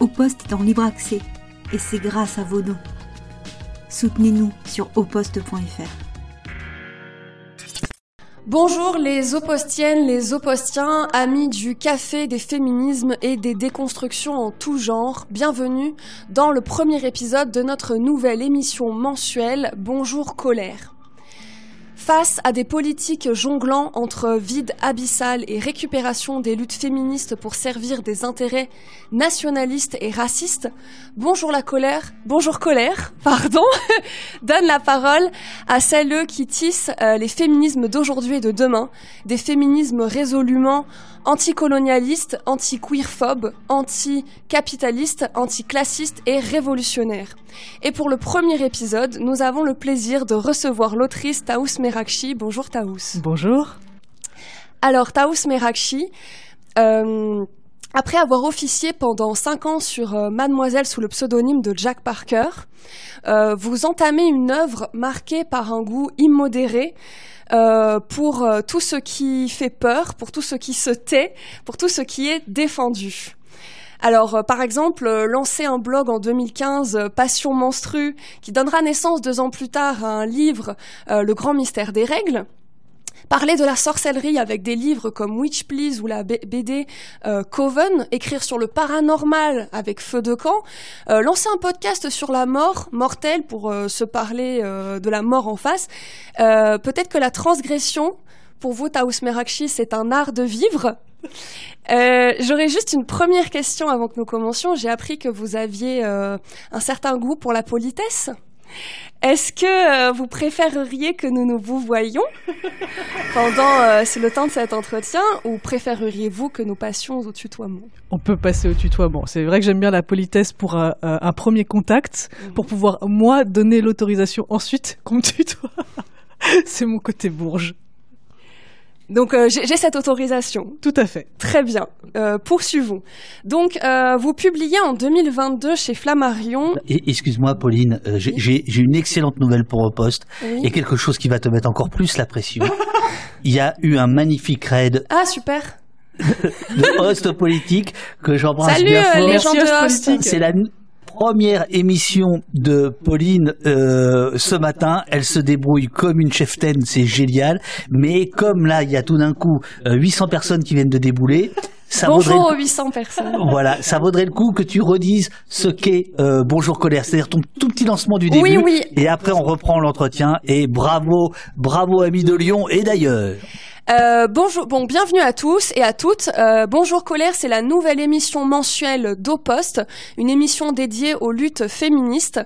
Au Poste est en libre accès et c'est grâce à vos dons. Soutenez-nous sur oposte.fr. Bonjour les opostiennes, les opostiens, amis du café, des féminismes et des déconstructions en tout genre. Bienvenue dans le premier épisode de notre nouvelle émission mensuelle Bonjour colère. Face à des politiques jonglant entre vide abyssal et récupération des luttes féministes pour servir des intérêts nationalistes et racistes, Bonjour la colère, bonjour colère, pardon, donne la parole à celles qui tissent euh, les féminismes d'aujourd'hui et de demain, des féminismes résolument anticolonialistes, anti-queerphobes, anti-capitalistes, anti-classistes et révolutionnaires. Et pour le premier épisode, nous avons le plaisir de recevoir l'autrice Taous Merakchi. Bonjour Taous. Bonjour. Alors Taous Merakchi, euh, après avoir officié pendant cinq ans sur euh, Mademoiselle sous le pseudonyme de Jack Parker, euh, vous entamez une œuvre marquée par un goût immodéré, euh, pour tout ce qui fait peur, pour tout ce qui se tait, pour tout ce qui est défendu. Alors, par exemple, lancer un blog en 2015, Passion menstrue, qui donnera naissance deux ans plus tard à un livre, Le grand mystère des règles, parler de la sorcellerie avec des livres comme Witch Please ou la BD euh, Coven, écrire sur le paranormal avec Feu de camp, euh, lancer un podcast sur la mort mortelle pour euh, se parler de la mort en face. Peut-être que la transgression, pour vous, Taous Merakchi, c'est un art de vivre. J'aurais juste une première question avant que nous commencions. J'ai appris que vous aviez un certain goût pour la politesse. Est-ce que euh, vous préféreriez que nous nous vous voyions pendant euh, le temps de cet entretien ou préféreriez-vous que nous passions au tutoiement? On peut passer au tutoiement. C'est vrai que j'aime bien la politesse pour un, premier contact, mhm. pour pouvoir moi donner l'autorisation ensuite qu'on me tutoie. C'est mon côté bourge. Donc euh, j'ai cette autorisation. Tout à fait. Très bien. Euh, poursuivons. Donc euh, vous publiez en 2022 chez Flammarion. Excuse-moi Pauline, euh, j'ai une excellente nouvelle pour au poste. Il y a quelque chose qui va te mettre encore plus la pression. Il y a eu un magnifique raid. Ah super. de host politique que j'embrasse bien fort. les gens de host. C'est la première émission de Pauline euh, ce matin. Elle se débrouille comme une cheftaine, c'est génial. Mais comme là, il y a tout d'un coup 800 euh, personnes qui viennent de débouler. Ça bonjour aux 800 personnes. Voilà, ça vaudrait le coup que tu redises ce qu'est euh, Bonjour Colère, c'est-à-dire ton tout petit lancement du début. Oui, oui. Et après, on reprend l'entretien. Et bravo, bravo amis de Lyon et d'ailleurs. Euh, bonjour, bon, bienvenue à tous et à toutes. Euh, bonjour Colère, c'est la nouvelle émission mensuelle d'Opost, une émission dédiée aux luttes féministes.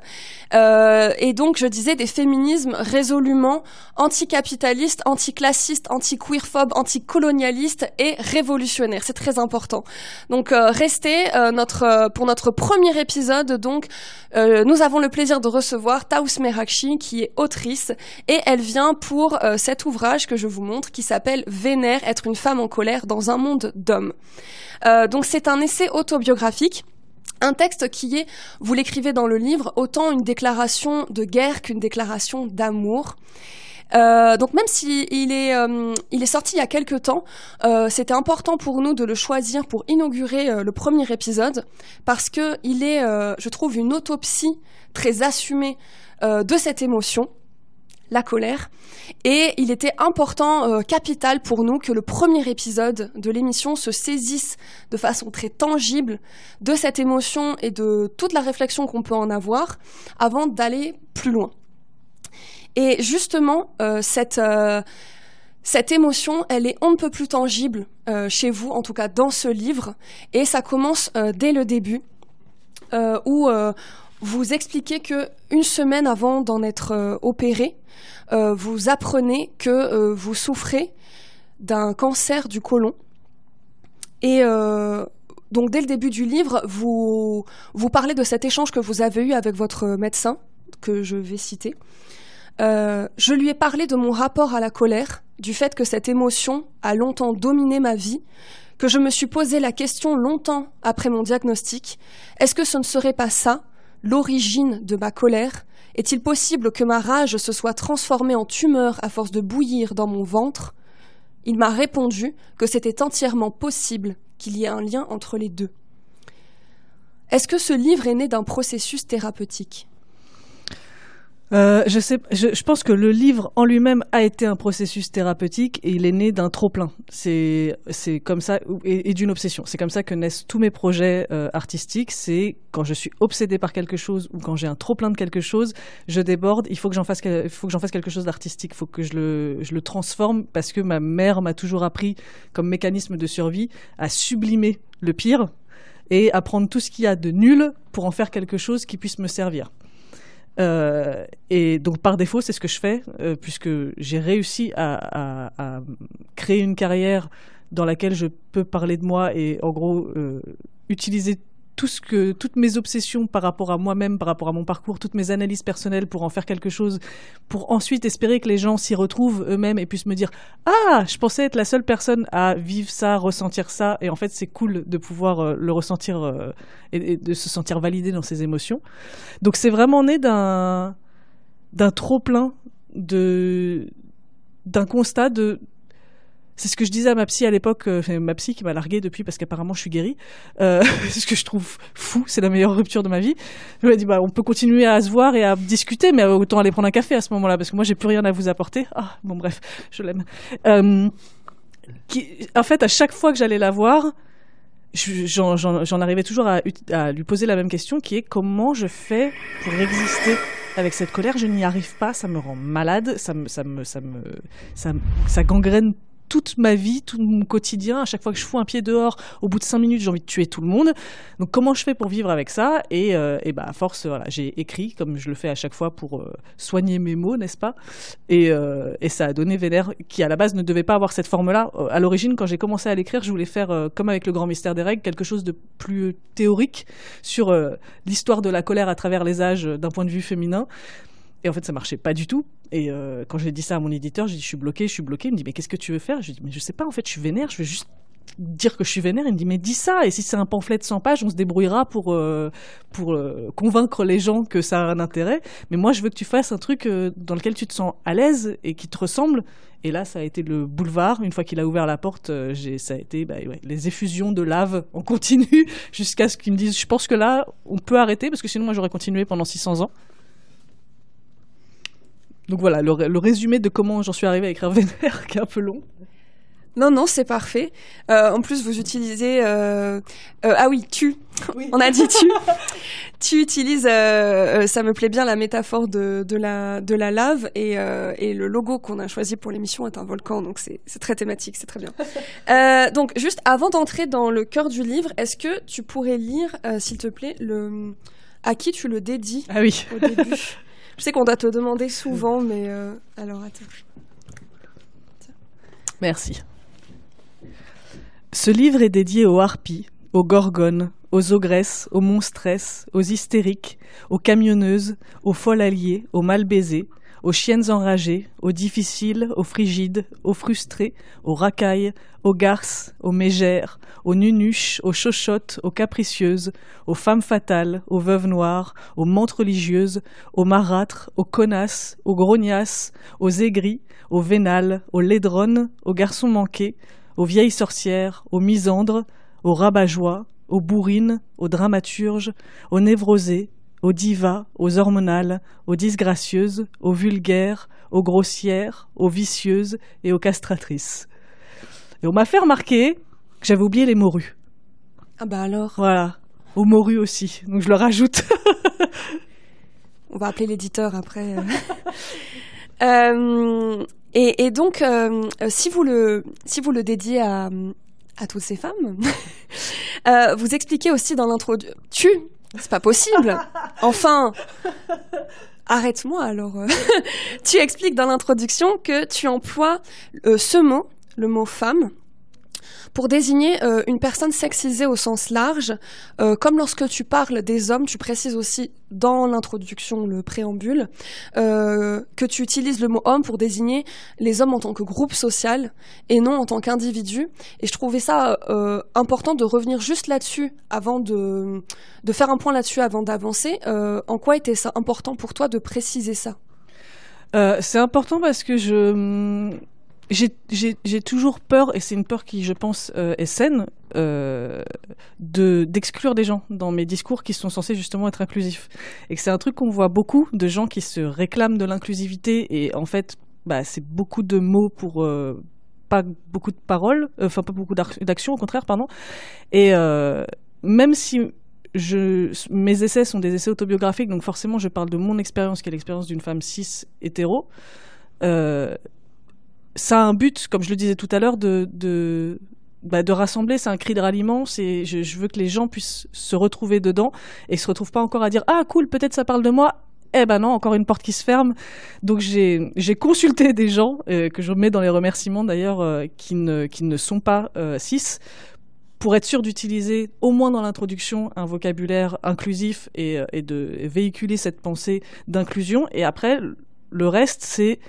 Euh, et donc, je disais des féminismes résolument anticapitalistes, anticlassistes, anti-queerphobes, anticolonialistes et révolutionnaires. C'est très important. Donc, restez pour notre premier épisode. Donc, nous avons le plaisir de recevoir Taous Merakchi, qui est autrice, et elle vient pour cet ouvrage que je vous montre, qui s'appelle Vénère, être une femme en colère dans un monde d'hommes. donc, c'est un essai autobiographique un texte qui est, vous l'écrivez dans le livre, autant une déclaration de guerre qu'une déclaration d'amour. Euh, donc même s'il il est, euh, il est sorti il y a quelques temps, euh, c'était important pour nous de le choisir pour inaugurer le premier épisode parce que il est, je trouve, une autopsie très assumée de cette émotion la colère. Et il était important, euh, capital pour nous, que le premier épisode de l'émission se saisisse de façon très tangible de cette émotion et de toute la réflexion qu'on peut en avoir avant d'aller plus loin. Et justement, euh, cette, euh, cette émotion, elle est on ne peut plus tangible chez vous, en tout cas dans ce livre, et ça commence dès le début, où vous expliquez que une semaine avant d'en être opéré, euh, vous apprenez que euh, vous souffrez d'un cancer du côlon. Et euh, donc dès le début du livre, vous, vous parlez de cet échange que vous avez eu avec votre médecin, que je vais citer. je lui ai parlé de mon rapport à la colère, du fait que cette émotion a longtemps dominé ma vie, que je me suis posé la question longtemps après mon diagnostic, est-ce que ce ne serait pas ça, l'origine de ma colère, est-il possible que ma rage se soit transformée en tumeur à force de bouillir dans mon ventre? Il m'a répondu que c'était entièrement possible qu'il y ait un lien entre les deux. Est-ce que ce livre est né d'un processus thérapeutique? Euh, je pense que le livre en lui-même a été un processus thérapeutique et il est né d'un trop plein. C'est comme ça et, d'une obsession. C'est comme ça que naissent tous mes projets euh, artistiques. C'est quand je suis obsédé par quelque chose ou quand j'ai un trop plein de quelque chose, je déborde. Il faut que j'en fasse, quelque chose d'artistique. Il faut que je le transforme parce que ma mère m'a toujours appris comme mécanisme de survie à sublimer le pire et à prendre tout ce qu'il y a de nul pour en faire quelque chose qui puisse me servir. Euh, et donc par défaut, c'est ce que je fais, euh, puisque j'ai réussi à, à, créer une carrière dans laquelle je peux parler de moi et en gros euh, utiliser tout ce que, toutes mes obsessions par rapport à moi-même, par rapport à mon parcours, toutes mes analyses personnelles pour en faire quelque chose, pour ensuite espérer que les gens s'y retrouvent eux-mêmes et puissent me dire Ah, je pensais être la seule personne à vivre ça, ressentir ça, et en fait c'est cool de pouvoir euh, le ressentir euh, et, de se sentir validé dans ses émotions. Donc c'est vraiment né d'un d'un trop plein de d'un constat de c'est ce que je disais à ma psy à l'époque, euh, ma psy qui m'a largué depuis parce qu'apparemment je suis guérie. Euh, ce que je trouve fou, c'est la meilleure rupture de ma vie. Je lui ai dit on peut continuer à se voir et à discuter, mais autant aller prendre un café à ce moment-là parce que moi j'ai plus rien à vous apporter. Ah bon bref, je l'aime. Euh, en fait, à chaque fois que j'allais la voir, j'en arrivais toujours à, à, lui poser la même question qui est comment je fais pour exister avec cette colère? Je n'y arrive pas, ça me rend malade, ça me, ça me, ça me, ça, ça gangrène toute ma vie, tout mon quotidien. À chaque fois que je fous un pied dehors, au bout de cinq minutes, j'ai envie de tuer tout le monde. Donc comment je fais pour vivre avec ça? Et, euh, et bah à force, voilà, j'ai écrit comme je le fais à chaque fois pour euh, soigner mes mots, n'est-ce pas? Et, euh, et, ça a donné Vénère, qui à la base ne devait pas avoir cette forme-là. À l'origine, quand j'ai commencé à l'écrire, je voulais faire comme avec le Grand Mystère des Règles, quelque chose de plus théorique sur l'histoire de la colère à travers les âges d'un point de vue féminin. Et en fait, ça marchait pas du tout. Et euh, quand j'ai dit ça à mon éditeur, j'ai dit je suis bloqué, je suis bloqué. Il me dit mais qu'est-ce que tu veux faire? Je lui dis mais je sais pas. En fait, je suis vénère. Je veux juste dire que je suis vénère. Il me dit mais dis ça. Et si c'est un pamphlet de 100 pages, on se débrouillera pour euh, pour euh, convaincre les gens que ça a un intérêt. Mais moi, je veux que tu fasses un truc dans lequel tu te sens à l'aise et qui te ressemble. Et là, ça a été le boulevard. Une fois qu'il a ouvert la porte, ça a été bah, les effusions de lave en continu jusqu'à ce qu'ils me disent je pense que là, on peut arrêter parce que sinon moi j'aurais continué pendant 600 ans. Donc voilà, le, résumé de comment j'en suis arrivée à écrire Vénère, qui est un peu long. Non, non, c'est parfait. Euh, en plus, vous utilisez... Euh, euh, ah oui, tu. On a dit tu. tu utilises, ça me plaît bien, la métaphore de, de, la, de la lave. Et, et le logo qu'on a choisi pour l'émission est un volcan, donc c'est très thématique, c'est très bien. donc, juste avant d'entrer dans le cœur du livre, est-ce que tu pourrais lire, s'il te plaît, le... à qui tu le dédies ah oui. au début? Je sais qu'on doit te demander souvent, mais euh, alors attends. Merci. Ce livre est dédié aux harpies, aux gorgones, aux ogresses, aux monstresses, aux hystériques, aux camionneuses, aux folles alliées, aux mal baisées, aux chiennes enragées, aux difficiles, aux frigides, aux frustrés, aux racailles, aux garces, aux mégères, aux nunuches, aux chochottes, aux capricieuses, aux femmes fatales, aux veuves noires, aux mantes religieuses, aux marâtres, aux connasses, aux grognasses, aux aigris, aux vénales, aux laidronnes, aux garçons manqués, aux vieilles sorcières, aux misandres, aux rabat aux bourrines, aux dramaturges, aux névrosés, aux divas, aux hormonales, aux disgracieuses, aux vulgaires, aux grossières, aux vicieuses et aux castratrices. Et on m'a fait remarquer que j'avais oublié les morues. Ah bah alors Voilà, aux morues aussi, donc je le rajoute. on va appeler l'éditeur après. Euh, et, donc, euh, si, vous le, si vous le dédiez à, à toutes ces femmes, euh, vous expliquez aussi dans l'introduction... Tu c'est pas possible. Enfin, arrête-moi alors. tu expliques dans l'introduction que tu emploies euh, ce mot, le mot femme, pour désigner euh, une personne sexisée au sens large, euh, comme lorsque tu parles des hommes, tu précises aussi dans l'introduction, le préambule, euh, que tu utilises le mot homme pour désigner les hommes en tant que groupe social et non en tant qu'individu. Et je trouvais ça important de revenir juste là-dessus avant de, de faire un point là-dessus avant d'avancer. en quoi était ça important pour toi de préciser ça? C'est important parce que je j'ai toujours peur, et c'est une peur qui, je pense, euh, est saine, euh, de d'exclure des gens dans mes discours qui sont censés justement être inclusifs. Et que c'est un truc qu'on voit beaucoup de gens qui se réclament de l'inclusivité, et en fait, bah, c'est beaucoup de mots pour euh, pas beaucoup de paroles, enfin pas beaucoup d'actions, au contraire, pardon. Et même si mes essais sont des essais autobiographiques, donc forcément je parle de mon expérience, qui est l'expérience d'une femme cis hétéro. Euh, ça a un but, comme je le disais tout à l'heure, de, de, bah, rassembler. C'est un cri de ralliement. C'est, je, je, veux que les gens puissent se retrouver dedans et se retrouvent pas encore à dire ah cool, peut-être ça parle de moi. Eh ben non, encore une porte qui se ferme. Donc j'ai, j'ai consulté des gens euh, que je mets dans les remerciements d'ailleurs euh, qui ne qui ne sont pas euh, cis pour être sûr d'utiliser au moins dans l'introduction un vocabulaire inclusif et, et de véhiculer cette pensée d'inclusion. Et après, le reste, c'est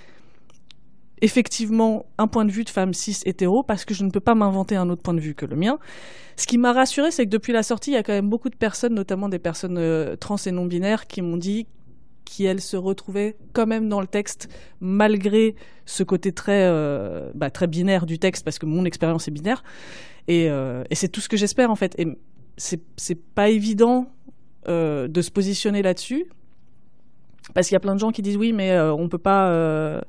effectivement un point de vue de femme cis hétéro parce que je ne peux pas m'inventer un autre point de vue que le mien. Ce qui m'a rassuré, c'est que depuis la sortie, il y a quand même beaucoup de personnes, notamment des personnes euh, trans et non binaires, qui m'ont dit qu'elles se retrouvaient quand même dans le texte malgré ce côté très euh, bah, très binaire du texte parce que mon expérience est binaire et, euh, et c'est tout ce que j'espère en fait et c'est c'est pas évident de se positionner là-dessus parce qu'il y a plein de gens qui disent oui mais on peut pas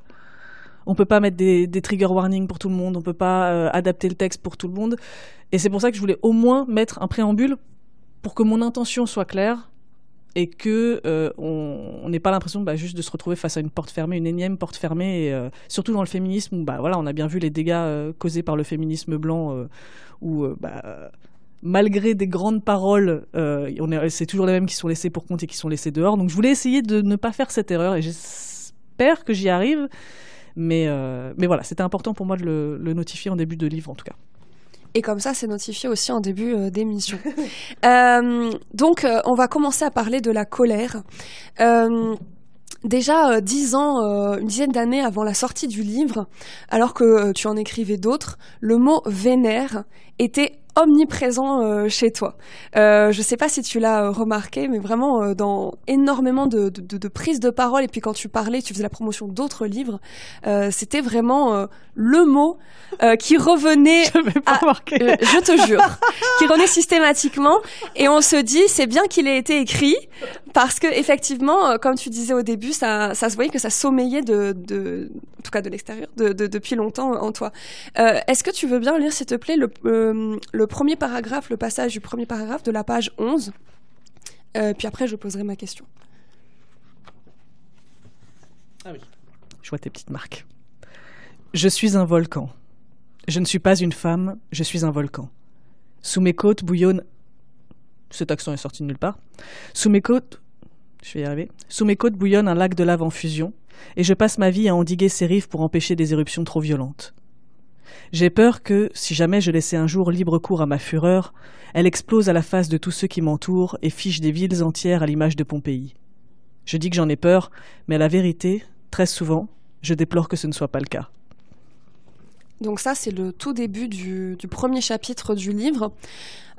on peut pas mettre des, trigger warnings pour tout le monde, on peut pas euh, adapter le texte pour tout le monde. Et c'est pour ça que je voulais au moins mettre un préambule pour que mon intention soit claire et que euh, on n'ait pas l'impression bah, juste de se retrouver face à une porte fermée, une énième porte fermée, euh, surtout dans le féminisme où bah, voilà, on a bien vu les dégâts causés par le féminisme blanc, où bah, malgré des grandes paroles, c'est toujours les mêmes qui sont laissés pour compte et qui sont laissés dehors. Donc je voulais essayer de ne pas faire cette erreur et j'espère que j'y arrive. Mais, euh, mais voilà, c'était important pour moi de le, notifier en début de livre, en tout cas. Et comme ça, c'est notifié aussi en début euh, d'émission. Euh, donc, on va commencer à parler de la colère. Déjà dix ans, une dizaine d'années avant la sortie du livre, alors que tu en écrivais d'autres, le mot vénère était omniprésent euh, chez toi. Euh, je ne sais pas si tu l'as euh, remarqué, mais vraiment dans énormément de, de, de, prises de parole, et puis quand tu parlais, tu faisais la promotion d'autres livres, c'était vraiment le mot qui revenait... Je, je te jure, qui revenait systématiquement, et on se dit, c'est bien qu'il ait été écrit, parce que effectivement, comme tu disais au début, ça, ça se voyait que ça sommeillait de, de en tout cas de l'extérieur, de, depuis longtemps en toi. Est-ce que tu veux bien lire, s'il te plaît, le, le premier paragraphe, le passage du premier paragraphe de la page 11. Euh, puis après, je poserai ma question. Ah oui. Je vois tes petites marques. Je suis un volcan. Je ne suis pas une femme, je suis un volcan. Sous mes côtes bouillonne. Cet accent est sorti de nulle part. Sous mes côtes. Je vais y arriver. Sous mes côtes bouillonne un lac de lave en fusion, et je passe ma vie à endiguer ses rives pour empêcher des éruptions trop violentes. J'ai peur que, si jamais je laissais un jour libre cours à ma fureur, elle explose à la face de tous ceux qui m'entourent et fiche des villes entières à l'image de Pompéi. Je dis que j'en ai peur, mais la vérité, très souvent, je déplore que ce ne soit pas le cas. Donc ça, c'est le tout début du, premier chapitre du livre.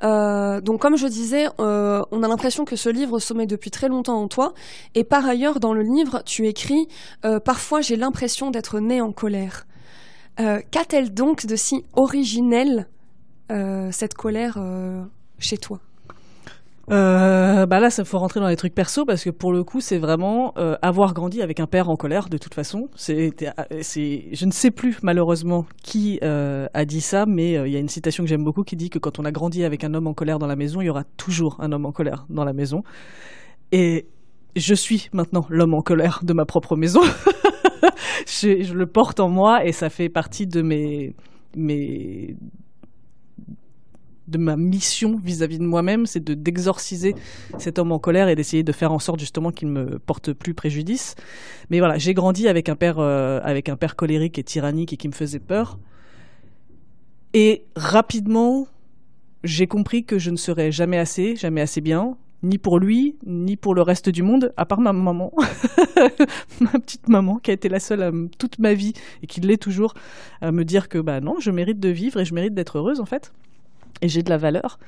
Euh, donc comme je disais, euh, on a l'impression que ce livre sommeille depuis très longtemps en toi. Et par ailleurs, dans le livre, tu écris euh, Parfois j'ai l'impression d'être né en colère Qu'a-t-elle donc de si originel, euh, cette colère, chez toi? Euh, bah là, ça faut rentrer dans les trucs perso parce que pour le coup, c'est vraiment euh, avoir grandi avec un père en colère. De toute façon, c'est, c'est, je ne sais plus malheureusement qui euh, a dit ça, mais il y a une citation que j'aime beaucoup qui dit que quand on a grandi avec un homme en colère dans la maison, il y aura toujours un homme en colère dans la maison. Et je suis maintenant l'homme en colère de ma propre maison. je, le porte en moi et ça fait partie de mes, mes de ma mission vis-à-vis de moi-même, c'est de d'exorciser cet homme en colère et d'essayer de faire en sorte justement qu'il me porte plus préjudice. Mais voilà, j'ai grandi avec un père euh, avec un père colérique et tyrannique et qui me faisait peur. Et rapidement, j'ai compris que je ne serais jamais assez, jamais assez bien, ni pour lui, ni pour le reste du monde, à part ma maman, ma petite maman, qui a été la seule toute ma vie et qui l'est toujours, à me dire que bah non, je mérite de vivre et je mérite d'être heureuse en fait. Et j'ai de la valeur.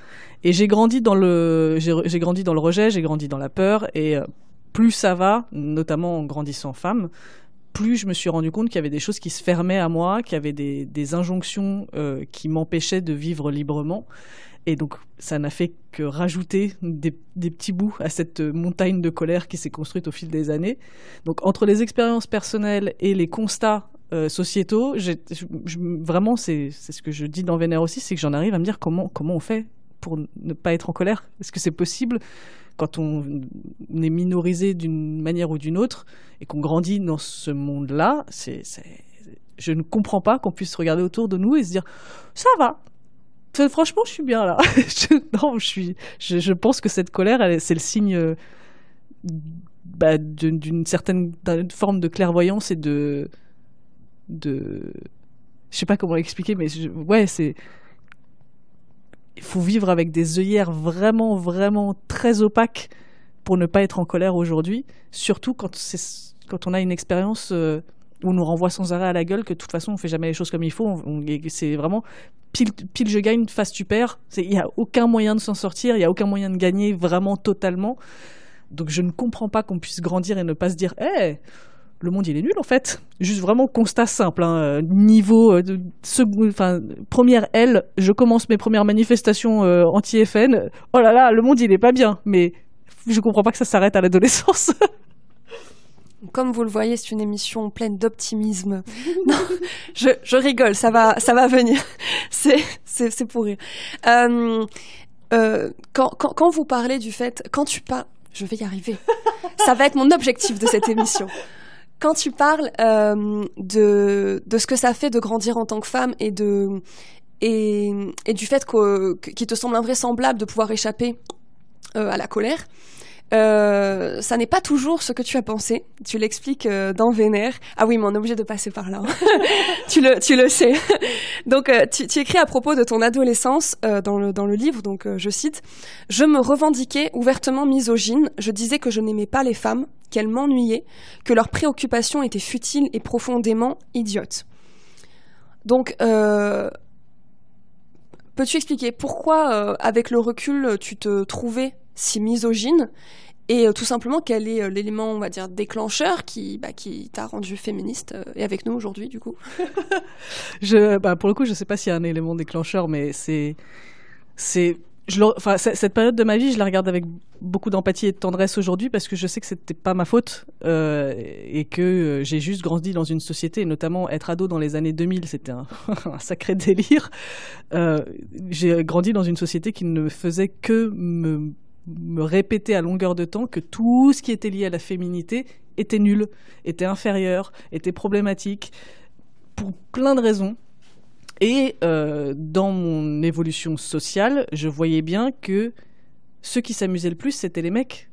Et j'ai grandi dans le, j'ai grandi dans le rejet, j'ai grandi dans la peur. Et euh, plus ça va, notamment en grandissant femme, plus je me suis rendu compte qu'il y avait des choses qui se fermaient à moi, qu'il y avait des, injonctions euh, qui m'empêchaient de vivre librement. Et donc, ça n'a fait que rajouter des, petits bouts à cette montagne de colère qui s'est construite au fil des années. Donc, entre les expériences personnelles et les constats euh, sociétaux, vraiment, c'est ce que je dis dans Vénère aussi, c'est que j'en arrive à me dire comment, on fait pour ne pas être en colère Est-ce que c'est possible quand on est minorisé d'une manière ou d'une autre et qu'on grandit dans ce monde-là, je ne comprends pas qu'on puisse regarder autour de nous et se dire ça va. Franchement, je suis bien là. je, non. Je, pense que cette colère, c'est le signe bah, d'une certaine forme de clairvoyance et de de. Je sais pas comment l'expliquer, mais ouais, c'est il faut vivre avec des œillères vraiment, vraiment très opaques pour ne pas être en colère aujourd'hui, surtout quand, quand on a une expérience euh, où on nous renvoie sans arrêt à la gueule que de toute façon on fait jamais les choses comme il faut. c'est vraiment pile, pile je gagne, face tu perds. Il n'y a aucun moyen de s'en sortir, il n'y a aucun moyen de gagner vraiment totalement. Donc je ne comprends pas qu'on puisse grandir et ne pas se dire, hé, le monde il est nul en fait. Juste vraiment constat simple. Hein. Niveau euh, de enfin première L, je commence mes premières manifestations euh, anti-FN. Oh là là, le monde il est pas bien. Mais je comprends pas que ça s'arrête à l'adolescence. Comme vous le voyez, c'est une émission pleine d'optimisme. non, je, je, rigole, ça va, ça va venir. C'est, c'est, pour rire. Euh, quand, quand, quand vous parlez du fait, quand tu parles, je vais y arriver. ça va être mon objectif de cette émission quand tu parles euh, de, ce que ça fait de grandir en tant que femme et de et, et du fait qu'il te semble invraisemblable de pouvoir échapper euh, à la colère, euh, ça n'est pas toujours ce que tu as pensé. Tu l'expliques euh, dans Vénère. Ah oui, mais on est obligé de passer par là. Hein. tu le, tu le sais. donc, euh, tu, tu, écris à propos de ton adolescence dans le dans le livre. Donc, je cite Je me revendiquais ouvertement misogyne. Je disais que je n'aimais pas les femmes, qu'elles m'ennuyaient, que leurs préoccupations étaient futiles et profondément idiotes. Donc, peux-tu expliquer pourquoi, avec le recul, tu te trouvais si misogyne et euh, tout simplement quel est euh, l'élément on va dire déclencheur qui bah, qui t'a rendu féministe euh, et avec nous aujourd'hui du coup bah, pour le coup je sais pas s'il y a un élément déclencheur mais c'est c'est cette période de ma vie, je la regarde avec beaucoup d'empathie et de tendresse aujourd'hui parce que je sais que c'était pas ma faute et que j'ai juste grandi dans une société, notamment être ado dans les années 2000, c'était un, sacré délire. J'ai grandi dans une société qui ne faisait que me me répéter à longueur de temps que tout ce qui était lié à la féminité était nul, était inférieur, était problématique, pour plein de raisons. Et euh, dans mon évolution sociale, je voyais bien que ceux qui s'amusaient le plus, c'était les mecs,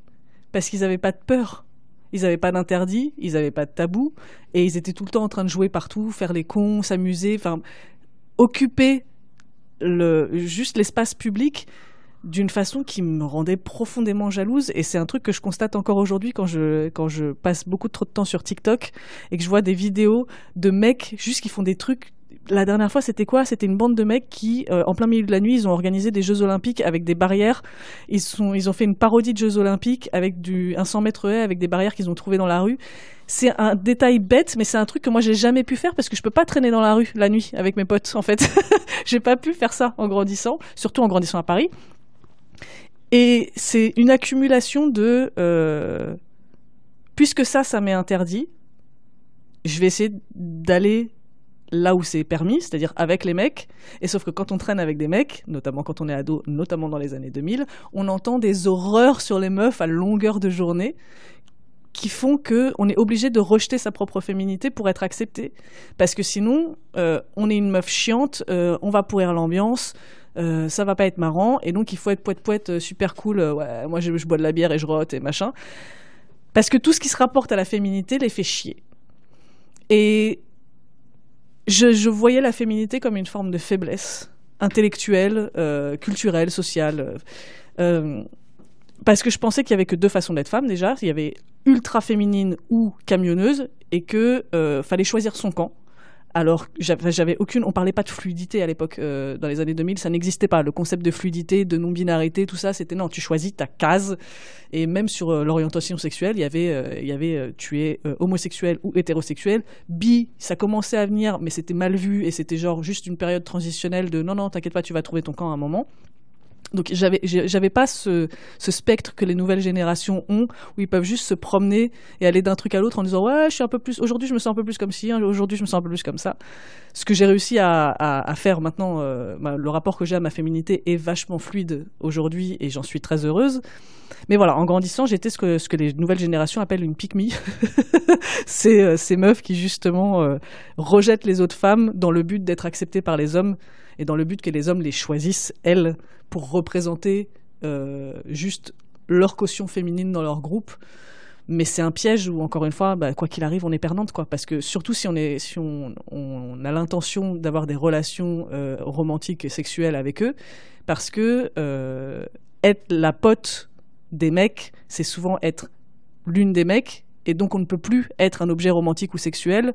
parce qu'ils n'avaient pas de peur. Ils n'avaient pas d'interdit, ils n'avaient pas de tabou, et ils étaient tout le temps en train de jouer partout, faire les cons, s'amuser, enfin, occuper juste l'espace public d'une façon qui me rendait profondément jalouse et c'est un truc que je constate encore aujourd'hui quand je quand je passe beaucoup trop de temps sur TikTok et que je vois des vidéos de mecs juste qui font des trucs la dernière fois, c'était quoi? C'était une bande de mecs qui, euh, en plein milieu de la nuit, ils ont organisé des Jeux Olympiques avec des barrières. Ils, sont, ils ont fait une parodie de Jeux Olympiques avec du, un 100 mètres haie avec des barrières qu'ils ont trouvées dans la rue. C'est un détail bête, mais c'est un truc que moi j'ai jamais pu faire parce que je peux pas traîner dans la rue la nuit avec mes potes. En fait, j'ai pas pu faire ça en grandissant, surtout en grandissant à Paris. Et c'est une accumulation de... Euh, puisque ça, ça m'est interdit, je vais essayer d'aller là où c'est permis, c'est-à-dire avec les mecs. Et sauf que quand on traîne avec des mecs, notamment quand on est ado, notamment dans les années 2000, on entend des horreurs sur les meufs à longueur de journée qui font que on est obligé de rejeter sa propre féminité pour être accepté. Parce que sinon, euh, on est une meuf chiante, euh, on va pourrir l'ambiance, euh, ça va pas être marrant, et donc il faut être poète poète euh, super cool. Euh, moi je, bois de la bière et je rote et machin. Parce que tout ce qui se rapporte à la féminité les fait chier. Et je, voyais la féminité comme une forme de faiblesse intellectuelle, culturelle, sociale. parce que je pensais qu'il y avait que deux façons d'être femme déjà. Il y avait ultra féminine ou camionneuse, et que fallait choisir son camp alors j'avais aucune, on parlait pas de fluidité à l'époque euh, dans les années 2000, ça n'existait pas. Le concept de fluidité, de non-binarité, tout ça, c'était non, tu choisis ta case. Et même sur euh, l'orientation sexuelle, il y avait, euh, il y avait, tu es homosexuel ou hétérosexuel. Bi, ça commençait à venir, mais c'était mal vu et c'était genre juste une période transitionnelle de non non, t'inquiète pas, tu vas trouver ton camp à un moment. Donc j'avais j'avais pas ce, spectre que les nouvelles générations ont où ils peuvent juste se promener et aller d'un truc à l'autre en disant ouais je suis un peu plus aujourd'hui je me sens un peu plus comme ci hein, aujourd'hui je me sens un peu plus comme ça. Ce que j'ai réussi à, faire maintenant euh, ma- le rapport que j'ai à ma féminité est vachement fluide aujourd'hui et j'en suis très heureuse. Mais voilà en grandissant j'étais ce que ce que les nouvelles générations appellent une pick me c'est euh, ces meufs qui justement euh, rejettent les autres femmes dans le but d'être acceptées par les hommes et dans le but que les hommes les choisissent elles pour représenter euh, juste leur caution féminine dans leur groupe. Mais c'est un piège où, encore une fois, bah, quoi qu'il arrive, on est perdante, quoi. Parce que surtout si on a l'intention d'avoir des relations euh, romantiques et sexuelles avec eux, parce que euh, être la pote des mecs, c'est souvent être l'une des mecs. Et donc on ne peut plus être un objet romantique ou sexuel.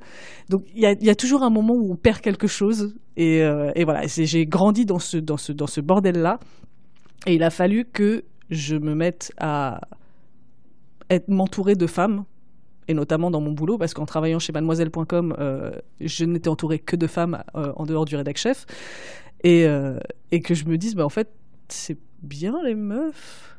Donc il y a, toujours un moment où on perd quelque chose. Et, euh, voilà, j'ai grandi dans ce, bordel-là. Et il a fallu que je me mette à m'entourer de femmes, et notamment dans mon boulot, parce qu'en travaillant chez mademoiselle.com, euh, je n'étais entourée que de femmes euh, en dehors du rédac chef. Et, et que je me dise, bah, en fait, c'est bien les meufs.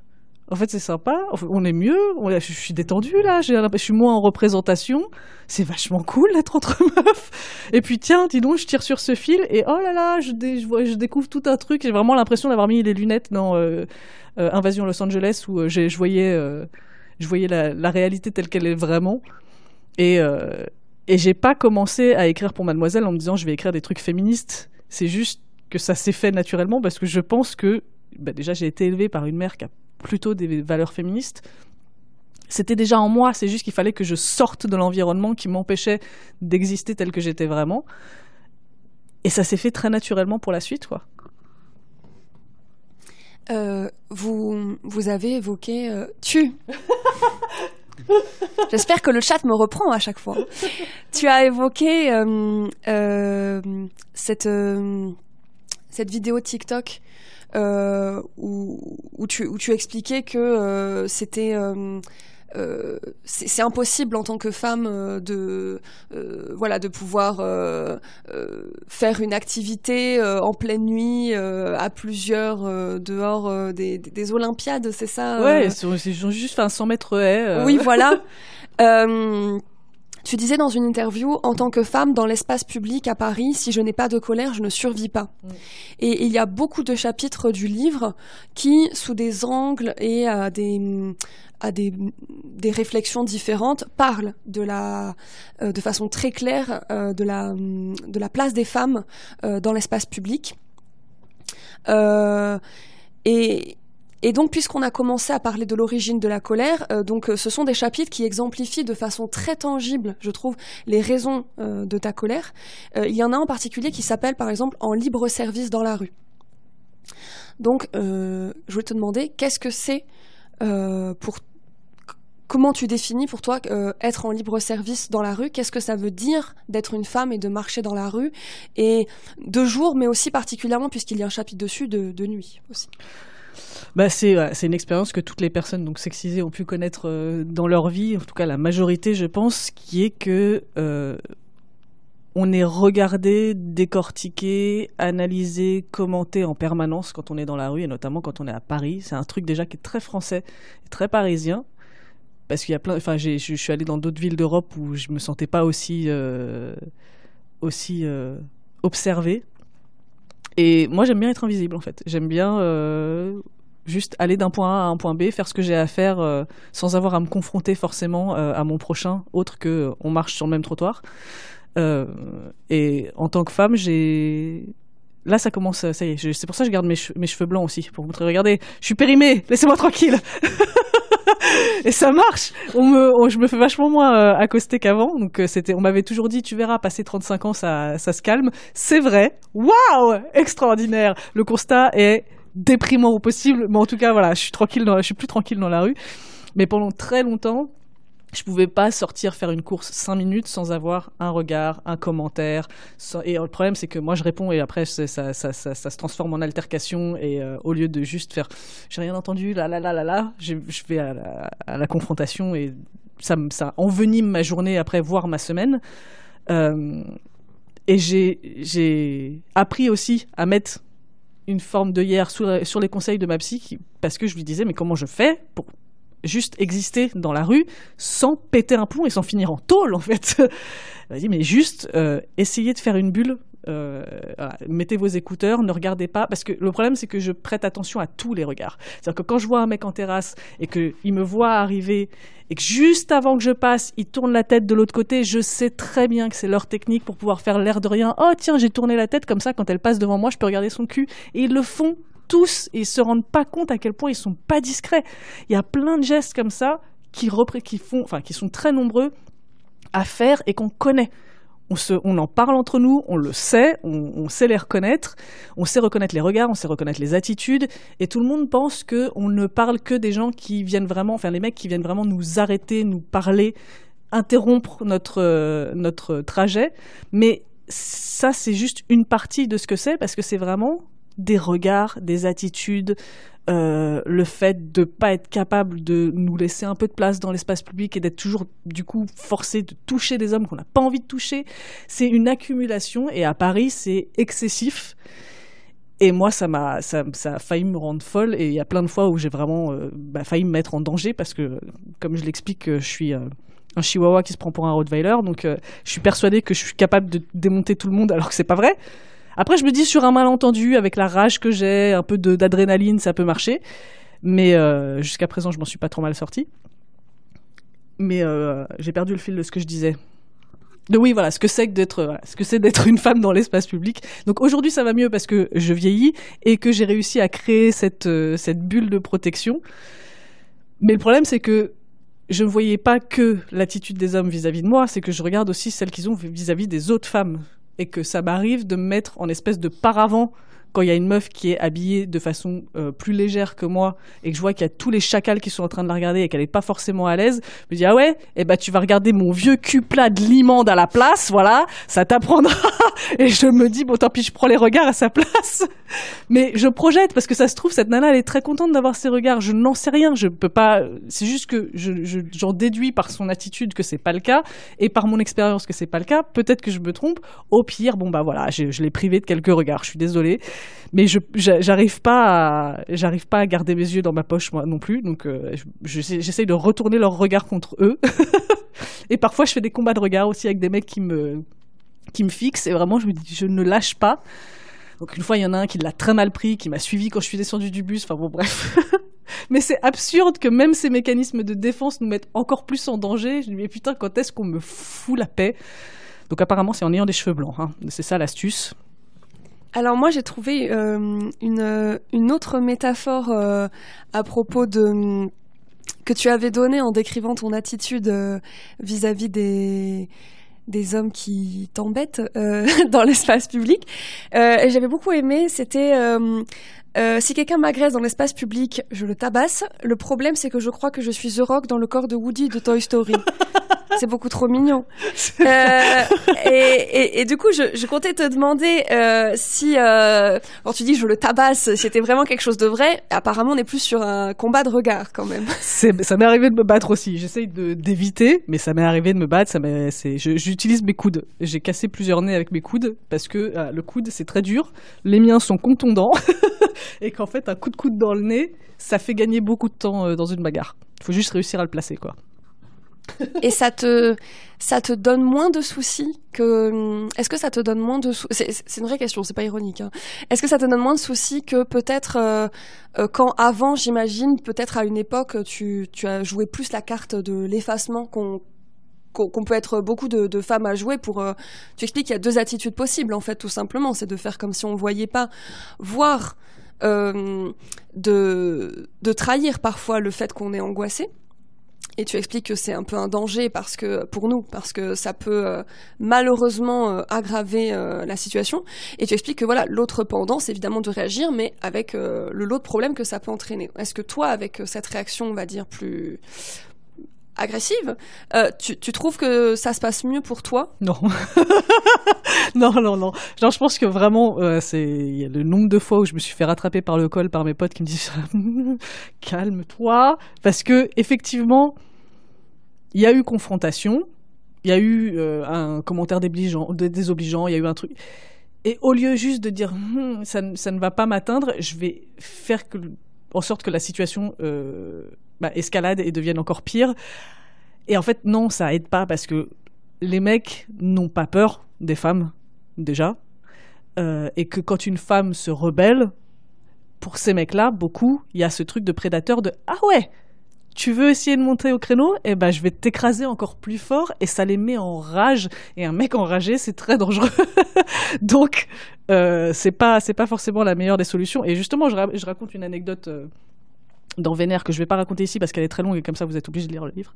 En fait, c'est sympa. On est mieux. Je suis détendue là. Je suis moins en représentation. C'est vachement cool d'être entre meufs. Et puis tiens, dis donc, je tire sur ce fil et oh là là, je, découvre tout un truc. J'ai vraiment l'impression d'avoir mis les lunettes dans euh, euh, Invasion Los Angeles où euh, je voyais, je voyais la, réalité telle qu'elle est vraiment. Et, et j'ai pas commencé à écrire pour Mademoiselle en me disant je vais écrire des trucs féministes. C'est juste que ça s'est fait naturellement parce que je pense que bah, déjà j'ai été élevée par une mère qui a plutôt des valeurs féministes. C'était déjà en moi, c'est juste qu'il fallait que je sorte de l'environnement qui m'empêchait d'exister tel que j'étais vraiment. Et ça s'est fait très naturellement pour la suite, quoi. Euh, vous, vous avez évoqué euh, tu. J'espère que le chat me reprend à chaque fois. Tu as évoqué euh, euh, cette, euh, cette vidéo TikTok euh, où, où, tu, où tu expliquais que euh, c'était euh, euh, c'est impossible en tant que femme euh, de euh, voilà de pouvoir euh, euh, faire une activité euh, en pleine nuit euh, à plusieurs euh, dehors des, des- des Olympiades, c'est ça Ouais, ils ont ils ont juste fait un 100 mètres haies. Oui, voilà. Tu disais dans une interview, en tant que femme dans l'espace public à Paris, si je n'ai pas de colère, je ne survis pas. Mm. Et il y a beaucoup de chapitres du livre qui, sous des angles et à des à des, des réflexions différentes, parlent de la euh, de façon très claire euh, de la de la place des femmes euh, dans l'espace public. Et et donc, puisqu'on a commencé à parler de l'origine de la colère, euh, donc euh, ce sont des chapitres qui exemplifient de façon très tangible, je trouve, les raisons euh, de ta colère. Il y en a en particulier qui s'appelle, par exemple, en libre service dans la rue. Donc, je voulais te demander, qu'est-ce que c'est pour Comment tu définis pour toi être en libre service dans la rue? Qu'est-ce que ça veut dire d'être une femme et de marcher dans la rue? Et de jour, mais aussi particulièrement, puisqu'il y a un chapitre dessus, de, de nuit aussi. Bah, c'est une expérience que toutes les personnes donc sexisées ont pu connaître euh, dans leur vie, en tout cas la majorité, je pense, qui est que euh, on est regardé, décortiqué, analysé, commenté en permanence quand on est dans la rue et notamment quand on est à Paris. C'est un truc déjà qui est très français, et très parisien. Parce qu'il y a plein, enfin, je suis allé dans d'autres villes d'Europe où je me sentais pas aussi euh, aussi euh, observée. Et moi, j'aime bien être invisible, en fait. J'aime bien euh, juste aller d'un point A à un point B, faire ce que j'ai à faire euh, sans avoir à me confronter forcément euh, à mon prochain, autre que on marche sur le même trottoir. Euh, et en tant que femme, j'ai là ça commence, ça y est. C'est pour ça que je garde mes, mes cheveux blancs aussi pour montrer. Regardez, je suis périmée, laissez-moi tranquille. et ça marche. On me, on- je me fais vachement moins euh, accoster qu'avant. Donc euh, c'était, on m'avait toujours dit, tu verras, passer 35 ans, ça, ça se calme. C'est vrai. Waouh, extraordinaire. Le constat est déprimant au possible, mais en tout cas voilà, je suis tranquille, dans, je suis plus tranquille dans la rue. Mais pendant très longtemps, je pouvais pas sortir faire une course cinq minutes sans avoir un regard, un commentaire. Et le problème, c'est que moi, je réponds et après, ça, ça, ça, se transforme en altercation. Et euh, au lieu de juste faire j'ai rien entendu, là, là, là, là, là, je vais à la, confrontation et ça, ça envenime ma journée après, voir ma semaine. Euh, et j'ai appris aussi à mettre une forme de hier sur les conseils de ma psy parce que je lui disais mais comment je fais pour juste exister dans la rue sans péter un plomb et sans finir en tôle en fait. Vas-y, mais juste euh, essayez de faire une bulle. Euh, mettez vos écouteurs, ne regardez pas, parce que le problème c'est que je prête attention à tous les regards. C'est-à-dire que quand je vois un mec en terrasse et qu'il me voit arriver et que juste avant que je passe, il tourne la tête de l'autre côté, je sais très bien que c'est leur technique pour pouvoir faire l'air de rien. Oh tiens, j'ai tourné la tête comme ça, quand elle passe devant moi, je peux regarder son cul. Et ils le font tous et ils se rendent pas compte à quel point ils sont pas discrets. Il y a plein de gestes comme ça qui, font, enfin, qui sont très nombreux à faire et qu'on connaît. On, se, on en parle entre nous, on le sait, on, sait les reconnaître, on sait reconnaître les regards, on sait reconnaître les attitudes, et tout le monde pense que on ne parle que des gens qui viennent vraiment, enfin les mecs qui viennent vraiment nous arrêter, nous parler, interrompre notre, notre trajet. Mais ça, c'est juste une partie de ce que c'est, parce que c'est vraiment des regards, des attitudes, euh, le fait de pas être capable de nous laisser un peu de place dans l'espace public et d'être toujours du coup forcé de toucher des hommes qu'on n'a pas envie de toucher, c'est une accumulation et à Paris c'est excessif. Et moi, ça m'a, ça, a failli me rendre folle. Et il y a plein de fois où j'ai vraiment euh, bah, failli me mettre en danger parce que, comme je l'explique, je suis euh, un chihuahua qui se prend pour un Rottweiler. Donc, je suis persuadée que je suis capable de démonter tout le monde alors que c'est pas vrai. Après, je me dis sur un malentendu, avec la rage que j'ai, un peu d'adrénaline, ça peut marcher. Mais euh, jusqu'à présent, je m'en suis pas trop mal sorti. Mais euh, j'ai perdu le fil de ce que je disais. De, oui, voilà, ce que c'est d'être, ce que c'est d'être une femme dans l'espace public. Donc aujourd'hui, ça va mieux parce que je vieillis et que j'ai réussi à créer cette euh, bulle de protection. Mais le problème, c'est que je ne voyais pas que l'attitude des hommes vis-à-vis de moi, c'est que je regarde aussi celle qu'ils ont vis à -vis des autres femmes et que ça m'arrive de me mettre en espèce de paravent quand il y a une meuf qui est habillée de façon euh, plus légère que moi et que je vois qu'il y a tous les chacals qui sont en train de la regarder et qu'elle n'est pas forcément à l'aise, je me dis ah ouais, eh ben tu vas regarder mon vieux cul plat de limande à la place, voilà, ça t'apprendra. et je me dis bon tant pis, je prends les regards à sa place. Mais je projette parce que ça se trouve cette nana elle est très contente d'avoir ses regards. Je n'en sais rien, je peux pas. C'est juste que je, j'en déduis par son attitude que c'est pas le cas et par mon expérience que c'est pas le cas. Peut-être que je me trompe. Au pire, bon bah voilà, je, je l'ai privé de quelques regards. Je suis désolée mais je j'arrive pas à, j'arrive pas à garder mes yeux dans ma poche moi non plus. Donc euh, j'essaye de retourner leur regard contre eux. Et parfois je fais des combats de regard aussi avec des mecs qui me qui me fixent. Et vraiment je me dis je ne lâche pas. Donc une fois il y en a un qui l'a très mal pris qui m'a suivi quand je suis descendu du bus. Enfin bon bref. Mais c'est absurde que même ces mécanismes de défense nous mettent encore plus en danger. Je me dis mais putain quand est-ce qu'on me fout la paix? Donc apparemment c'est en ayant des cheveux blancs hein. c'est ça l'astuce alors moi j'ai trouvé euh, une, une autre métaphore euh, à propos de que tu avais donné en décrivant ton attitude euh, vis-à-vis des hommes qui t'embêtent dans l'espace public. j'avais beaucoup aimé, c'était si quelqu'un m'agresse dans l'espace public, je le tabasse. Le problème, c'est que je crois que je suis The Rock dans le corps de Woody de Toy Story. c'est beaucoup trop mignon. Euh, et, et, du coup, je, je comptais te demander euh, si, euh, quand tu dis je le tabasse, c'était vraiment quelque chose de vrai. Apparemment, on est plus sur un combat de regard quand même. Ça m'est arrivé de me battre aussi. J'essaye d'éviter, mais ça m'est arrivé de me battre. Ça J'utilise mes coudes. J'ai cassé plusieurs nez avec mes coudes parce que euh, le coude c'est très dur. Les miens sont contondants et qu'en fait un coup de coude dans le nez, ça fait gagner beaucoup de temps euh, dans une bagarre. Il faut juste réussir à le placer, quoi et ça te, ça te donne moins de soucis que. Est-ce que ça te donne moins de soucis C'est une vraie question, c'est pas ironique. Hein. Est-ce que ça te donne moins de soucis que peut-être euh, euh, quand avant, j'imagine, peut-être à une époque, tu, tu as joué plus la carte de l'effacement qu'on qu'on peut être beaucoup de, femmes à jouer pour. Tu expliques qu'il y a deux attitudes possibles en fait, tout simplement, c'est de faire comme si on voyait pas, voir de, de trahir parfois le fait qu'on est angoissé. Et tu expliques que c'est un peu un danger parce que pour nous parce que ça peut euh, malheureusement euh, aggraver euh, la situation. Et tu expliques que voilà l'autre pendant c'est évidemment de réagir mais avec le lot de problèmes que ça peut entraîner. Est-ce que toi avec cette réaction on va dire plus agressive. Euh, tu, trouves que ça se passe mieux pour toi? Non. non, non, non. Je pense que vraiment, euh, c'est le nombre de fois où je me suis fait rattraper par le col par mes potes qui me disent calme-toi, parce que effectivement, il y a eu confrontation, il y a eu euh, un commentaire désobligeant, il y a eu un truc. Et au lieu juste de dire Hum, ça, ne- va pas m'atteindre, je vais faire en sorte que la situation euh, bah, escalade et devienne encore pire. Et en fait, non, ça aide pas parce que les mecs n'ont pas peur des femmes, déjà. Euh, et que quand une femme se rebelle, pour ces mecs-là, beaucoup, il y a ce truc de prédateur de Ah ouais, tu veux essayer de monter au créneau? Eh ben, je vais t'écraser encore plus fort et ça les met en rage. Et un mec enragé, c'est très dangereux. Donc, euh, c'est pas, c'est pas forcément la meilleure des solutions. Et justement, je raconte une anecdote. euh, dans Vénère que je vais pas raconter ici parce qu'elle est très longue et comme ça vous êtes obligé de lire le livre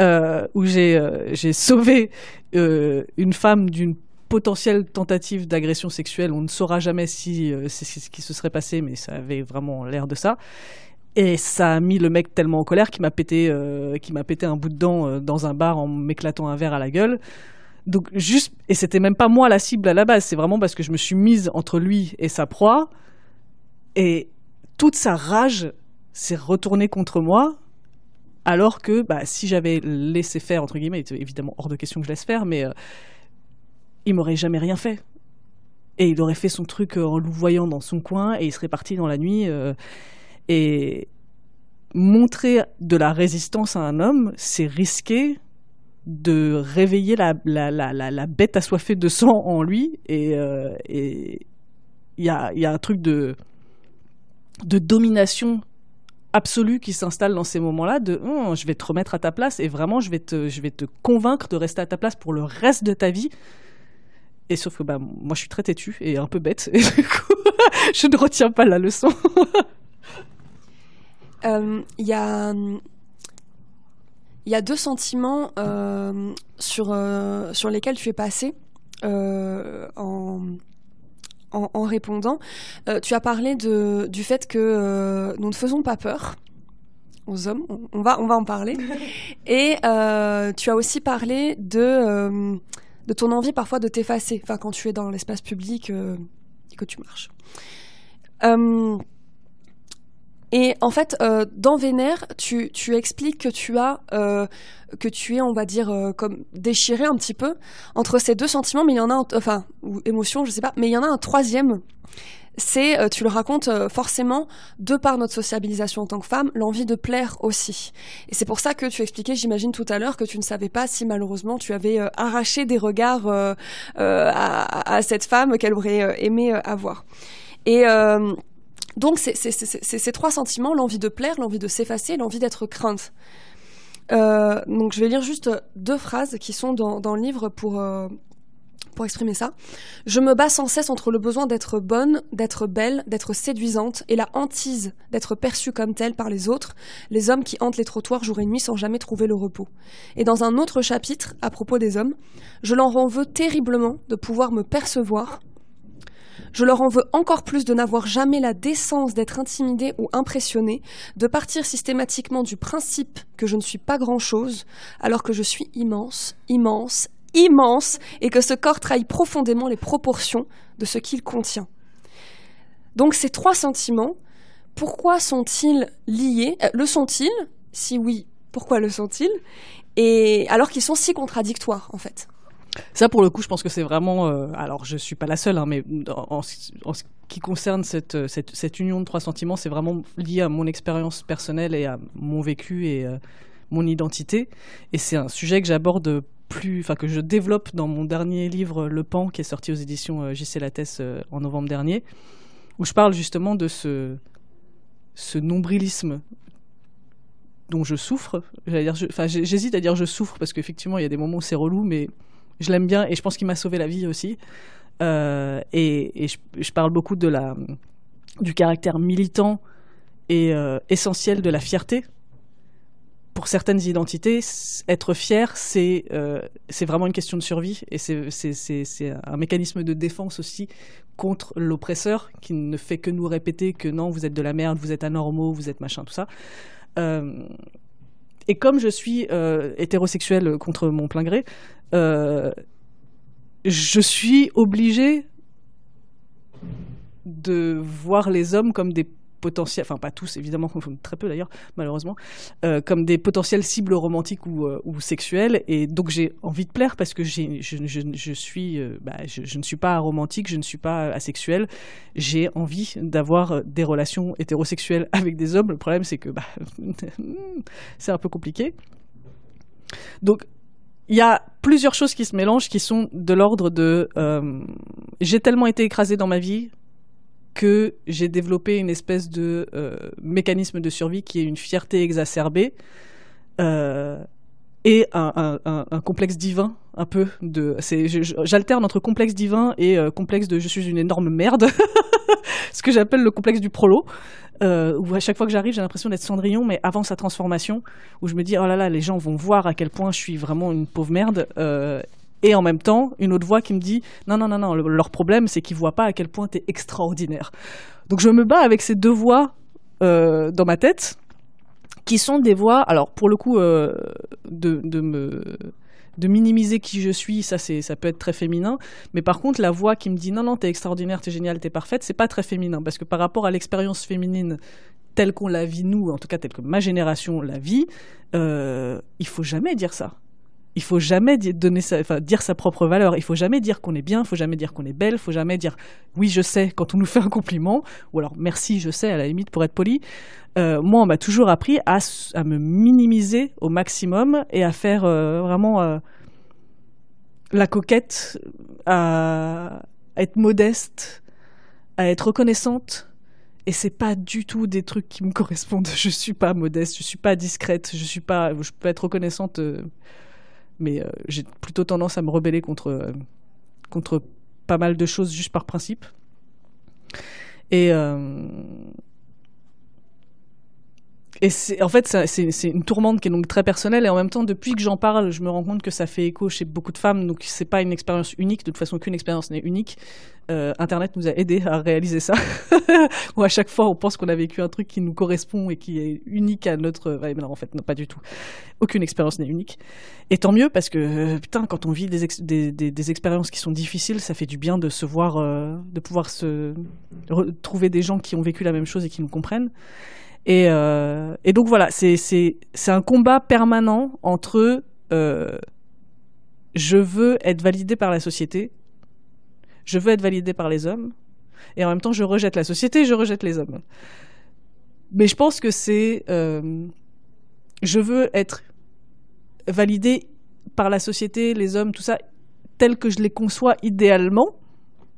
euh, où j'ai euh, sauvé euh, une femme d'une potentielle tentative d'agression sexuelle. On ne saura jamais si euh, c'est ce qui se serait passé mais ça avait vraiment l'air de ça. Et ça a mis le mec tellement en colère qu'il m'a pété qu'il m'a pété un bout de dent dans un bar en m'éclatant un verre à la gueule. Donc juste et c'était même pas moi la cible à la base c'est vraiment parce que je me suis mise entre lui et sa proie. Et toute sa rage s'est retournée contre moi alors que bah, si j'avais laissé faire entre guillemets il évidemment hors de question que je laisse faire mais euh, il m'aurait jamais rien fait. Et il aurait fait son truc euh, en louvoyant dans son coin et il serait parti dans la nuit euh, et montrer de la résistance à un homme c'est risquer de réveiller la, la, la, la, bête assoiffée de sang en lui et euh, il y a, y a un truc de de domination absolue qui s'installe dans ces moments-là de Hum, je vais te remettre à ta place et vraiment je vais te je vais te convaincre de rester à ta place pour le reste de ta vie et sauf que bah moi je suis très têtue et un peu bête et du coup je ne retiens pas la leçon Euh, Il y a. Y a deux sentiments euh, sur, euh, sur lesquels tu es passé en, en, en répondant. Euh, tu as parlé de, du fait que euh, nous ne faisons pas peur aux hommes, on, on va, on va en parler. Et euh, tu as aussi parlé de, de ton envie parfois de t'effacer, enfin quand tu es dans l'espace public et que tu marches. Et en fait, euh, dans Vénère, tu, tu expliques que tu as, euh, que tu es, on va dire, euh, comme déchiré un petit peu entre ces deux sentiments, mais il y en a, enfin, ou émotion, je sais pas, mais il y en a un troisième. C'est, euh, tu le racontes euh, forcément, de par notre sociabilisation en tant que femme, l'envie de plaire aussi. Et c'est pour ça que tu expliquais, j'imagine tout à l'heure, que tu ne savais pas si malheureusement tu avais euh, arraché des regards à, à cette femme qu'elle aurait aimé avoir. Et donc, c'est ces trois sentiments, l'envie de plaire, l'envie de s'effacer, l'envie d'être crainte. Euh, donc, je vais lire juste deux phrases qui sont dans, dans le livre pour, euh, pour exprimer ça. Je me bats sans cesse entre le besoin d'être bonne, d'être belle, d'être séduisante et la hantise d'être perçue comme telle par les autres, les hommes qui hantent les trottoirs jour et nuit sans jamais trouver le repos. Et dans un autre chapitre, à propos des hommes, je leur en veux terriblement de pouvoir me percevoir je leur en veux encore plus de n'avoir jamais la décence d'être intimidé ou impressionné, de partir systématiquement du principe que je ne suis pas grand-chose, alors que je suis immense, immense, immense, et que ce corps trahit profondément les proportions de ce qu'il contient. Donc ces trois sentiments, pourquoi sont-ils liés? Euh, Le sont-ils? Si oui, pourquoi le sont-ils? Et alors qu'ils sont si contradictoires, en fait. Ça, pour le coup, je pense que c'est vraiment. euh, alors, je suis pas la seule, hein, mais en, ce- qui concerne cette, euh, cette, cette union de trois sentiments, c'est vraiment lié à mon expérience personnelle et à mon vécu et euh, mon identité. Et c'est un sujet que j'aborde plus, enfin que je développe dans mon dernier livre Le Pan, qui est sorti aux éditions euh, JC Lattès en novembre dernier, où je parle justement de ce ce nombrilisme dont je souffre. J'hésite à dire je souffre parce qu'effectivement, il y a des moments où c'est relou, mais je l'aime bien et je pense qu'il m'a sauvé la vie aussi. Euh, et je, parle beaucoup de la, du caractère militant et euh, essentiel de la fierté. Pour certaines identités, être fier, c'est euh, vraiment une question de survie et c'est- un mécanisme de défense aussi contre l'oppresseur qui ne fait que nous répéter que non, vous êtes de la merde, vous êtes anormaux, vous êtes machin, tout ça. Euh, Et comme je suis hétérosexuel contre mon plein gré, euh, je suis obligée de voir les hommes comme des potentiels, enfin pas tous évidemment, très peu d'ailleurs malheureusement, euh, comme des potentielles cibles romantiques ou, euh, sexuelles. Et donc j'ai envie de plaire parce que je, suis, euh, bah, je, ne suis pas romantique, je ne suis pas asexuel. J'ai envie d'avoir des relations hétérosexuelles avec des hommes. Le problème c'est que bah, c'est un peu compliqué. Donc il y a plusieurs choses qui se mélangent qui sont de l'ordre de euh, j'ai tellement été écrasé dans ma vie que j'ai développé une espèce de euh, mécanisme de survie qui est une fierté exacerbée euh, et un, complexe divin un peu de j'alterne entre complexe divin et euh, complexe de je suis une énorme merde. Ce que j'appelle le complexe du prolo. Euh, où à chaque fois que j'arrive j'ai l'impression d'être Cendrillon mais avant sa transformation où je me dis oh là là les gens vont voir à quel point je suis vraiment une pauvre merde. Euh, et en même temps une autre voix qui me dit non non non non le, leur problème c'est qu'ils voient pas à quel point tu es extraordinaire. Donc je me bats avec ces deux voix dans ma tête qui sont des voix alors pour le coup de, de me de minimiser qui je suis, ça c'est ça peut être très féminin, mais par contre la voix qui me dit non non t'es extraordinaire, t'es génial, t'es parfaite, c'est pas très féminin. Parce que par rapport à l'expérience féminine telle qu'on la vit nous, en tout cas telle que ma génération la vit, euh, il faut jamais dire ça il faut jamais donner sa, enfin, dire sa propre valeur. Il faut jamais dire qu'on est bien, il faut jamais dire qu'on est belle, il faut jamais dire oui je sais quand on nous fait un compliment, ou alors merci je sais à la limite pour être poli. Euh, moi on m'a toujours appris à, me minimiser au maximum et à faire euh, vraiment euh, la coquette, à, être modeste, à être reconnaissante. Et c'est pas du tout des trucs qui me correspondent. Je suis pas modeste, je suis pas discrète, je suis pas, je peux être reconnaissante mais euh, j'ai plutôt tendance à me rebeller contre, euh, contre pas mal de choses juste par principe. Et, euh, et en fait, c'est, une tourmente qui est donc très personnelle. Et en même temps, depuis que j'en parle, je me rends compte que ça fait écho chez beaucoup de femmes. Donc, c'est pas une expérience unique. De toute façon, aucune expérience n'est unique. Euh, Internet nous a aidé à réaliser ça. Où à chaque fois, on pense qu'on a vécu un truc qui nous correspond et qui est unique à notre. Ouais, mais non, en fait, non, pas du tout. Aucune expérience n'est unique. Et tant mieux parce que, euh, putain, quand on vit des, ex- des, des, des, expériences qui sont difficiles, ça fait du bien de se voir, euh, de pouvoir se trouver des gens qui ont vécu la même chose et qui nous comprennent. Et, euh, et, donc voilà, c'est un combat permanent entre euh, je veux être validé par la société, je veux être validé par les hommes, et en même temps je rejette la société, je rejette les hommes. Mais je pense que c'est euh, je veux être validé par la société, les hommes, tout ça, tel que je les conçois idéalement,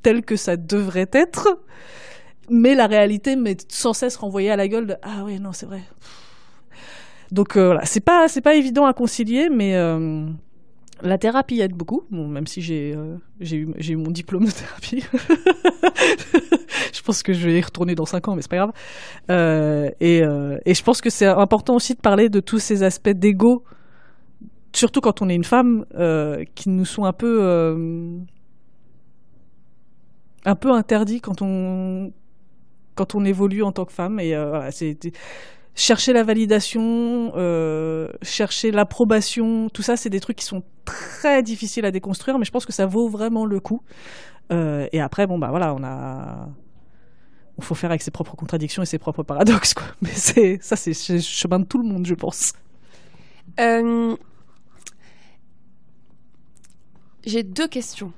tel que ça devrait être mais la réalité m'est sans cesse renvoyée à la gueule de ah oui non c'est vrai. Donc euh, voilà. C'est pas c'est pas évident à concilier mais euh, la thérapie aide beaucoup. Même si j'ai euh, eu eu mon diplôme de thérapie. Je pense que je vais y retourner dans cinq ans mais c'est pas grave. Et et je pense que c'est important aussi de parler de tous ces aspects d'ego surtout quand on est une femme qui nous sont un peu un peu interdits quand on quand on évolue en tant que femme. Et euh, c'est chercher la validation, euh, chercher l'approbation, tout ça, c'est des trucs qui sont très difficiles à déconstruire, mais je pense que ça vaut vraiment le coup. Euh, et après, bon bah voilà, on a, il faut faire avec ses propres contradictions et ses propres paradoxes, quoi. Mais c'est ça, c'est le chemin de tout le monde, je pense. J'ai deux questions.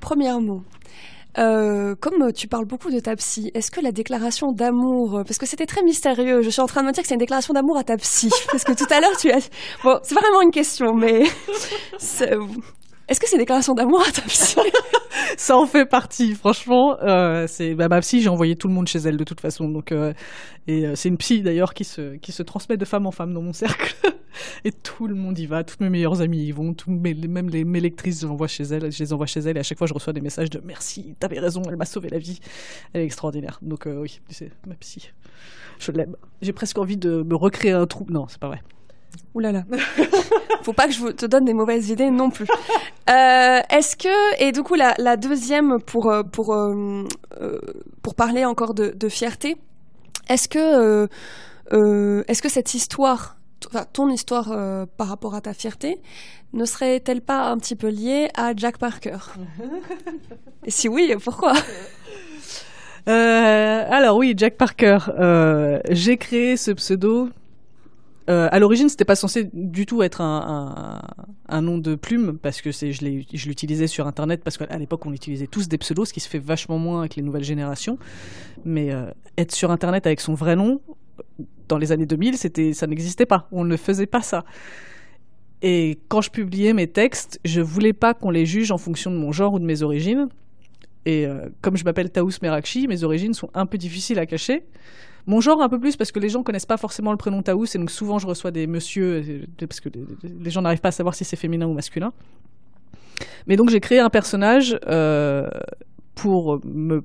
Premièrement, euh, comme tu parles beaucoup de ta psy, est-ce que la déclaration d'amour, parce que c'était très mystérieux, je suis en train de me dire que c'est une déclaration d'amour à ta psy, parce que tout à l'heure tu as, bon, c'est vraiment une question, mais est-ce que c'est une déclaration d'amour à ta psy? Ça en fait partie, franchement. Euh, c'est bah, ma psy, j'ai envoyé tout le monde chez elle de toute façon, donc euh, et euh, c'est une psy d'ailleurs qui se qui se transmet de femme en femme dans mon cercle. et tout le monde y va, toutes mes meilleures amies y vont, même les, mes lectrices, j'envoie chez elle, je les envoie chez elle et à chaque fois je reçois des messages de merci, t'avais raison, elle m'a sauvé la vie, elle est extraordinaire. Donc euh, oui, c'est ma psy, je l'aime. J'ai presque envie de me recréer un trou. Non, c'est pas vrai. Ouh là là. Faut pas que je te donne des mauvaises idées non plus. Euh, Est-ce que et du coup la, deuxième pour pour euh, pour parler encore de, fierté, est-ce que est-ce que cette histoire enfin, ton histoire euh, par rapport à ta fierté ne serait-elle pas un petit peu liée à Jack Parker? Et si oui, pourquoi? Euh, alors oui, Jack Parker. Euh, j'ai créé ce pseudo. À l'origine, c'était pas censé du tout être un, un, un nom de plume parce que c'est je l'utilisais sur internet parce qu'à l'époque on utilisait tous des pseudos, ce qui se fait vachement moins avec les nouvelles générations. Mais être sur internet avec son vrai nom dans les années 2000, c'était ça n'existait pas. On ne faisait pas ça. Et quand je publiais mes textes, je voulais pas qu'on les juge en fonction de mon genre ou de mes origines. Et euh, comme je m'appelle Taous Merakchi, mes origines sont un peu difficiles à cacher. Mon genre un peu plus parce que les gens connaissent pas forcément le prénom Taous et donc souvent je reçois des monsieur euh, parce que les- les gens n'arrivent pas à savoir si c'est féminin ou masculin. Mais donc j'ai créé un personnage euh, pour me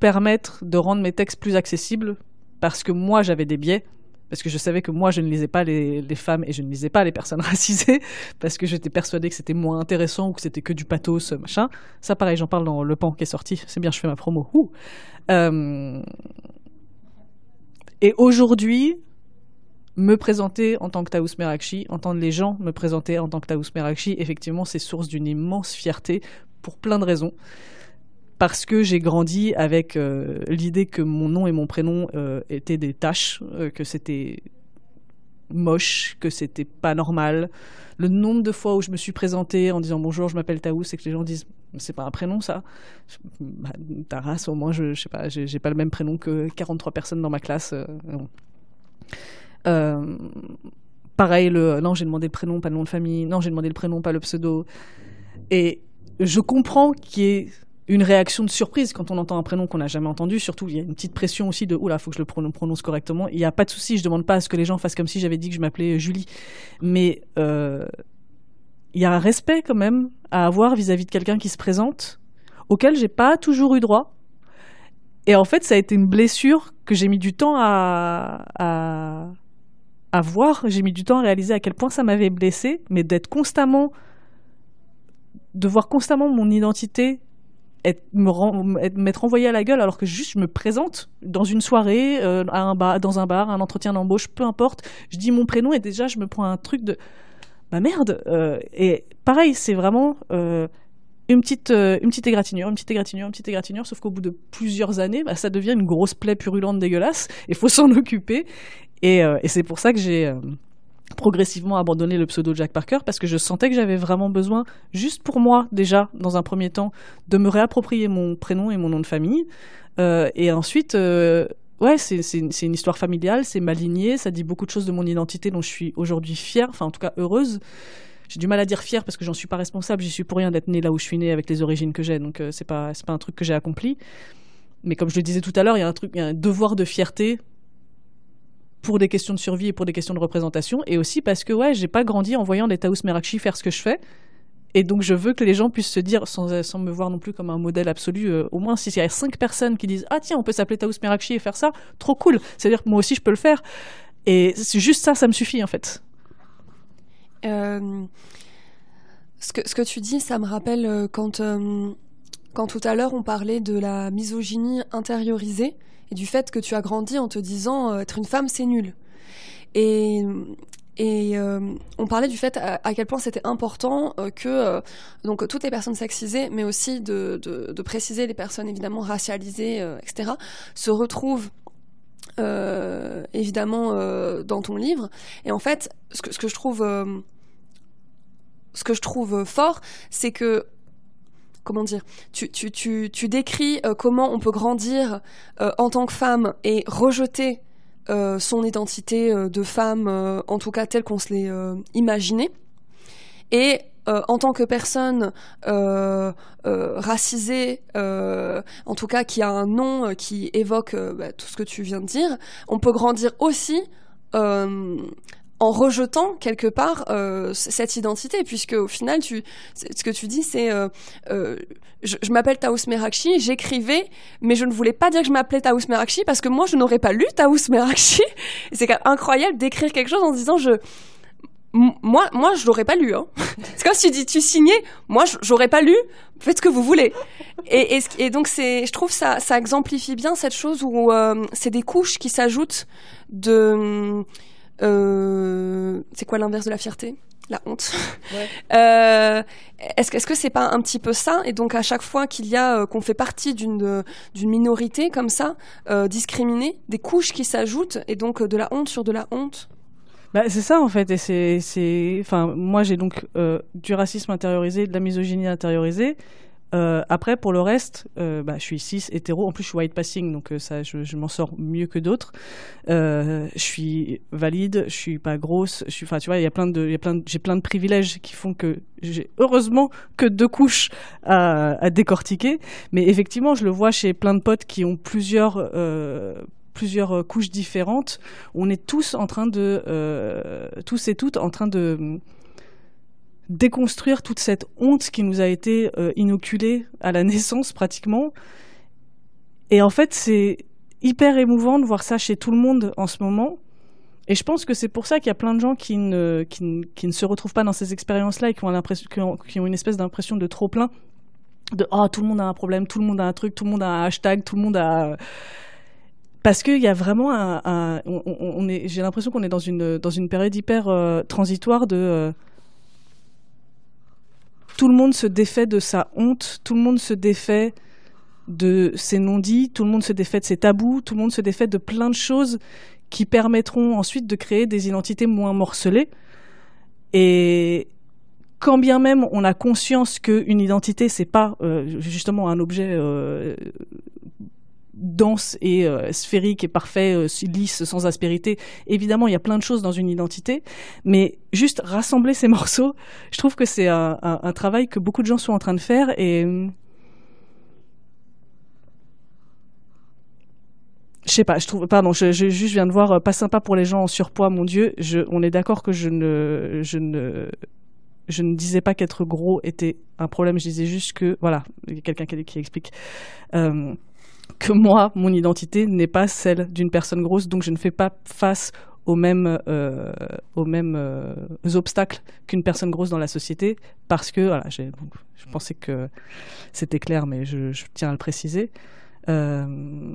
permettre de rendre mes textes plus accessibles parce que moi j'avais des biais parce que je savais que moi je ne lisais pas les, femmes et je ne lisais pas les personnes racisées parce que j'étais persuadée que c'était moins intéressant ou que c'était que du pathos machin. Ça pareil j'en parle dans Le Pan qui est sorti. C'est bien je fais ma promo. Euh, Et aujourd'hui, me présenter en tant que Taous Merakchi, entendre les gens me présenter en tant que Taous Merakchi, effectivement, c'est source d'une immense fierté pour plein de raisons. Parce que j'ai grandi avec euh, l'idée que mon nom et mon prénom euh, étaient des tâches, euh, que c'était moche, que c'était pas normal. Le nombre de fois où je me suis présentée en disant bonjour, je m'appelle Taous, et que les gens disent c'est pas un prénom ça. Bah, ta race, au moins, je, je sais pas, j'ai pas le même prénom que 43 personnes dans ma classe. pareil, le non, j'ai demandé le prénom, pas le nom de famille. Non, j'ai demandé le prénom, pas le pseudo. Et je comprends qu'il y ait une réaction de surprise quand on entend un prénom qu'on n'a jamais entendu. Surtout, il y a une petite pression aussi de oula, faut que je le pronon- prononce correctement. Il n'y a pas de souci, je demande pas à ce que les gens fassent comme si j'avais dit que je m'appelais Julie. Mais euh, il y a un respect quand même à avoir vis-à-vis de quelqu'un qui se présente, auquel j'ai pas toujours eu droit. Et en fait, ça a été une blessure que j'ai mis du temps à, à, à voir. J'ai mis du temps à réaliser à quel point ça m'avait blessé, mais d'être constamment, de voir constamment mon identité être, me m'être envoyée à la gueule alors que juste je me présente dans une soirée, euh, à un bar, dans un bar, un entretien d'embauche, peu importe. Je dis mon prénom et déjà je me prends un truc de bah merde. euh, et pareil, c'est vraiment euh, une petite, une petite égratignure, une petite égratignure, une petite égratignure. Sauf qu'au bout de plusieurs années, bah, ça devient une grosse plaie purulente, dégueulasse. Il faut s'en occuper. Et, et c'est pour ça que j'ai progressivement abandonné le pseudo Jack Parker parce que je sentais que j'avais vraiment besoin, juste pour moi déjà, dans un premier temps, de me réapproprier mon prénom et mon nom de famille. Euh, et ensuite, euh, ouais, c'est une, histoire familiale, c'est ma lignée, ça dit beaucoup de choses de mon identité dont je suis aujourd'hui fière, enfin en tout cas heureuse. J'ai du mal à dire fière parce que j'en suis pas responsable, j'y suis pour rien d'être née là où je suis née avec les origines que j'ai, donc euh, c'est pas pas un truc que j'ai accompli. Mais comme je le disais tout à l'heure, il y a un truc, il y a un devoir de fierté pour des questions de survie et pour des questions de représentation, et aussi parce que ouais, j'ai pas grandi en voyant des Taous Merakchi faire ce que je fais, et donc je veux que les gens puissent se dire, sans, sans me voir non plus comme un modèle absolu, euh, au moins s'il y a cinq personnes qui disent ah tiens on peut s'appeler Taous Merakchi et faire ça, trop cool, c'est-à-dire que moi aussi je peux le faire, et juste ça, ça me suffit en fait. Euh, ce, que, ce que tu dis, ça me rappelle euh, quand, quand tout à l'heure on parlait de la misogynie intériorisée et du fait que tu as grandi en te disant euh, être une femme c'est nul. Et, euh, on parlait du fait à, quel point c'était important euh, que donc toutes les personnes sexisées, mais aussi de, préciser les personnes évidemment racialisées, etc., se retrouvent évidemment dans ton livre. Et en fait, ce que, je trouve ce que je trouve fort, c'est que comment dire, tu, décris euh, comment on peut grandir euh, en tant que femme et rejeter euh, son identité de femme, en tout cas telle qu'on se l'est imaginée. Et en tant que personne racisée, en tout cas qui a un nom qui évoque bah, tout ce que tu viens de dire, on peut grandir aussi en rejetant quelque part euh, cette identité, puisque au final, tu, ce que tu dis, c'est euh, euh, je, m'appelle Taous Merakchi, j'écrivais, mais je ne voulais pas dire que je m'appelais Taous Merakchi parce que moi, je n'aurais pas lu Taous Merakchi. C'est incroyable d'écrire quelque chose en disant je moi, moi, je l'aurais pas lu. Hein. C'est comme si tu dis, tu signais. Moi, j'aurais pas lu. Faites ce que vous voulez. Et, et, donc, c'est, je trouve ça, ça exemplifie bien cette chose où c'est des couches qui s'ajoutent de c'est quoi l'inverse de la fierté? La honte? Euh, est-ce que est-ce que c'est pas un petit peu ça? Et donc à chaque fois qu'il y a euh, qu'on fait partie d'une d'une minorité comme ça euh, discriminée, des couches qui s'ajoutent et donc de la honte sur de la honte? Bah, c'est ça en fait, et c'est, c'est, enfin, moi j'ai donc du racisme intériorisé, de la misogynie intériorisée, euh, après, pour le reste, euh, bah, je suis cis, hétéro. En plus, je suis white passing, donc euh, ça, je, m'en sors mieux que d'autres. je suis valide, je suis pas grosse. Enfin, tu vois, il y a plein de, j'ai plein de privilèges qui font que j'ai heureusement que deux couches à, à, décortiquer. Mais effectivement, je le vois chez plein de potes qui ont plusieurs plusieurs couches différentes. On est tous en train de, tous et toutes en train de déconstruire toute cette honte qui nous a été euh, inoculée à la naissance pratiquement. Et en fait, c'est hyper émouvant de voir ça chez tout le monde en ce moment. Et je pense que c'est pour ça qu'il y a plein de gens qui ne, qui, ne, se retrouvent pas dans ces expériences-là et qui ont, qui ont, qui une espèce d'impression de trop plein. De oh, tout le monde a un problème, tout le monde a un truc, tout le monde a un hashtag, tout le monde a. Parce qu'il y a vraiment un. on, j'ai l'impression qu'on est dans une, dans une période hyper euh, transitoire de. Euh, tout le monde se défait de sa honte, tout le monde se défait de ses non-dits, tout le monde se défait de ses tabous, tout le monde se défait de plein de choses qui permettront ensuite de créer des identités moins morcelées. Et quand bien même on a conscience qu'une identité, c'est pas euh, justement un objet euh, dense et euh, sphérique et parfait, euh, lisse, sans aspérité. Évidemment, il y a plein de choses dans une identité, mais juste rassembler ces morceaux, je trouve que c'est un, travail que beaucoup de gens sont en train de faire et je sais pas, je trouve, pardon, je, je, viens de voir, euh, pas sympa pour les gens en surpoids, mon Dieu. On est d'accord que je ne, je ne, je ne disais pas qu'être gros était un problème. Je disais juste que, voilà, il y a quelqu'un qui, qui, explique que moi, mon identité n'est pas celle d'une personne grosse, donc je ne fais pas face aux mêmes, euh, aux mêmes euh, obstacles qu'une personne grosse dans la société, parce que, voilà, je pensais que c'était clair, mais je, je, tiens à le préciser. Euh,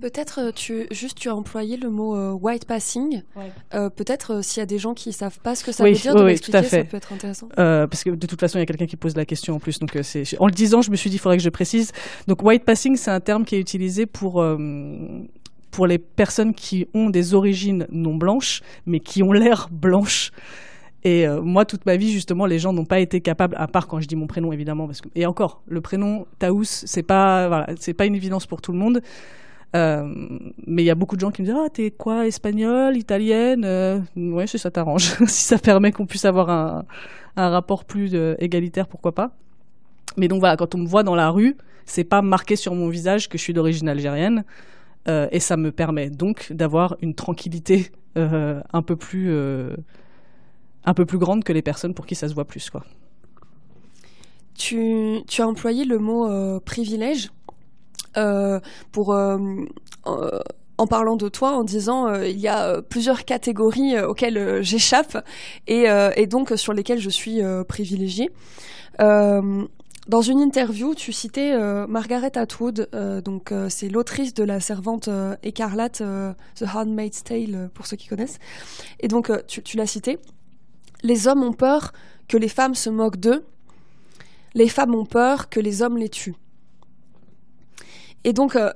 Peut-être euh, tu juste tu as employé le mot euh, white passing. Peut-être s'il y a des gens qui savent pas ce que ça veut dire, de oui, tout à fait. ça peut être intéressant. parce que de toute façon, il y a quelqu'un qui pose la question en plus. Donc c'est en le disant, je me suis dit, il faudrait que je précise. Donc white passing, c'est un terme qui est utilisé pour pour les personnes qui ont des origines non blanches, mais qui ont l'air blanches. Et euh, moi, toute ma vie, justement, les gens n'ont pas été capables, à part quand je dis mon prénom, évidemment, et encore, le prénom Taous, c'est pas voilà, c'est pas une évidence pour tout le monde. Euh, mais il y a beaucoup de gens qui me disent ah t'es quoi espagnole italienne euh, ouais si ça t'arrange si ça permet qu'on puisse avoir un, un rapport plus égalitaire pourquoi pas mais donc voilà quand on me voit dans la rue c'est pas marqué sur mon visage que je suis d'origine algérienne et ça me permet donc d'avoir une tranquillité un peu plus un peu plus grande que les personnes pour qui ça se voit plus. Quoi. Tu, as employé le mot euh, privilège euh, pour euh, en parlant de toi, en disant il y a plusieurs catégories auxquelles j'échappe et, donc sur lesquelles je suis privilégiée. Dans une interview, tu citais Margaret Atwood, donc c'est l'autrice de La Servante écarlate, The Handmaid's Tale pour ceux qui connaissent. Et donc tu, tu l'as cité les hommes ont peur que les femmes se moquent d'eux. Les femmes ont peur que les hommes les tuent. Et donc, euh,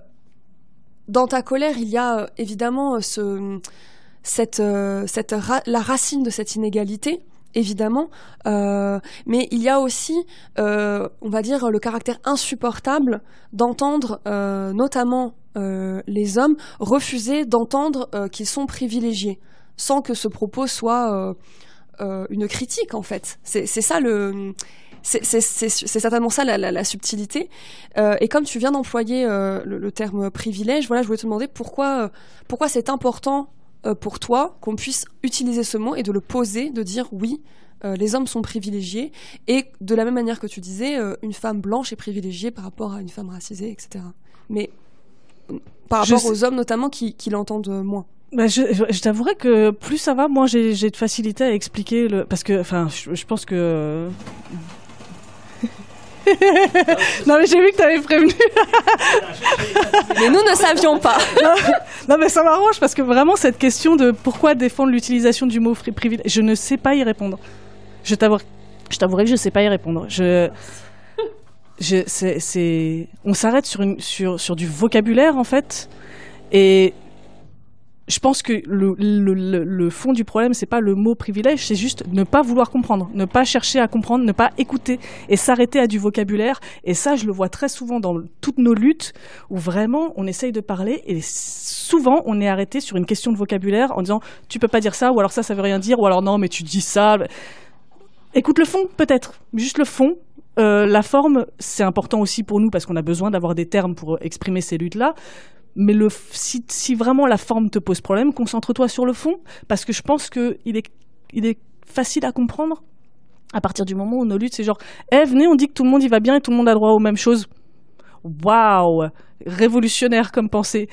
dans ta colère, il y a euh, évidemment euh, la racine de cette inégalité, évidemment, mais il y a aussi, on va dire, le caractère insupportable d'entendre, notamment les hommes, refuser d'entendre qu'ils sont privilégiés, sans que ce propos soit euh, une critique en fait. C'est ça le c'est certainement ça la, la, subtilité. Euh, et comme tu viens d'employer euh, le, terme privilège, voilà, je voulais te demander pourquoi, pourquoi c'est important pour toi qu'on puisse utiliser ce mot et de le poser, de dire oui, les hommes sont privilégiés. Et de la même manière que tu disais, une femme blanche est privilégiée par rapport à une femme racisée, etc. Mais par rapport aux hommes notamment qui, qui l'entendent moins. Bah, je, je, t'avouerais que plus ça va, moi j'ai de facilité à expliquer le parce que enfin je, pense que non mais j'ai vu que t'avais prévenu. mais nous ne savions pas. non, mais ça m'arrange parce que vraiment cette question de pourquoi défendre l'utilisation du mot privilège, je ne sais pas y répondre. Je t'avouerai, je t'avouerai que je sais pas y répondre. Je, je, c'est, c'est, on s'arrête sur une, sur, sur du vocabulaire en fait, et je pense que le, fond du problème, c'est pas le mot privilège, c'est juste ne pas vouloir comprendre, ne pas chercher à comprendre, ne pas écouter et s'arrêter à du vocabulaire. Et ça, je le vois très souvent dans toutes nos luttes où vraiment on essaye de parler et souvent on est arrêté sur une question de vocabulaire en disant tu peux pas dire ça ou alors ça, ça veut rien dire ou alors non, mais tu dis ça. Écoute le fond, peut-être, juste le fond. Euh, la forme, c'est important aussi pour nous parce qu'on a besoin d'avoir des termes pour exprimer ces luttes-là mais si, vraiment la forme te pose problème, concentre-toi sur le fond, parce que je pense qu'il est, il est facile à comprendre à partir du moment où nos luttes, c'est genre, eh, venez, on dit que tout le monde y va bien et tout le monde a droit aux mêmes choses. Waouh Révolutionnaire comme pensée.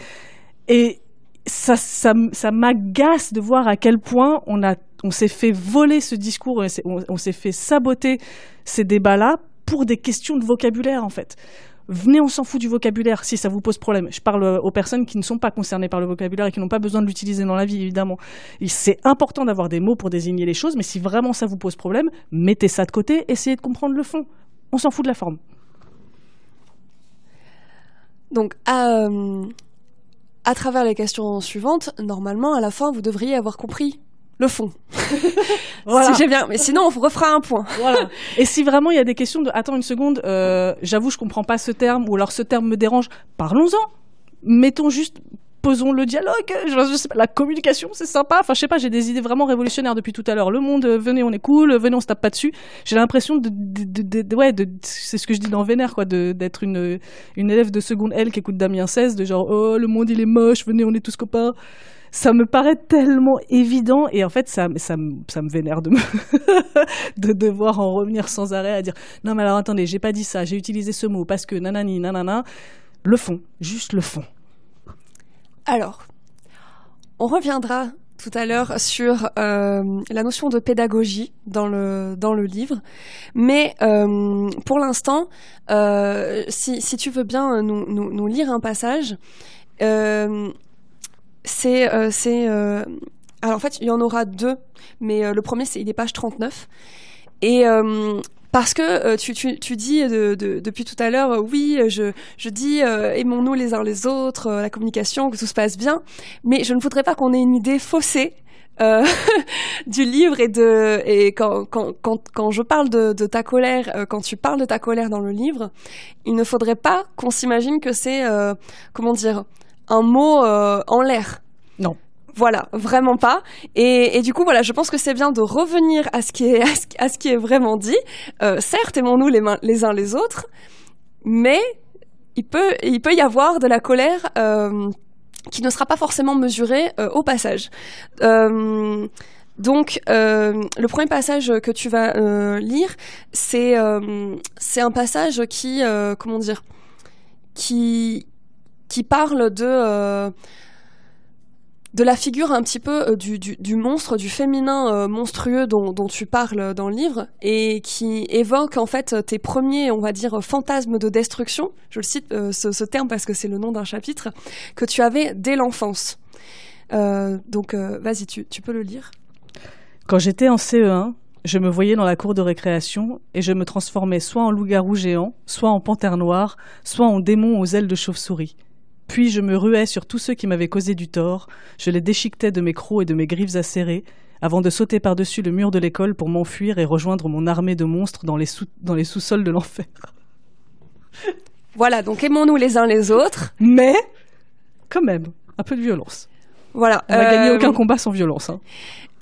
Et ça, ça, ça m'agace de voir à quel point on, on s'est fait voler ce discours, on s'est fait saboter ces débats-là pour des questions de vocabulaire, en fait. Venez, on s'en fout du vocabulaire si ça vous pose problème. Je parle euh, aux personnes qui ne sont pas concernées par le vocabulaire et qui n'ont pas besoin de l'utiliser dans la vie, évidemment. C'est important d'avoir des mots pour désigner les choses, mais si vraiment ça vous pose problème, mettez ça de côté, essayez de comprendre le fond. On s'en fout de la forme. Donc, à, euh, à travers les questions suivantes, normalement, à la fin, vous devriez avoir compris le fond. voilà. Si j'ai bien, mais sinon on refera un point. voilà. Et si vraiment il y a des questions de, attends une seconde, euh, j'avoue je comprends pas ce terme ou alors ce terme me dérange, parlons-en. Mettons juste, posons le dialogue. Je, sais pas, la communication c'est sympa. Enfin je sais pas, j'ai des idées vraiment révolutionnaires depuis tout à l'heure. Le monde, euh, venez on est cool, venez on se tape pas dessus. J'ai l'impression de, de, de, ouais, c'est ce que je dis dans Vénère quoi, d'être une une élève de seconde L qui écoute Damien 16, de genre oh le monde il est moche, venez on est tous copains ça me paraît tellement évident et en fait ça, ça, ça me vénère de, me de devoir en revenir sans arrêt à dire non mais alors attendez j'ai pas dit ça j'ai utilisé ce mot parce que nanani nanana. Le fond juste le fond. Alors on reviendra tout à l'heure sur euh, la notion de pédagogie dans le dans le livre, mais euh, pour l'instant, euh, si, si tu veux bien nous, nous lire un passage, c'est euh, c'est euh, alors en fait il y en aura deux, mais euh, le premier c'est il est page 39 et parce que tu, tu, tu, dis de, de, depuis tout à l'heure, oui, je, je dis aimons-nous les uns les autres, la communication, que tout se passe bien, mais je ne voudrais pas qu'on ait une idée faussée euh, du livre et de et quand quand quand, quand je parle de, de ta colère, quand tu parles de ta colère dans le livre, il ne faudrait pas qu'on s'imagine que c'est comment dire un mot euh, en l'air. Non. Voilà, vraiment pas. Et, et, du coup, voilà, je pense que c'est bien de revenir à ce qui est, à ce, qui est vraiment dit. Euh, certes, aimons-nous les, les uns les autres, mais il peut, il peut y avoir de la colère euh, qui ne sera pas forcément mesurée euh, au passage. Donc, le premier passage que tu vas lire, c'est c'est un passage qui, comment dire, qui qui parle de euh, de la figure un petit peu euh, du, du, monstre, du féminin euh, monstrueux dont, tu parles dans le livre et qui évoque en fait tes premiers, on va dire, fantasmes de destruction. Je le cite ce, ce, terme parce que c'est le nom d'un chapitre que tu avais dès l'enfance. donc, vas-y, tu, tu peux le lire. Quand j'étais en CE1, je me voyais dans la cour de récréation et je me transformais soit en loup-garou géant, soit en panthère noire, soit en démon aux ailes de chauve-souris. Puis je me ruais sur tous ceux qui m'avaient causé du tort, je les déchiquetais de mes crocs et de mes griffes acérées, avant de sauter par-dessus le mur de l'école pour m'enfuir et rejoindre mon armée de monstres dans les, sous- dans les sous-sols de l'enfer. Voilà, donc aimons-nous les uns les autres. Mais, quand même, un peu de violence. Voilà. On n'a gagné euh, aucun combat sans violence. Hein.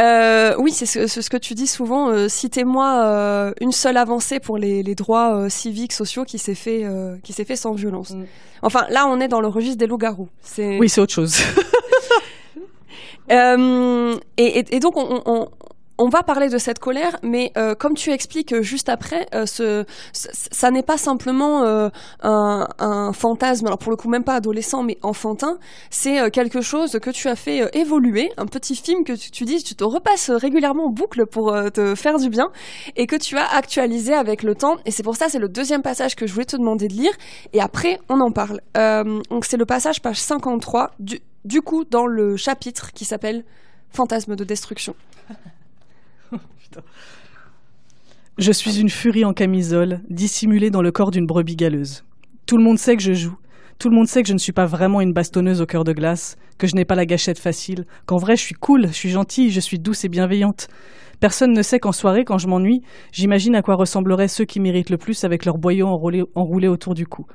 Euh, oui, c'est ce, ce, que tu dis souvent. Euh, citez-moi euh, une seule avancée pour les, les droits euh, civiques, sociaux qui s'est fait, euh, qui s'est fait sans violence. Mm. Enfin, là, on est dans le registre des loups-garous. Oui, c'est autre chose. et, et, et, donc, on, on, on va parler de cette colère, mais euh, comme tu expliques juste après, euh, ce, ça n'est pas simplement euh, un, un, fantasme, alors pour le coup même pas adolescent, mais enfantin, c'est quelque chose que tu as fait évoluer, un petit film que tu, tu, dis, tu te repasses régulièrement en boucle pour te faire du bien, et que tu as actualisé avec le temps, et c'est pour ça, c'est le deuxième passage que je voulais te demander de lire, et après on en parle. donc c'est le passage page 53, du, du coup dans le chapitre qui s'appelle Fantasme de destruction. Je suis une furie en camisole, dissimulée dans le corps d'une brebis galeuse. Tout le monde sait que je joue. Tout le monde sait que je ne suis pas vraiment une bastonneuse au cœur de glace, que je n'ai pas la gâchette facile, qu'en vrai je suis cool, je suis gentille, je suis douce et bienveillante. Personne ne sait qu'en soirée, quand je m'ennuie, j'imagine à quoi ressembleraient ceux qui méritent le plus avec leur boyau enroulé, enroulé autour du cou.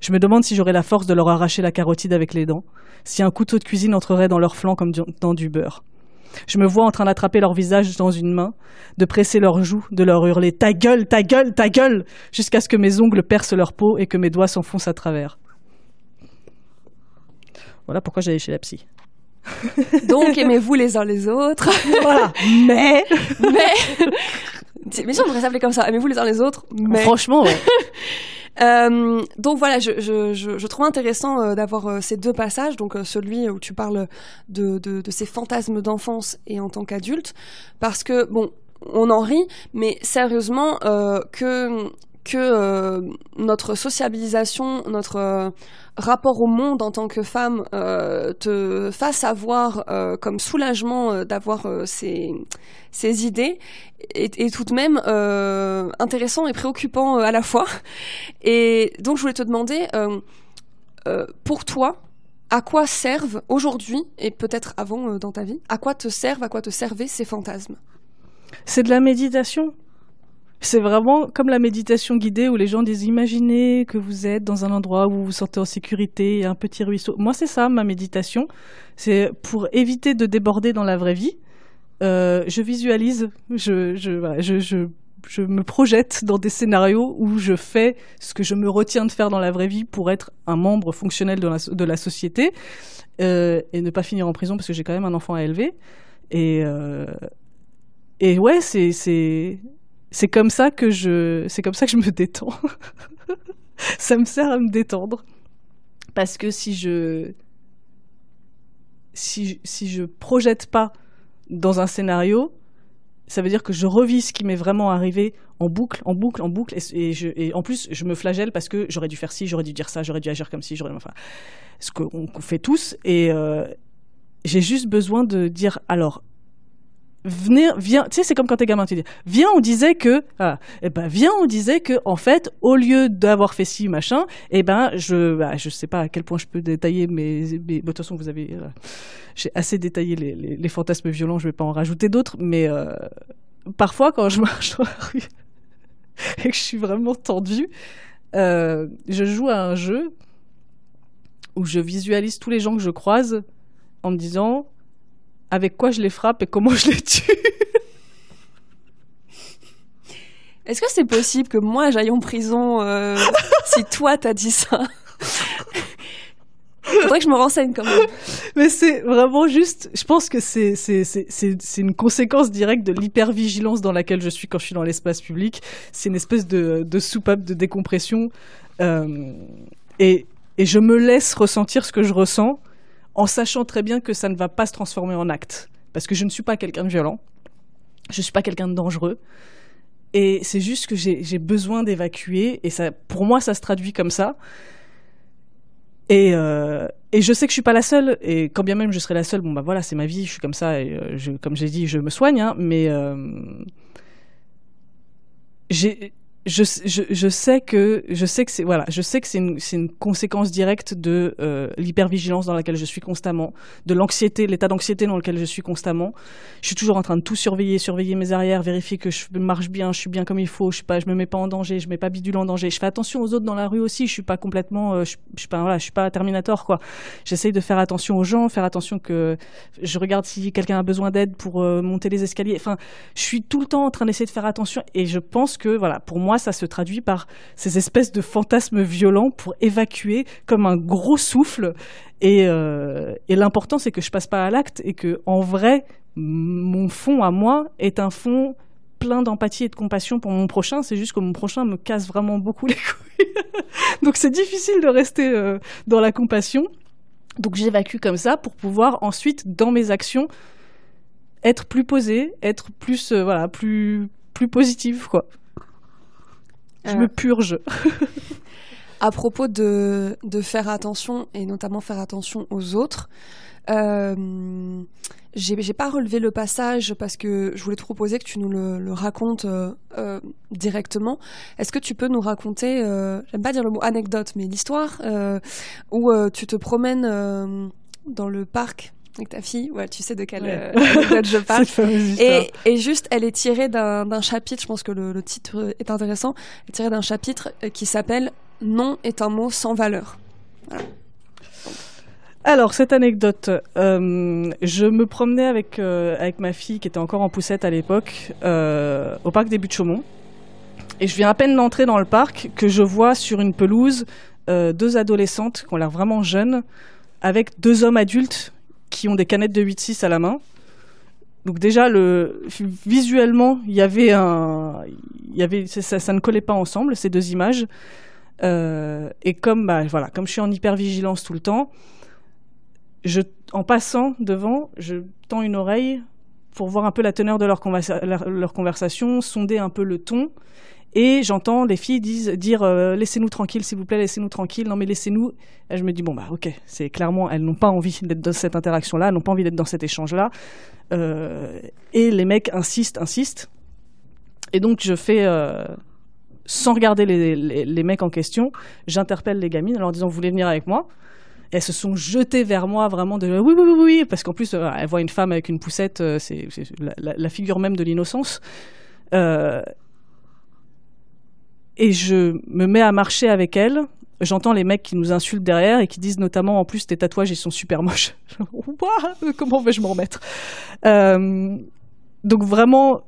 Je me demande si j'aurais la force de leur arracher la carotide avec les dents, si un couteau de cuisine entrerait dans leur flanc comme dans du beurre. Je me vois en train d'attraper leur visage dans une main, de presser leurs joues, de leur hurler Ta gueule, ta gueule, ta gueule jusqu'à ce que mes ongles percent leur peau et que mes doigts s'enfoncent à travers. Voilà pourquoi j'allais chez la psy. Donc aimez-vous les uns les autres? voilà. Mais. Mais. Mais si on devrait s'appeler comme ça, aimez-vous les uns les autres? Mais. Franchement, ouais. Euh, donc voilà, je, je, je, je trouve intéressant euh, d'avoir euh, ces deux passages, donc celui où tu parles de, de, de ces fantasmes d'enfance et en tant qu'adulte, parce que bon, on en rit, mais sérieusement que que euh, notre sociabilisation, notre euh, rapport au monde en tant que femme euh, te fasse avoir comme soulagement d'avoir ces, ces idées est, tout de même intéressant et préoccupant à la fois. Et donc je voulais te demander, pour toi, à quoi servent aujourd'hui, et peut-être avant dans ta vie, à quoi te servent, à quoi te servaient ces fantasmes? C'est de la méditation. C'est vraiment comme la méditation guidée où les gens disent imaginez que vous êtes dans un endroit où vous vous sentez en sécurité, et un petit ruisseau. Moi, c'est ça ma méditation. C'est pour éviter de déborder dans la vraie vie. Euh, je visualise, je, je, je, je, je me projette dans des scénarios où je fais ce que je me retiens de faire dans la vraie vie pour être un membre fonctionnel de la, de la société euh, et ne pas finir en prison parce que j'ai quand même un enfant à élever. Et, euh, et ouais, c'est c'est comme ça que je, c'est comme ça que je me détends. ça me sert à me détendre. Parce que si je, si, si je projette pas dans un scénario, ça veut dire que je revis ce qui m'est vraiment arrivé en boucle, en boucle, en boucle. Et, en plus, je me flagelle parce que j'aurais dû faire ci, j'aurais dû dire ça, j'aurais dû agir comme ci, j'aurais. Enfin, ce qu'on fait tous. Et euh, j'ai juste besoin de dire alors, venir viens tu sais c'est comme quand t'es gamin tu dis viens on disait que ah, eh ben viens on disait que en fait au lieu d'avoir fait ci machin eh ben je bah, je sais pas à quel point je peux détailler mais, mais de toute façon vous avez euh, j'ai assez détaillé les, les, les, fantasmes violents je vais pas en rajouter d'autres mais euh, parfois quand je marche dans la rue et que je suis vraiment tendue euh, je joue à un jeu où je visualise tous les gens que je croise en me disant avec quoi je les frappe et comment je les tue. Est-ce que c'est possible que moi j'aille en prison euh, si toi t'as dit ça? Faudrait que je me renseigne quand même. Mais c'est vraiment juste, je pense que c'est, c'est, c'est, c'est, une conséquence directe de l'hypervigilance dans laquelle je suis quand je suis dans l'espace public. C'est une espèce de, de soupape de décompression. Euh, et, et je me laisse ressentir ce que je ressens en sachant très bien que ça ne va pas se transformer en acte. Parce que je ne suis pas quelqu'un de violent, je ne suis pas quelqu'un de dangereux. Et c'est juste que j'ai besoin d'évacuer, et ça, pour moi, ça se traduit comme ça. Et, euh, je sais que je suis pas la seule, et quand bien même je serai la seule, bon bah voilà, c'est ma vie, je suis comme ça, et euh, comme j'ai dit, je me soigne, hein, mais euh, j'ai je, sais que je sais que c'est voilà je sais que c'est une, une, conséquence directe de euh, l'hypervigilance dans laquelle je suis constamment de l'anxiété l'état d'anxiété dans lequel je suis constamment. Je suis toujours en train de tout surveiller surveiller mes arrières vérifier que je marche bien je suis bien comme il faut je suis pas je me mets pas en danger je mets pas bidule en danger. Je fais attention aux autres dans la rue aussi je suis pas complètement euh, je, je, suis pas voilà je suis pas Terminator quoi. J'essaye de faire attention aux gens faire attention que je regarde si quelqu'un a besoin d'aide pour euh, monter les escaliers. Enfin je suis tout le temps en train d'essayer de faire attention et je pense que voilà pour moi ça se traduit par ces espèces de fantasmes violents pour évacuer comme un gros souffle. Et, euh, et l'important, c'est que je passe pas à l'acte et que, en vrai, mon fond à moi est un fond plein d'empathie et de compassion pour mon prochain. C'est juste que mon prochain me casse vraiment beaucoup les couilles. Donc c'est difficile de rester euh, dans la compassion. Donc j'évacue comme ça pour pouvoir ensuite, dans mes actions, être plus posée, être plus, euh, voilà, plus, plus positive, quoi. Je Euh. me purge. À propos de, de faire attention, et notamment faire attention aux autres, euh, j'ai pas relevé le passage parce que je voulais te proposer que tu nous le, le racontes euh, euh, directement. Est-ce que tu peux nous raconter, euh, j'aime pas dire le mot anecdote, mais l'histoire où tu te promènes dans le parc? Avec ta fille Ouais, tu sais de quelle Ouais. euh, je parle. Et, et juste, elle est tirée d'un chapitre, je pense que le, le titre est intéressant, elle est tirée d'un chapitre euh, qui s'appelle Non est un mot sans valeur. Alors, cette anecdote, euh, je me promenais avec, euh, avec ma fille qui était encore en poussette à l'époque euh, au parc des Buttes Chaumont. Et je viens à peine d'entrer dans le parc que je vois sur une pelouse euh, deux adolescentes qui ont l'air vraiment jeunes avec deux hommes adultes qui ont des canettes de 8-6 à la main. Donc déjà, le, visuellement, il y avait un, y avait, ça, ne collait pas ensemble ces deux images. Euh, et comme, bah, voilà, comme je suis en hypervigilance tout le temps, je, en passant devant, je tends une oreille pour voir un peu la teneur de leur conversation, sonder un peu le ton. Et j'entends les filles dire euh, laissez-nous tranquille, s'il vous plaît, laissez-nous tranquille. Non mais laissez-nous. Et je me dis bon bah ok, c'est clairement elles n'ont pas envie d'être dans cette interaction-là, elles n'ont pas envie d'être dans cet échange-là. Euh, et les mecs insistent, insistent. Et donc je fais euh, sans regarder les, les, mecs en question, j'interpelle les gamines en leur disant vous voulez venir avec moi? Elles se sont jetées vers moi vraiment de oui oui oui oui parce qu'en plus elles voient une femme avec une poussette c'est la, figure même de l'innocence et je me mets à marcher avec elles j'entends les mecs qui nous insultent derrière et qui disent notamment en plus tes tatouages ils sont super moches. Comment vais-je m'en remettre? Euh, donc vraiment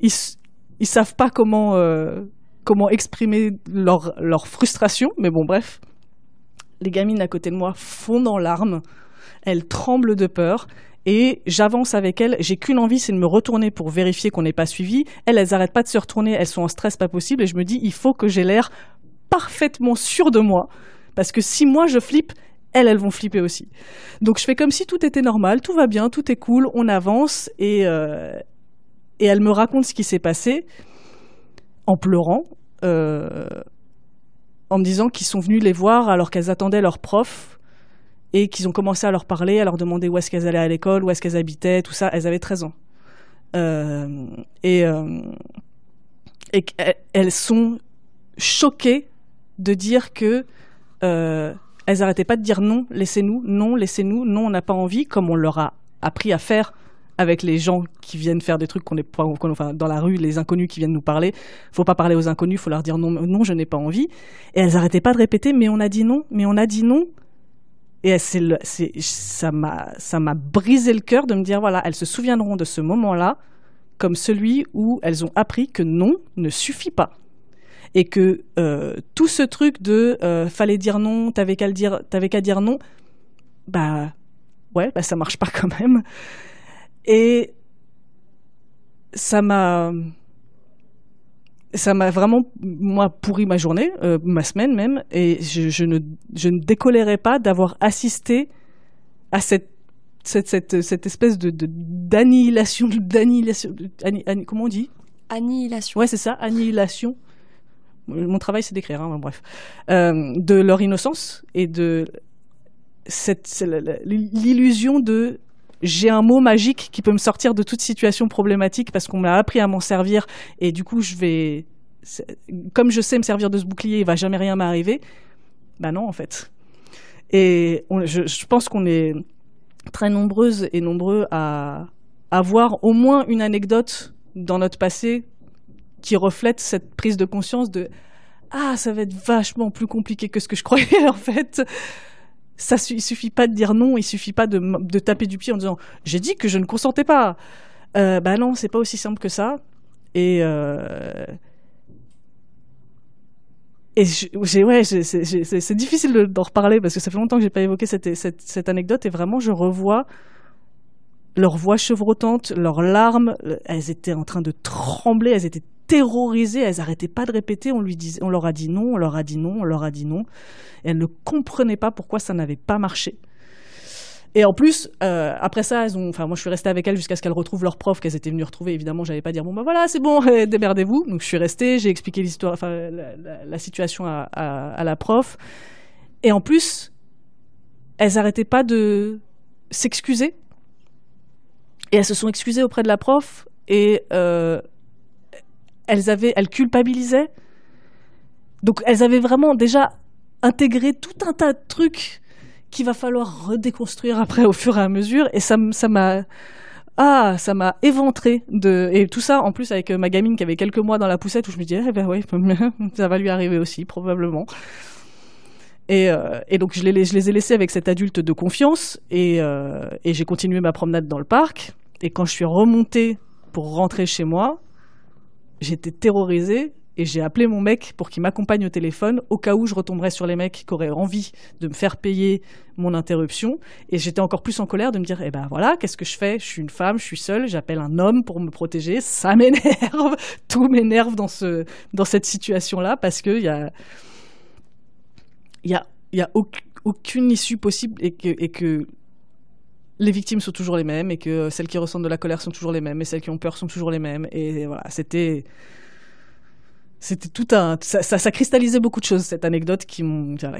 ils ils savent pas comment euh, comment exprimer leur leur frustration. Mais bon bref. Les gamines à côté de moi fondent en larmes, elles tremblent de peur. Et j'avance avec elles. J'ai qu'une envie, c'est de me retourner pour vérifier qu'on n'est pas suivi. Elles, elles arrêtent pas de se retourner. Elles sont en stress pas possible. Et je me dis, il faut que j'ai l'air parfaitement sûr de moi. Parce que si moi je flippe, elles, elles vont flipper aussi. Donc je fais comme si tout était normal, tout va bien, tout est cool, on avance. Et, euh, et elles me racontent ce qui s'est passé en pleurant. Euh, en me disant qu'ils sont venus les voir alors qu'elles attendaient leur prof et qu'ils ont commencé à leur parler, à leur demander où est-ce qu'elles allaient à l'école, où est-ce qu'elles habitaient, tout ça. Elles avaient 13 ans. Euh, et euh, elles sont choquées de dire que euh, elles arrêtaient pas de dire non, laissez-nous, non, laissez-nous, non, on n'a pas envie, comme on leur a appris à faire avec les gens qui viennent faire des trucs qu'on pas, qu'on- enfin, dans la rue, les inconnus qui viennent nous parler. Faut pas parler aux inconnus, faut leur dire non, non, je n'ai pas envie. Et elles arrêtaient pas de répéter, mais on a dit non, mais on a dit non. Et ça m'a, ça m'a brisé le cœur de me dire voilà, elles se souviendront de ce moment-là comme celui où elles ont appris que non ne suffit pas. Et que euh, tout ce truc de euh, fallait dire non, t'avais qu'à le dire, t'avais qu'à dire non, bah ouais, bah ça marche pas quand même. Et ça m'a ça m'a vraiment moi pourri ma journée, euh, ma semaine même, et je, je ne je ne décolérais pas d'avoir assisté à cette cette, cette, cette espèce de d'annihilation d'annihilation comment on dit? Annihilation. Ouais, c'est ça, annihilation. Mon travail, c'est d'écrire, hein, bref. Euh, de leur innocence et de cette, l'illusion de j'ai un mot magique qui peut me sortir de toute situation problématique parce qu'on m'a appris à m'en servir et du coup, je vais. Comme je sais me servir de ce bouclier, il va jamais rien m'arriver. Bah non, en fait. Et je pense qu'on est très nombreuses et nombreux à avoir au moins une anecdote dans notre passé qui reflète cette prise de conscience de ah ça va être vachement plus compliqué que ce que je croyais en fait ça il suffit pas de dire non il suffit pas de, taper du pied en disant j'ai dit que je ne consentais pas. Euh, bah non c'est pas aussi simple que ça. Et euh, et ouais, c'est difficile d'en reparler parce que ça fait longtemps que j'ai pas évoqué cette, anecdote et vraiment je revois leur voix chevrottante, leurs larmes, elles étaient en train de trembler, elles étaient terrorisées, elles arrêtaient pas de répéter, on lui disait, on leur a dit non, on leur a dit non, on leur a dit non, et elles ne comprenaient pas pourquoi ça n'avait pas marché. Et en plus, euh, après ça, enfin, moi, je suis restée avec elles jusqu'à ce qu'elles retrouvent leur prof qu'elles étaient venues retrouver. Évidemment, j'avais pas dire bon bah voilà, c'est bon, démerdez-vous. Donc je suis restée, j'ai expliqué l'histoire, enfin la, situation à, à, la prof. Et en plus, elles arrêtaient pas de s'excuser. Et elles se sont excusées auprès de la prof et euh, elles avaient, elles culpabilisaient. Donc elles avaient vraiment déjà intégré tout un tas de trucs qu'il va falloir redéconstruire après au fur et à mesure. Et ça, ça m'a ah, ça m'a éventré de et tout ça en plus avec euh, ma gamine qui avait quelques mois dans la poussette où je me disais eh ben ouais ça va lui arriver aussi probablement. Et, euh, donc je les, je les ai laissés avec cet adulte de confiance et, euh, et j'ai continué ma promenade dans le parc. Et quand je suis remontée pour rentrer chez moi, j'étais terrorisée et j'ai appelé mon mec pour qu'il m'accompagne au téléphone au cas où je retomberais sur les mecs qui auraient envie de me faire payer mon interruption. Et j'étais encore plus en colère de me dire, eh ben voilà, qu'est-ce que je fais? Je suis une femme, je suis seule, j'appelle un homme pour me protéger. Ça m'énerve, tout m'énerve dans ce dans cette situation-là parce que il y a y a y a aucune issue possible et que et que les victimes sont toujours les mêmes et que celles qui ressentent de la colère sont toujours les mêmes et celles qui ont peur sont toujours les mêmes. Et voilà c'était c'était tout un ça, ça, cristallisait beaucoup de choses cette anecdote qui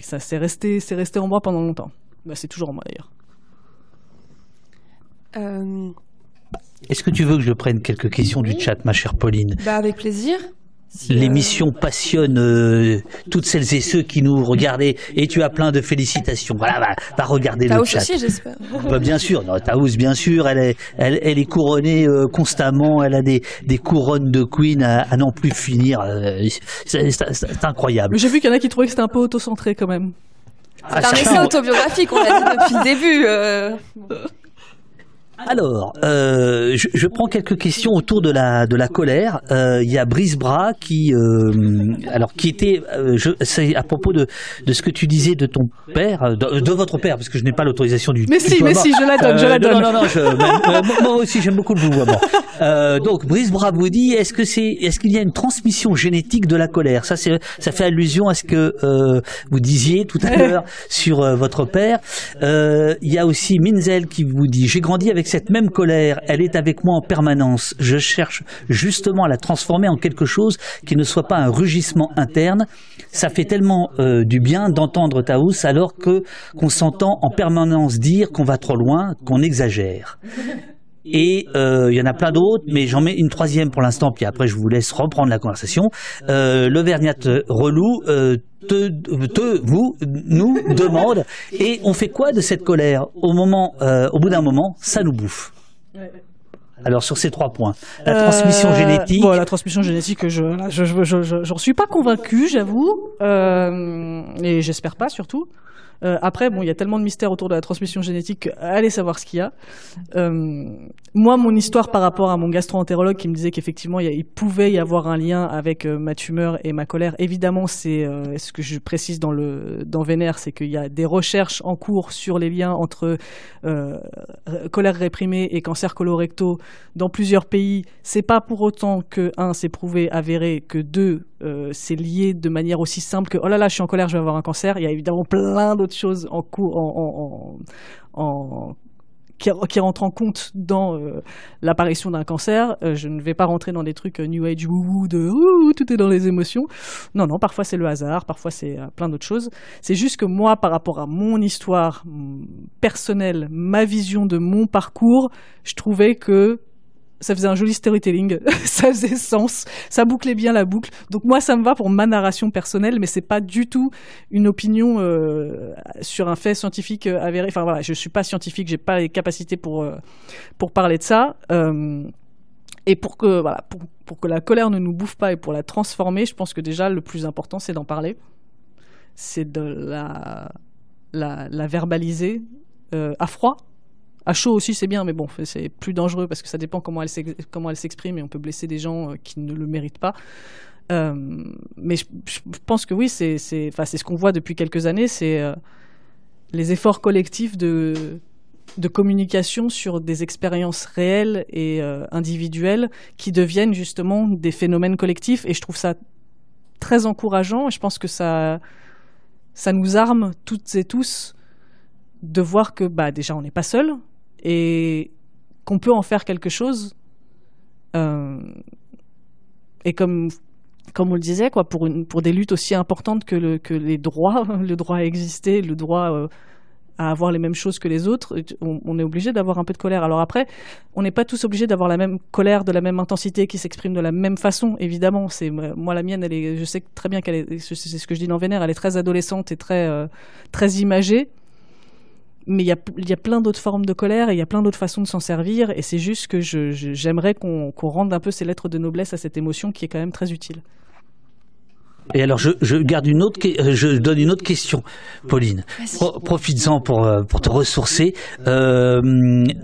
ça s'est resté c'est resté en moi pendant longtemps. Bah, c'est toujours en moi d'ailleurs. Euh... est-ce que tu veux que je prenne quelques questions du chat ma chère Pauline? Bah avec plaisir L'émission passionne euh, toutes celles et ceux qui nous regardaient et tu as plein de félicitations. Voilà, va, va regarder le chat. aussi, j'espère. Bah, bien sûr, Taous, bien sûr, elle est, elle, elle est couronnée euh, constamment. Elle a des, des couronnes de Queen à, à n'en plus finir. Euh, c'est incroyable. J'ai vu qu'il y en a qui trouvaient que c'était un peu autocentré quand même. C'est un essai autobiographique, on l'a dit depuis le début. Alors, euh, je, je, prends quelques questions autour de la de la colère. Euh, il y a Brice Bras qui, euh, alors qui était, euh, c'est à propos de de ce que tu disais de ton père, de, de votre père, parce que je n'ai pas l'autorisation du. Mais si, mais si, je la donne, je la donne. Non, non, non, je, moi aussi j'aime beaucoup le vouvoiement. donc Brice Bras vous dit, est-ce que c'est, est-ce qu'il y a une transmission génétique de la colère? Ça, c'est, ça fait allusion à ce que vous disiez tout à l'heure sur votre père. Il y a aussi Minzel qui vous dit, j'ai grandi avec cette même colère, elle est avec moi en permanence. Je cherche justement à la transformer en quelque chose qui ne soit pas un rugissement interne. Ça fait tellement euh, du bien d'entendre Taous alors que qu'on s'entend en permanence dire qu'on va trop loin, qu'on exagère. Et euh, il y en a plein d'autres, mais j'en mets une troisième pour l'instant, puis après je vous laisse reprendre la conversation. Euh, L'Auvergnat relou euh, te, te, vous, nous demande, et on fait quoi de cette colère? Au moment, euh, au bout d'un moment, ça nous bouffe. Alors sur ces trois points, la transmission euh, génétique. Bon, la transmission génétique, je, je, je, je, j'en suis pas convaincu, j'avoue, euh, et j'espère pas surtout. Euh, après, bon, il y a tellement de mystères autour de la transmission génétique, allez savoir ce qu'il y a. Euh, moi, mon histoire par rapport à mon gastro-entérologue qui me disait qu'effectivement, il, pouvait y avoir un lien avec euh, ma tumeur et ma colère. Évidemment, c'est ce que je précise dans le dans Vénère, c'est qu'il y a des recherches en cours sur les liens entre colère réprimée et cancer colorectal dans plusieurs pays. C'est pas pour autant que un, c'est prouvé, avéré, que deux, c'est lié de manière aussi simple que oh là là, je suis en colère, je vais avoir un cancer. Il y a évidemment plein d'autres choses en cours, qui, rentrent en compte dans euh, l'apparition d'un cancer. Euh, je ne vais pas rentrer dans des trucs euh, New Age woo de tout est dans les émotions. Non, non, parfois c'est le hasard, parfois c'est plein d'autres choses. C'est juste que moi, par rapport à mon histoire personnelle, ma vision de mon parcours, je trouvais que ça faisait un joli storytelling, ça faisait sens, ça bouclait bien la boucle. Donc moi, ça me va pour ma narration personnelle, mais c'est pas du tout une opinion euh, sur un fait scientifique euh, avéré. Enfin voilà, je suis pas scientifique, j'ai pas les capacités pour euh, pour parler de ça. et pour que voilà, pour, pour, que la colère ne nous bouffe pas et pour la transformer, je pense que déjà le plus important, c'est d'en parler, c'est de la verbaliser à froid à chaud aussi, c'est bien, mais bon, c'est plus dangereux parce que ça dépend comment elle s'exprime et on peut blesser des gens euh, qui ne le méritent pas. mais je, pense que oui, c'est ce qu'on voit depuis quelques années, c'est les efforts collectifs de, de communication sur des expériences réelles et individuelles qui deviennent justement des phénomènes collectifs. Et je trouve ça très encourageant. Et je pense que ça, ça nous arme toutes et tous de voir que bah, déjà on n'est pas seul et qu'on peut en faire quelque chose. Euh, et comme, comme on le disait, quoi, pour, une, pour des luttes aussi importantes que, que les droits, le droit à exister, le droit euh, à avoir les mêmes choses que les autres, on, est obligé d'avoir un peu de colère. Alors après, on n'est pas tous obligés d'avoir la même colère, de la même intensité, qui s'exprime de la même façon, évidemment. C'est moi la mienne, elle est, je sais très bien qu'elle est, c'est ce que je dis dans Vénère, elle est très adolescente et très euh, très imagée. Mais il y a, plein d'autres formes de colère et il y a plein d'autres façons de s'en servir. Et c'est juste que j'aimerais qu'on rende un peu ces lettres de noblesse à cette émotion qui est quand même très utile. Et alors, je, je, garde une autre, euh, je donne une autre question, Pauline. Profites-en pour, euh, pour te ressourcer. Euh,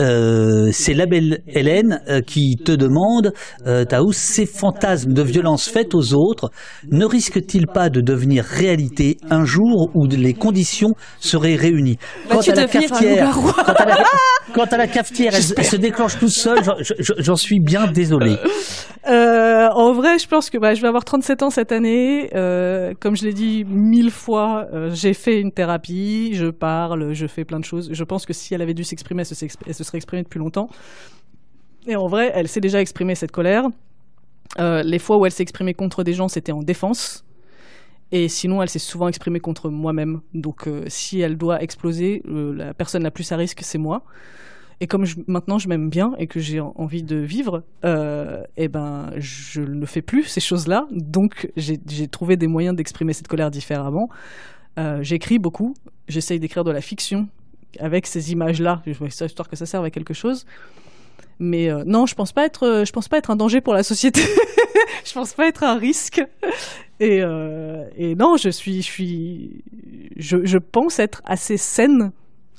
euh, c'est la belle Hélène euh, qui te demande, euh, Taous, ces fantasmes de violence faites aux autres ne risquent-ils pas de devenir réalité un jour où les conditions seraient réunies? Bah, quant, à la cafetière, quant, à la, quant à la cafetière, elle, se déclenche tout seul. J'en suis bien désolé. en vrai, je pense que bah, je vais avoir 37 ans cette année. Euh, comme je l'ai dit mille fois, euh, j'ai fait une thérapie, je parle, je fais plein de choses. Je pense que si elle avait dû s'exprimer, elle, se serait exprimée depuis longtemps. Et en vrai, elle s'est déjà exprimée cette colère. Euh, les fois où elle s'est exprimée contre des gens, c'était en défense. Et sinon, elle s'est souvent exprimée contre moi-même. Donc, si elle doit exploser, la personne la plus à risque, c'est moi. Et comme maintenant je m'aime bien et que j'ai envie de vivre, euh, eh ben je ne fais plus ces choses-là. Donc j'ai trouvé des moyens d'exprimer cette colère différemment. Euh, J'écris beaucoup. J'essaye d'écrire de la fiction avec ces images-là, histoire que ça serve à quelque chose. Mais euh, non, je pense pas être, je pense pas être un danger pour la société. je pense pas être un risque. Et, et non, je suis, je suis, je pense être assez saine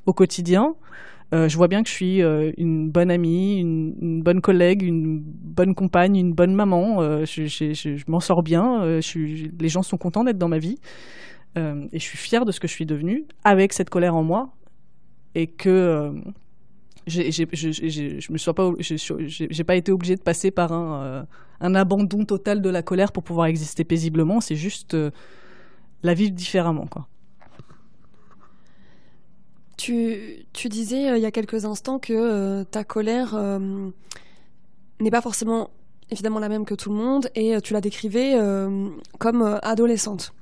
au quotidien. Euh, je vois bien que je suis euh, une bonne amie, une, bonne collègue, une bonne compagne, une bonne maman. Euh, je, m'en sors bien. Les gens sont contents d'être dans ma vie. et je suis fière de ce que je suis devenue avec cette colère en moi. Et que je me sois pas, j'ai pas été obligée de passer par un, un, abandon total de la colère pour pouvoir exister paisiblement. C'est juste la vivre différemment, quoi. Tu, disais euh, il y a quelques instants que euh, ta colère euh, n'est pas forcément évidemment la même que tout le monde et tu la décrivais comme adolescente.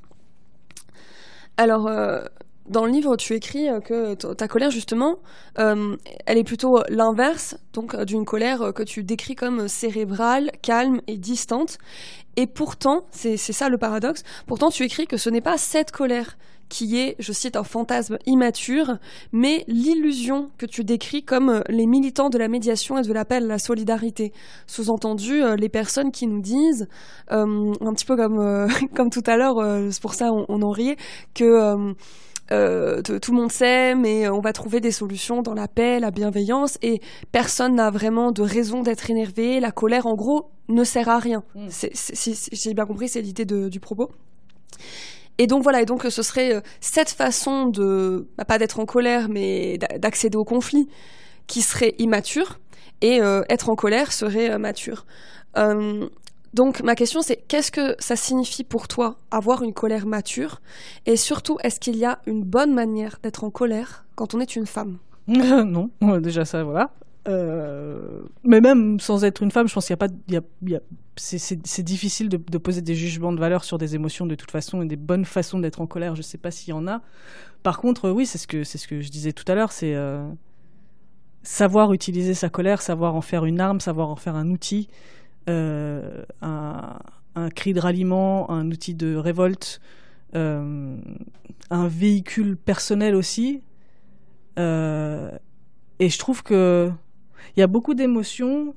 Alors, dans le livre, tu écris que ta colère, justement, elle est plutôt l'inverse, donc d'une colère que tu décris comme cérébrale, calme et distante. Et pourtant, c'est ça le paradoxe, pourtant tu écris que ce n'est pas cette colère qui est, je cite, un fantasme immature, mais l'illusion que tu décris comme euh, les militants de la médiation et de l'appel à la solidarité. Sous-entendu, euh, les personnes qui nous disent, euh, un petit peu comme, comme tout à l'heure, c'est pour ça on, on en riait, que tout le monde s'aime et on va trouver des solutions dans la paix, la bienveillance, et personne n'a vraiment de raison d'être énervé. La colère, en gros, ne sert à rien. Mm. Si j'ai bien compris, c'est l'idée du propos. Et donc voilà, et donc ce serait euh, cette façon de, bah, pas d'être en colère, mais d'accéder au conflit, qui serait immature, et euh, être en colère serait euh, mature. donc ma question c'est qu'est-ce que ça signifie pour toi avoir une colère mature? Et surtout est-ce qu'il y a une bonne manière d'être en colère quand on est une femme? Non, déjà ça voilà. Euh, mais même sans être une femme, je pense qu'il n'y a pas, y y a, c'est difficile de, poser des jugements de valeur sur des émotions de toute façon et des bonnes façons d'être en colère. Je ne sais pas s'il y en a. Par contre, oui, c'est ce que ce que je disais tout à l'heure, c'est euh, savoir utiliser sa colère, savoir en faire une arme, savoir en faire un outil, euh, un, cri de ralliement, un outil de révolte, euh, un véhicule personnel aussi. Euh, et je trouve que il y a beaucoup d'émotions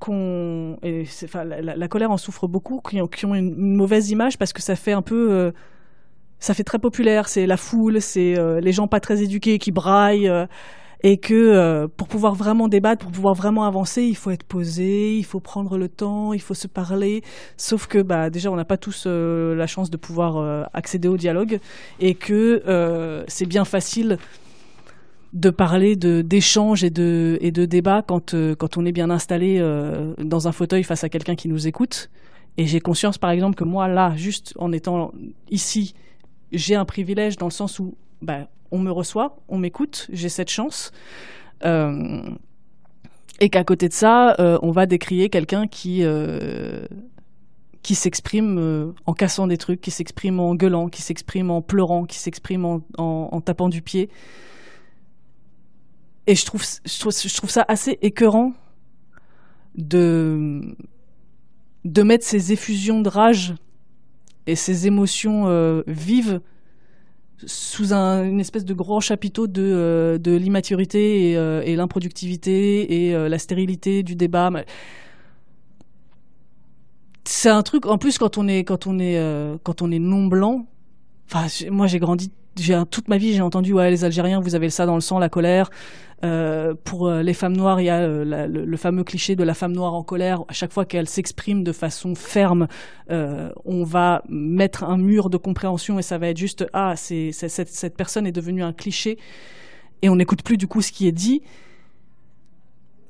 qu'on enfin, la, colère en souffre beaucoup qui ont, une, mauvaise image parce que ça fait un peu euh, ça fait très populaire c'est la foule c'est euh, les gens pas très éduqués qui braillent euh, et que pour pouvoir vraiment débattre, pour pouvoir vraiment avancer, il faut être posé, il faut prendre le temps, il faut se parler. Sauf que bah déjà on n'a pas tous la chance de pouvoir accéder au dialogue et que c'est bien facile de parler de d'échanges et de et de débats quand quand on est bien installé dans un fauteuil face à quelqu'un qui nous écoute. Et j'ai conscience par exemple que moi là, juste en étant ici, j'ai un privilège dans le sens où bah, on me reçoit, on m'écoute, j'ai cette chance. Euh, et qu'à côté de ça, euh, on va décrier quelqu'un qui, euh, qui s'exprime en cassant des trucs, qui s'exprime en gueulant, qui s'exprime en pleurant, qui s'exprime en, tapant du pied. Et je trouve, je trouve, ça assez écœurant de, de mettre ces effusions de rage et ces émotions vives sous un, une espèce de grand chapiteau de, euh, de l'immaturité et, euh, et l'improductivité et euh, la stérilité du débat. C'est un truc, en plus, quand on est, quand on est, quand on est non blanc, moi j'ai grandi toute ma vie j'ai entendu ouais les Algériens vous avez ça dans le sang la colère. Euh, pour euh, les femmes noires il y a euh, le, fameux cliché de la femme noire en colère. À chaque fois qu'elle s'exprime de façon ferme on va mettre un mur de compréhension et ça va être juste ah cette personne est devenue un cliché. Et on n'écoute plus du coup ce qui est dit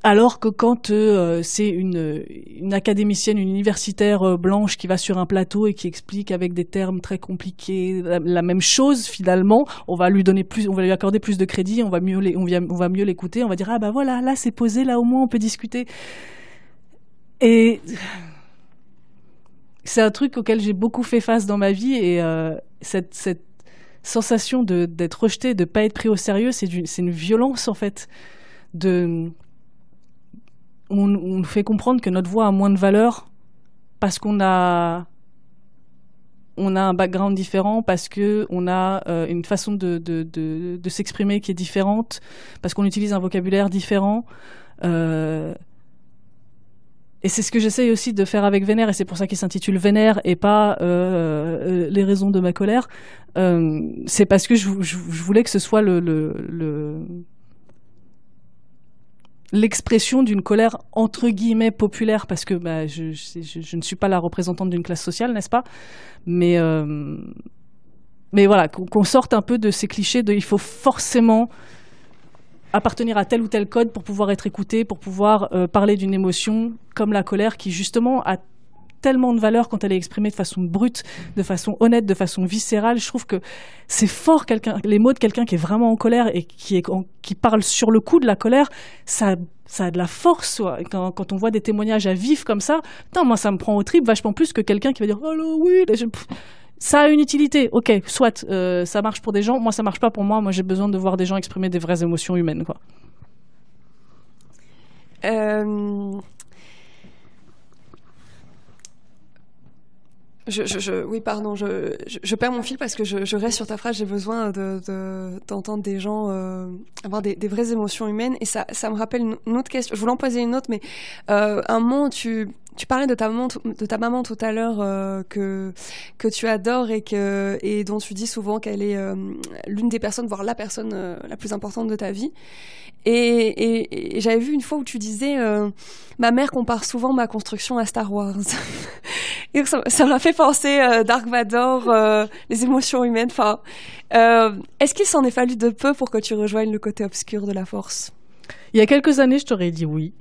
alors que quand euh, c'est une, une, académicienne, une universitaire euh, blanche qui va sur un plateau et qui explique avec des termes très compliqués la, même chose, finalement, on va lui donner plus, on va lui accorder plus de crédit, on va mieux, on, on va mieux l'écouter, on va dire ah bah voilà, là c'est posé, là au moins on peut discuter. Et c'est un truc auquel j'ai beaucoup fait face dans ma vie et euh, cette, cette sensation d'être rejeté, de pas être pris au sérieux, c'est une violence en fait de on, nous fait comprendre que notre voix a moins de valeur parce qu'on a on a un background différent parce que on a euh, une façon de, s'exprimer qui est différente parce qu'on utilise un vocabulaire différent euh, et c'est ce que j'essaye aussi de faire avec Vénère et c'est pour ça qu'il s'intitule Vénère et pas euh, les raisons de ma colère. C'est parce que je, voulais que ce soit le l'expression d'une colère entre guillemets populaire parce que bah, je, ne suis pas la représentante d'une classe sociale, n'est-ce pas? Mais euh, mais voilà, qu'on sorte un peu de ces clichés de il faut forcément appartenir à tel ou tel code pour pouvoir être écouté, pour pouvoir euh, parler d'une émotion comme la colère qui justement a tellement de valeur quand elle est exprimée de façon brute, de façon honnête, de façon viscérale. Je trouve que c'est fort les mots de quelqu'un qui est vraiment en colère et qui, parle sur le coup de la colère, ça, a de la force. Quand, on voit des témoignages à vif comme ça, moi ça me prend au trip vachement plus que quelqu'un qui va dire oh oui, ça a une utilité, ok, soit euh, ça marche pour des gens, moi ça marche pas pour moi. Moi j'ai besoin de voir des gens exprimer des vraies émotions humaines. Euh, Je, je, oui, pardon, je, je, perds mon fil parce que je, reste sur ta phrase. J'ai besoin de, d'entendre des gens euh, avoir des, des, vraies émotions humaines. Et ça, ça me rappelle une, autre question. Je voulais en poser une autre, mais euh, un mot, tu, tu parlais de ta maman, de ta maman tout à l'heure euh, que que tu adores et que et dont tu dis souvent qu'elle est euh, l'une des personnes, voire la personne euh, la plus importante de ta vie. Et, et, j'avais vu une fois où tu disais ma mère compare souvent ma construction à Star Wars. ça m'a fait penser Dark Vador, les émotions humaines. Enfin, est-ce qu'il s'en est fallu de peu pour que tu rejoignes le côté obscur de la Force? Il y a quelques années, je t'aurais dit oui.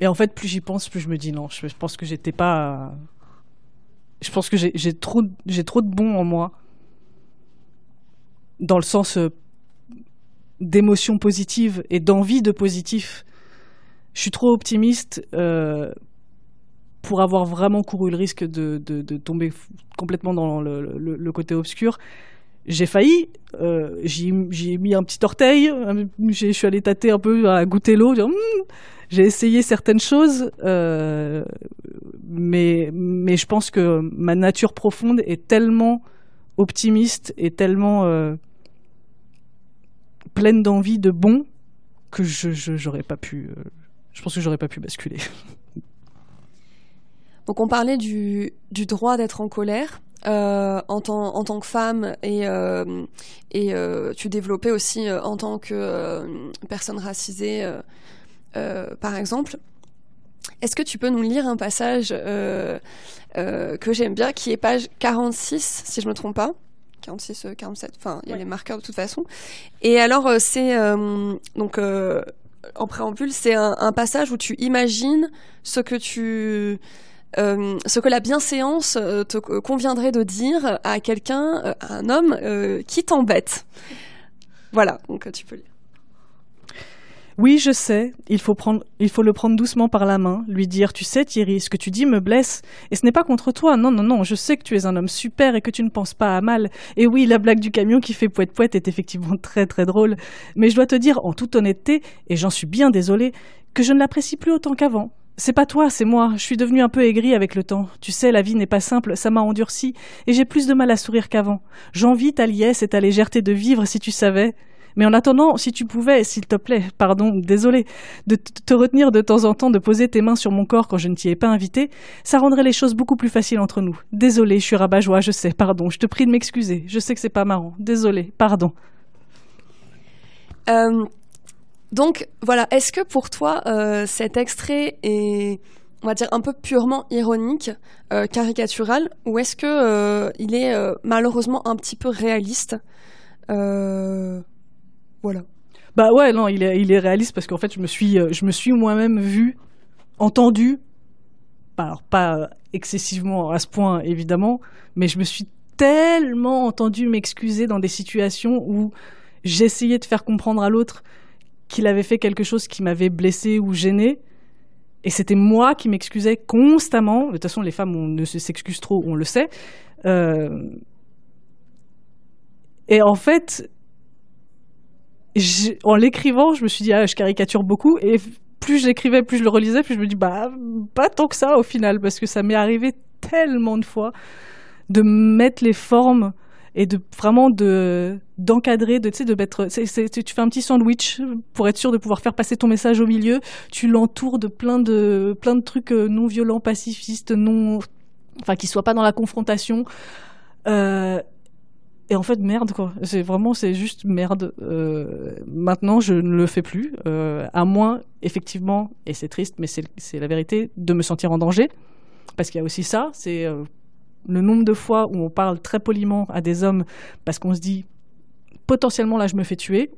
Et en fait, plus j'y pense, plus je me dis non. Je, pense que j'étais pas. Je pense que j'ai trop, j'ai trop de bon en moi. Dans le sens euh, d'émotions positives et d'envie de positif. Je suis trop optimiste euh, pour avoir vraiment couru le risque de, tomber complètement dans le, côté obscur. J'ai failli, euh, j'ai mis un petit orteil, je suis allé tâter un peu, à goûter l'eau, hum, j'ai essayé certaines choses, euh, mais, je pense que ma nature profonde est tellement optimiste et tellement euh, pleine d'envie de bon que je j'aurais pas pu. Euh, je pense que j'aurais pas pu basculer. Donc on parlait du, du droit d'être en colère. en, tant, en tant que femme et, et tu développais aussi en tant que personne racisée, par exemple. Est-ce que tu peux nous lire un passage que j'aime bien, qui est page 46, si je me trompe pas? 46, 47, enfin, il y a les marqueurs de toute façon. Et alors, c'est donc en préambule, c'est un, passage où tu imagines ce que tu euh, ce que la bienséance euh, te conviendrait de dire à quelqu'un, euh, à un homme qui t'embête. Voilà, donc tu peux lire. Oui, je sais, il faut, prendre, il faut le prendre doucement par la main, lui dire Tu sais, Thierry, ce que tu dis me blesse. Et ce n'est pas contre toi, non, non, non, je sais que tu es un homme super et que tu ne penses pas à mal. Et oui, la blague du camion qui fait poète poète est effectivement très très drôle. Mais je dois te dire, en toute honnêteté, et j'en suis bien désolée, que je ne l'apprécie plus autant qu'avant. C'est pas toi, c'est moi. Je suis devenue un peu aigrie avec le temps. Tu sais, la vie n'est pas simple, ça m'a endurci, et j'ai plus de mal à sourire qu'avant. J'envie ta liesse et ta légèreté de vivre si tu savais. Mais en attendant, si tu pouvais, s'il te plaît, pardon, désolé, de te retenir de temps en temps de poser tes mains sur mon corps quand je ne t'y ai pas invité, ça rendrait les choses beaucoup plus faciles entre nous. Désolé, je suis rabat-joie, je sais, pardon, je te prie de m'excuser. Je sais que c'est pas marrant. Désolé, pardon. Euh, donc voilà, est-ce que pour toi euh, cet extrait est, on va dire, un peu purement ironique, euh, caricatural, ou est-ce que il est malheureusement un petit peu réaliste voilà. Bah ouais, non, il est, réaliste parce qu'en fait, je me suis, euh, suis moi-même vu, entendu, alors pas euh, excessivement à ce point évidemment, mais je me suis tellement entendu m'excuser dans des situations où j'essayais de faire comprendre à l'autre qu'il avait fait quelque chose qui m'avait blessé ou gêné. Et c'était moi qui m'excusais constamment. De toute façon, les femmes, on ne s'excuse trop, on le sait. Euh, et en fait, en l'écrivant, je me suis dit, ah, je caricature beaucoup. Et plus j'écrivais, plus je le relisais, plus je me dis, bah, pas tant que ça au final, parce que ça m'est arrivé tellement de fois de mettre les formes et de vraiment de d'encadrer de tu sais de mettre tu fais un petit sandwich pour être sûr de pouvoir faire passer ton message au milieu tu l'entoures de plein de plein de trucs euh, non violents pacifistes non enfin qui soient pas dans la confrontation euh, et en fait, merde, quoi. C'est vraiment, c'est juste merde. Euh, maintenant, je ne le fais plus. À moins, effectivement, et c'est triste, mais c'est la vérité, de me sentir en danger. Parce qu'il y a aussi ça, c'est le nombre de fois où on parle très poliment à des hommes parce qu'on se dit potentiellement là, je me fais tuer,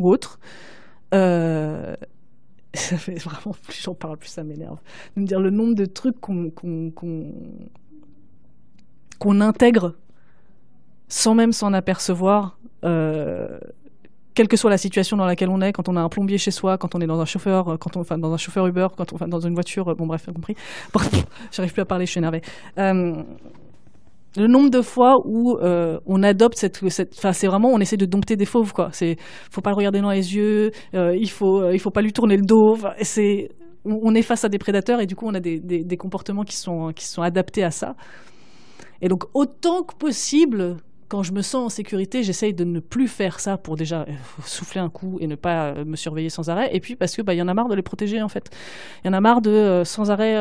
ou autre. ça fait vraiment, plus j'en parle, plus ça m'énerve. De me dire le nombre de trucs qu'on qu'on intègre sans même s'en apercevoir, euh, quelle que soit la situation dans laquelle on est, quand on a un plombier chez soi, quand on est dans un chauffeur, euh, quand on, enfin dans un chauffeur Uber, quand on, enfin dans une voiture, euh, bon bref, compris. J'arrive plus à parler, je suis énervée. Le nombre de fois où on adopte cette, enfin c'est vraiment on essaie de dompter des fauves quoi. C'est faut pas le regarder dans les yeux, il faut il faut pas lui tourner le dos. C'est on, est face à des prédateurs et du coup on a des, des, des comportements qui sont qui sont adaptés à ça. Et donc autant que possible, quand je me sens en sécurité, j'essaye de ne plus faire ça pour déjà euh, souffler un coup et ne pas euh, me surveiller sans arrêt. Et puis parce que bah, y en a marre de les protéger en fait. Il y en a marre de euh, sans arrêt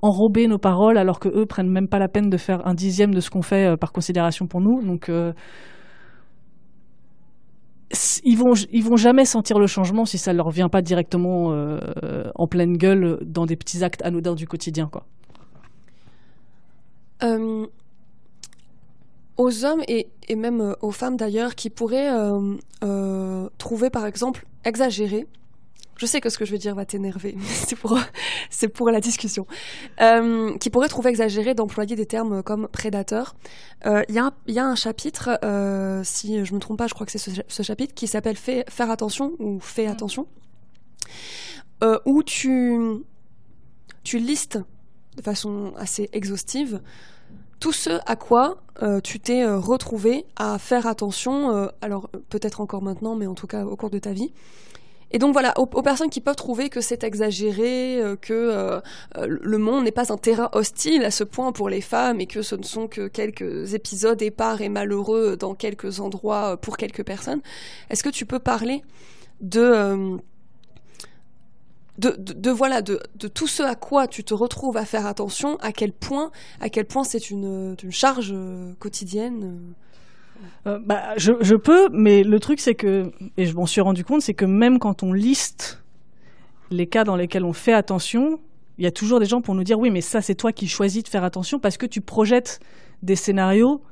enrober nos paroles alors que eux prennent même pas la peine de faire un dixième de ce qu'on fait par considération pour nous. Donc ils vont ils vont jamais sentir le changement si ça leur vient pas directement en pleine gueule dans des petits actes anodins du quotidien quoi aux hommes et, même euh, aux femmes d'ailleurs qui pourraient euh, euh, trouver par exemple exagéré. Je sais que ce que je vais dire va t'énerver, c'est pour c'est pour la discussion. qui pourraient trouver exagéré d'employer des termes comme prédateur. Il y, a, y, a, un chapitre, si je me trompe pas, je crois que c'est ce, chapitre qui s'appelle faire attention ou fais mm. attention, où tu tu listes de façon assez exhaustive tout ce à quoi euh, tu t'es euh, retrouvé à faire attention, euh, alors peut-être encore maintenant, mais en tout cas au cours de ta vie. Et donc voilà, aux, personnes qui peuvent trouver que c'est exagéré, que le monde n'est pas un terrain hostile à ce point pour les femmes et que ce ne sont que quelques épisodes épars et malheureux dans quelques endroits pour quelques personnes, est-ce que tu peux parler de de, voilà de, tout ce à quoi tu te retrouves à faire attention, à quel point à quel point c'est une, charge quotidienne. bah, je, je, peux, mais le truc c'est que, et je m'en suis rendu compte, c'est que même quand on liste les cas dans lesquels on fait attention, il y a toujours des gens pour nous dire oui, mais ça c'est toi qui choisis de faire attention parce que tu projettes des scénarios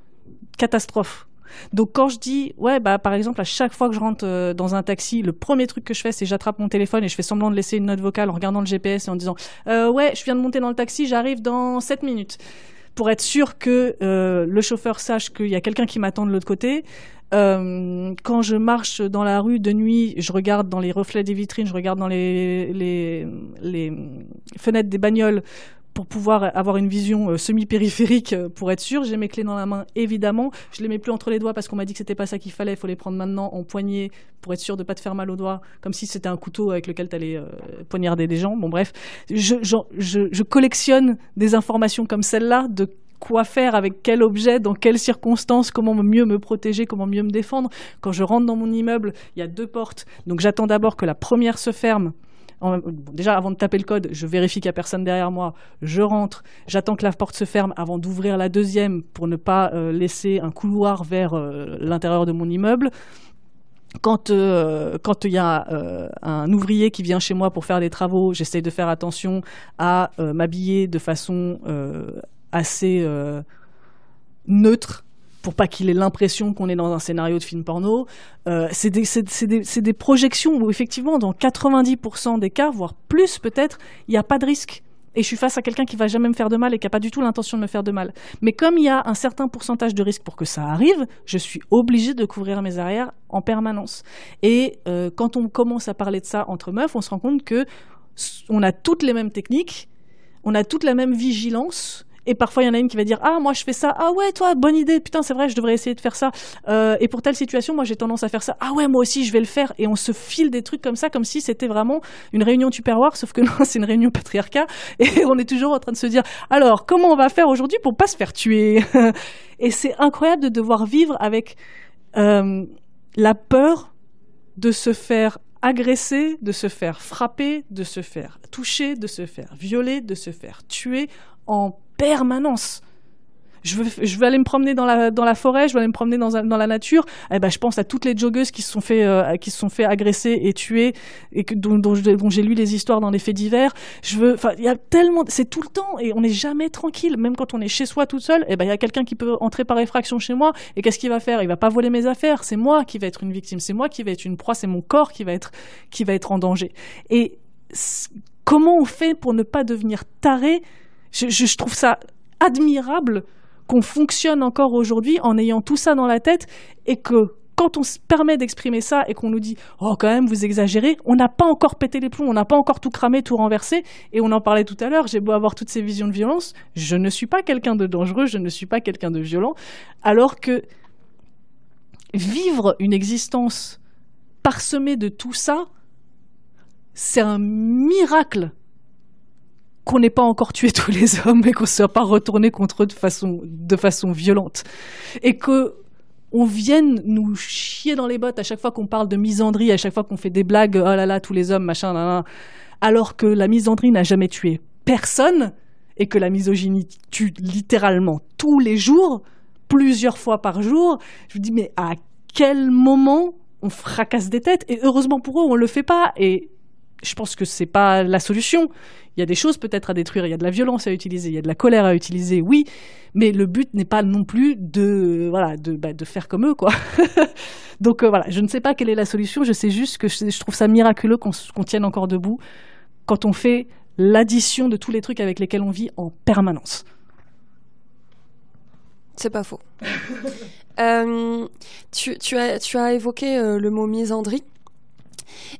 catastrophes. Donc quand je dis ouais bah par exemple à chaque fois que je rentre euh, dans un taxi, le premier truc que je fais c'est j'attrape mon téléphone et je fais semblant de laisser une note vocale en regardant le GPS et en disant euh, ouais je viens de monter dans le taxi, j'arrive dans 7 minutes pour être sûr que euh, le chauffeur sache qu'il y a quelqu'un qui m'attend de l'autre côté. Quand je marche dans la rue de nuit, je regarde dans les reflets des vitrines, je regarde dans les, les fenêtres des bagnoles pour pouvoir avoir une vision euh, semi-périphérique euh, pour être sûr. J'ai mes clés dans la main, évidemment. Je les mets plus entre les doigts parce qu'on m'a dit que c'était pas ça qu'il fallait. Il faut les prendre maintenant en poignée pour être sûr de pas te faire mal aux doigts, comme si c'était un couteau avec lequel tu allais euh, poignarder des gens. Bon, bref, je, je, collectionne des informations comme celle-là de quoi faire avec quel objet, dans quelles circonstances, comment mieux me protéger, comment mieux me défendre. Quand je rentre dans mon immeuble, il y a deux portes. Donc j'attends d'abord que la première se ferme. Déjà, avant de taper le code, je vérifie qu'il n'y a personne derrière moi. Je rentre. J'attends que la porte se ferme avant d'ouvrir la deuxième pour ne pas euh, laisser un couloir vers euh, l'intérieur de mon immeuble. Quand euh, il y a un ouvrier qui vient chez moi pour faire des travaux, j'essaie de faire attention à m'habiller de façon assez neutre pour pas qu'il ait l'impression qu'on est dans un scénario de film porno. Euh, c'est des, projections où effectivement, dans 90% des cas, voire plus peut-être, il n'y a pas de risque. Et je suis face à quelqu'un qui va jamais me faire de mal et qui n'a pas du tout l'intention de me faire de mal. Mais comme il y a un certain pourcentage de risque pour que ça arrive, je suis obligée de couvrir mes arrières en permanence. Et euh, quand on commence à parler de ça entre meufs, on se rend compte que on a toutes les mêmes techniques, on a toute la même vigilance, et parfois, il y en a une qui va dire Ah, moi, je fais ça. Ah, ouais, toi, bonne idée. Putain, c'est vrai, je devrais essayer de faire ça. Euh, et pour telle situation, moi, j'ai tendance à faire ça. Ah, ouais, moi aussi, je vais le faire. Et on se file des trucs comme ça, comme si c'était vraiment une réunion tupperware, sauf que non, c'est une réunion patriarcat. Et on est toujours en train de se dire Alors, comment on va faire aujourd'hui pour pas se faire tuer? Et c'est incroyable de devoir vivre avec euh, la peur de se faire agresser, de se faire frapper, de se faire toucher, de se faire violer, de se faire tuer en permanence. Je veux, je aller me promener dans la, dans la forêt, je veux aller me promener dans, dans la nature. Eh ben, je pense à toutes les joggeuses qui se sont fait, euh, qui sont fait agresser et tuer et que, dont, j'ai lu les histoires dans les faits divers. Je veux, il y a tellement, c'est tout le temps et on n'est jamais tranquille. Même quand on est chez soi toute seule, eh ben, il y a quelqu'un qui peut entrer par effraction chez moi et qu'est-ce qu'il va faire? Il va pas voler mes affaires. C'est moi qui vais être une victime. C'est moi qui vais être une proie. C'est mon corps qui va être, qui va être en danger. Et comment on fait pour ne pas devenir taré? Je, trouve ça admirable qu'on fonctionne encore aujourd'hui en ayant tout ça dans la tête et que quand on se permet d'exprimer ça et qu'on nous dit oh quand même vous exagérez, on n'a pas encore pété les plombs, on n'a pas encore tout cramé, tout renversé. Et on en parlait tout à l'heure, j'ai beau avoir toutes ces visions de violence, je ne suis pas quelqu'un de dangereux, je ne suis pas quelqu'un de violent. Alors que vivre une existence parsemée de tout ça, c'est un miracle qu'on n'ait pas encore tué tous les hommes et qu'on ne soit pas retourné contre eux de façon, de façon violente. Et que on vienne nous chier dans les bottes à chaque fois qu'on parle de misandrie, à chaque fois qu'on fait des blagues, oh là là, tous les hommes, machin, alors que la misandrie n'a jamais tué personne et que la misogynie tue littéralement tous les jours, plusieurs fois par jour. Je me dis, mais à quel moment on fracasse des têtes? Et heureusement pour eux, on le fait pas. Et je pense que c'est pas la solution. Il y a des choses peut-être à détruire, il y a de la violence à utiliser, il y a de la colère à utiliser, oui, mais le but n'est pas non plus de voilà de, bah, faire comme eux quoi. Donc euh, voilà, je ne sais pas quelle est la solution, je sais juste que je, trouve ça miraculeux qu'on tienne encore debout quand on fait l'addition de tous les trucs avec lesquels on vit en permanence. C'est pas faux. Euh, tu, tu, as, tu as évoqué euh, le mot misandrie.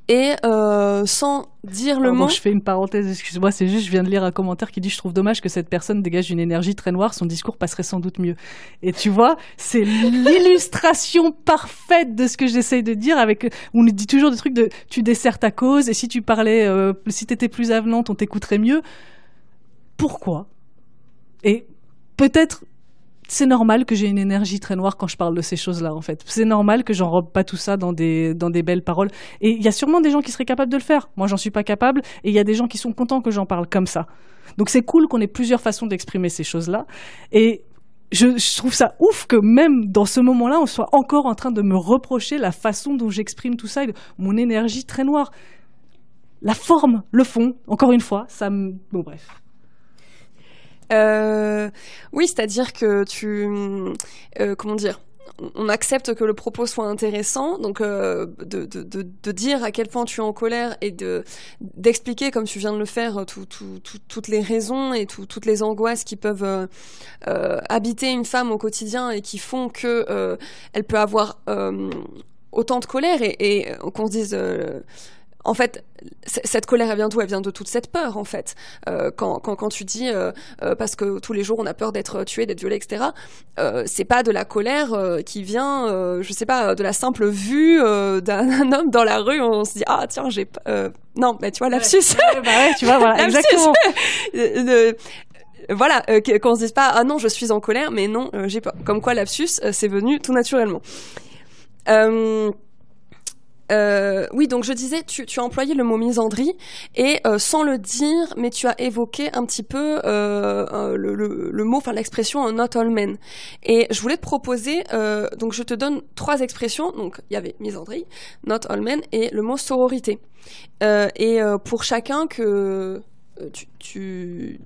Et euh, sans dire le mot. je fais une parenthèse, excuse-moi, c'est juste, je viens de lire un commentaire qui dit Je trouve dommage que cette personne dégage une énergie très noire, son discours passerait sans doute mieux. Et tu vois, c'est l'illustration parfaite de ce que j'essaye de dire. Avec, on nous dit toujours des trucs de tu desserres ta cause, et si tu parlais, euh, si t'étais plus avenante, on t'écouterait mieux. Pourquoi? Et peut-être c'est normal que j'ai une énergie très noire quand je parle de ces choses-là, en fait. C'est normal que j'enrobe pas tout ça dans des, dans des belles paroles. Et il y a sûrement des gens qui seraient capables de le faire. Moi, j'en suis pas capable. Et il y a des gens qui sont contents que j'en parle comme ça. Donc c'est cool qu'on ait plusieurs façons d'exprimer ces choses-là. Et je, je, trouve ça ouf que même dans ce moment-là, on soit encore en train de me reprocher la façon dont j'exprime tout ça, et mon énergie très noire. La forme, le fond, encore une fois, ça me... Bon bref. Euh, oui, c'est-à-dire que tu, euh, comment dire, on accepte que le propos soit intéressant, donc euh, de, dire à quel point tu es en colère et de d'expliquer, comme tu viens de le faire, tout, tout, toutes les raisons et toutes les angoisses qui peuvent habiter une femme au quotidien et qui font que elle peut avoir autant de colère et, et qu'on se dise en fait, cette colère, elle vient d'où? Elle vient de toute cette peur, en fait. Euh, quand, quand, quand, tu dis, euh, euh, parce que tous les jours on a peur d'être tué, d'être violé, etc., euh, c'est pas de la colère euh, qui vient, euh, je sais pas, de la simple vue d'un homme dans la rue, on se dit, ah tiens, j'ai. non, mais tu vois, lapsus. Ouais, bah ouais, tu vois, voilà, exactement. voilà, qu'on se dise pas, ah non, je suis en colère, mais non, j'ai pas. Comme quoi, lapsus, c'est venu tout naturellement. Euh, oui, donc je disais, tu, as employé le mot misandrie et euh, sans le dire, mais tu as évoqué un petit peu euh, le, mot, enfin l'expression not all men. Et je voulais te proposer, donc je te donne trois expressions. Donc il y avait misandrie, not all men et le mot sororité. Et pour chacun que tu,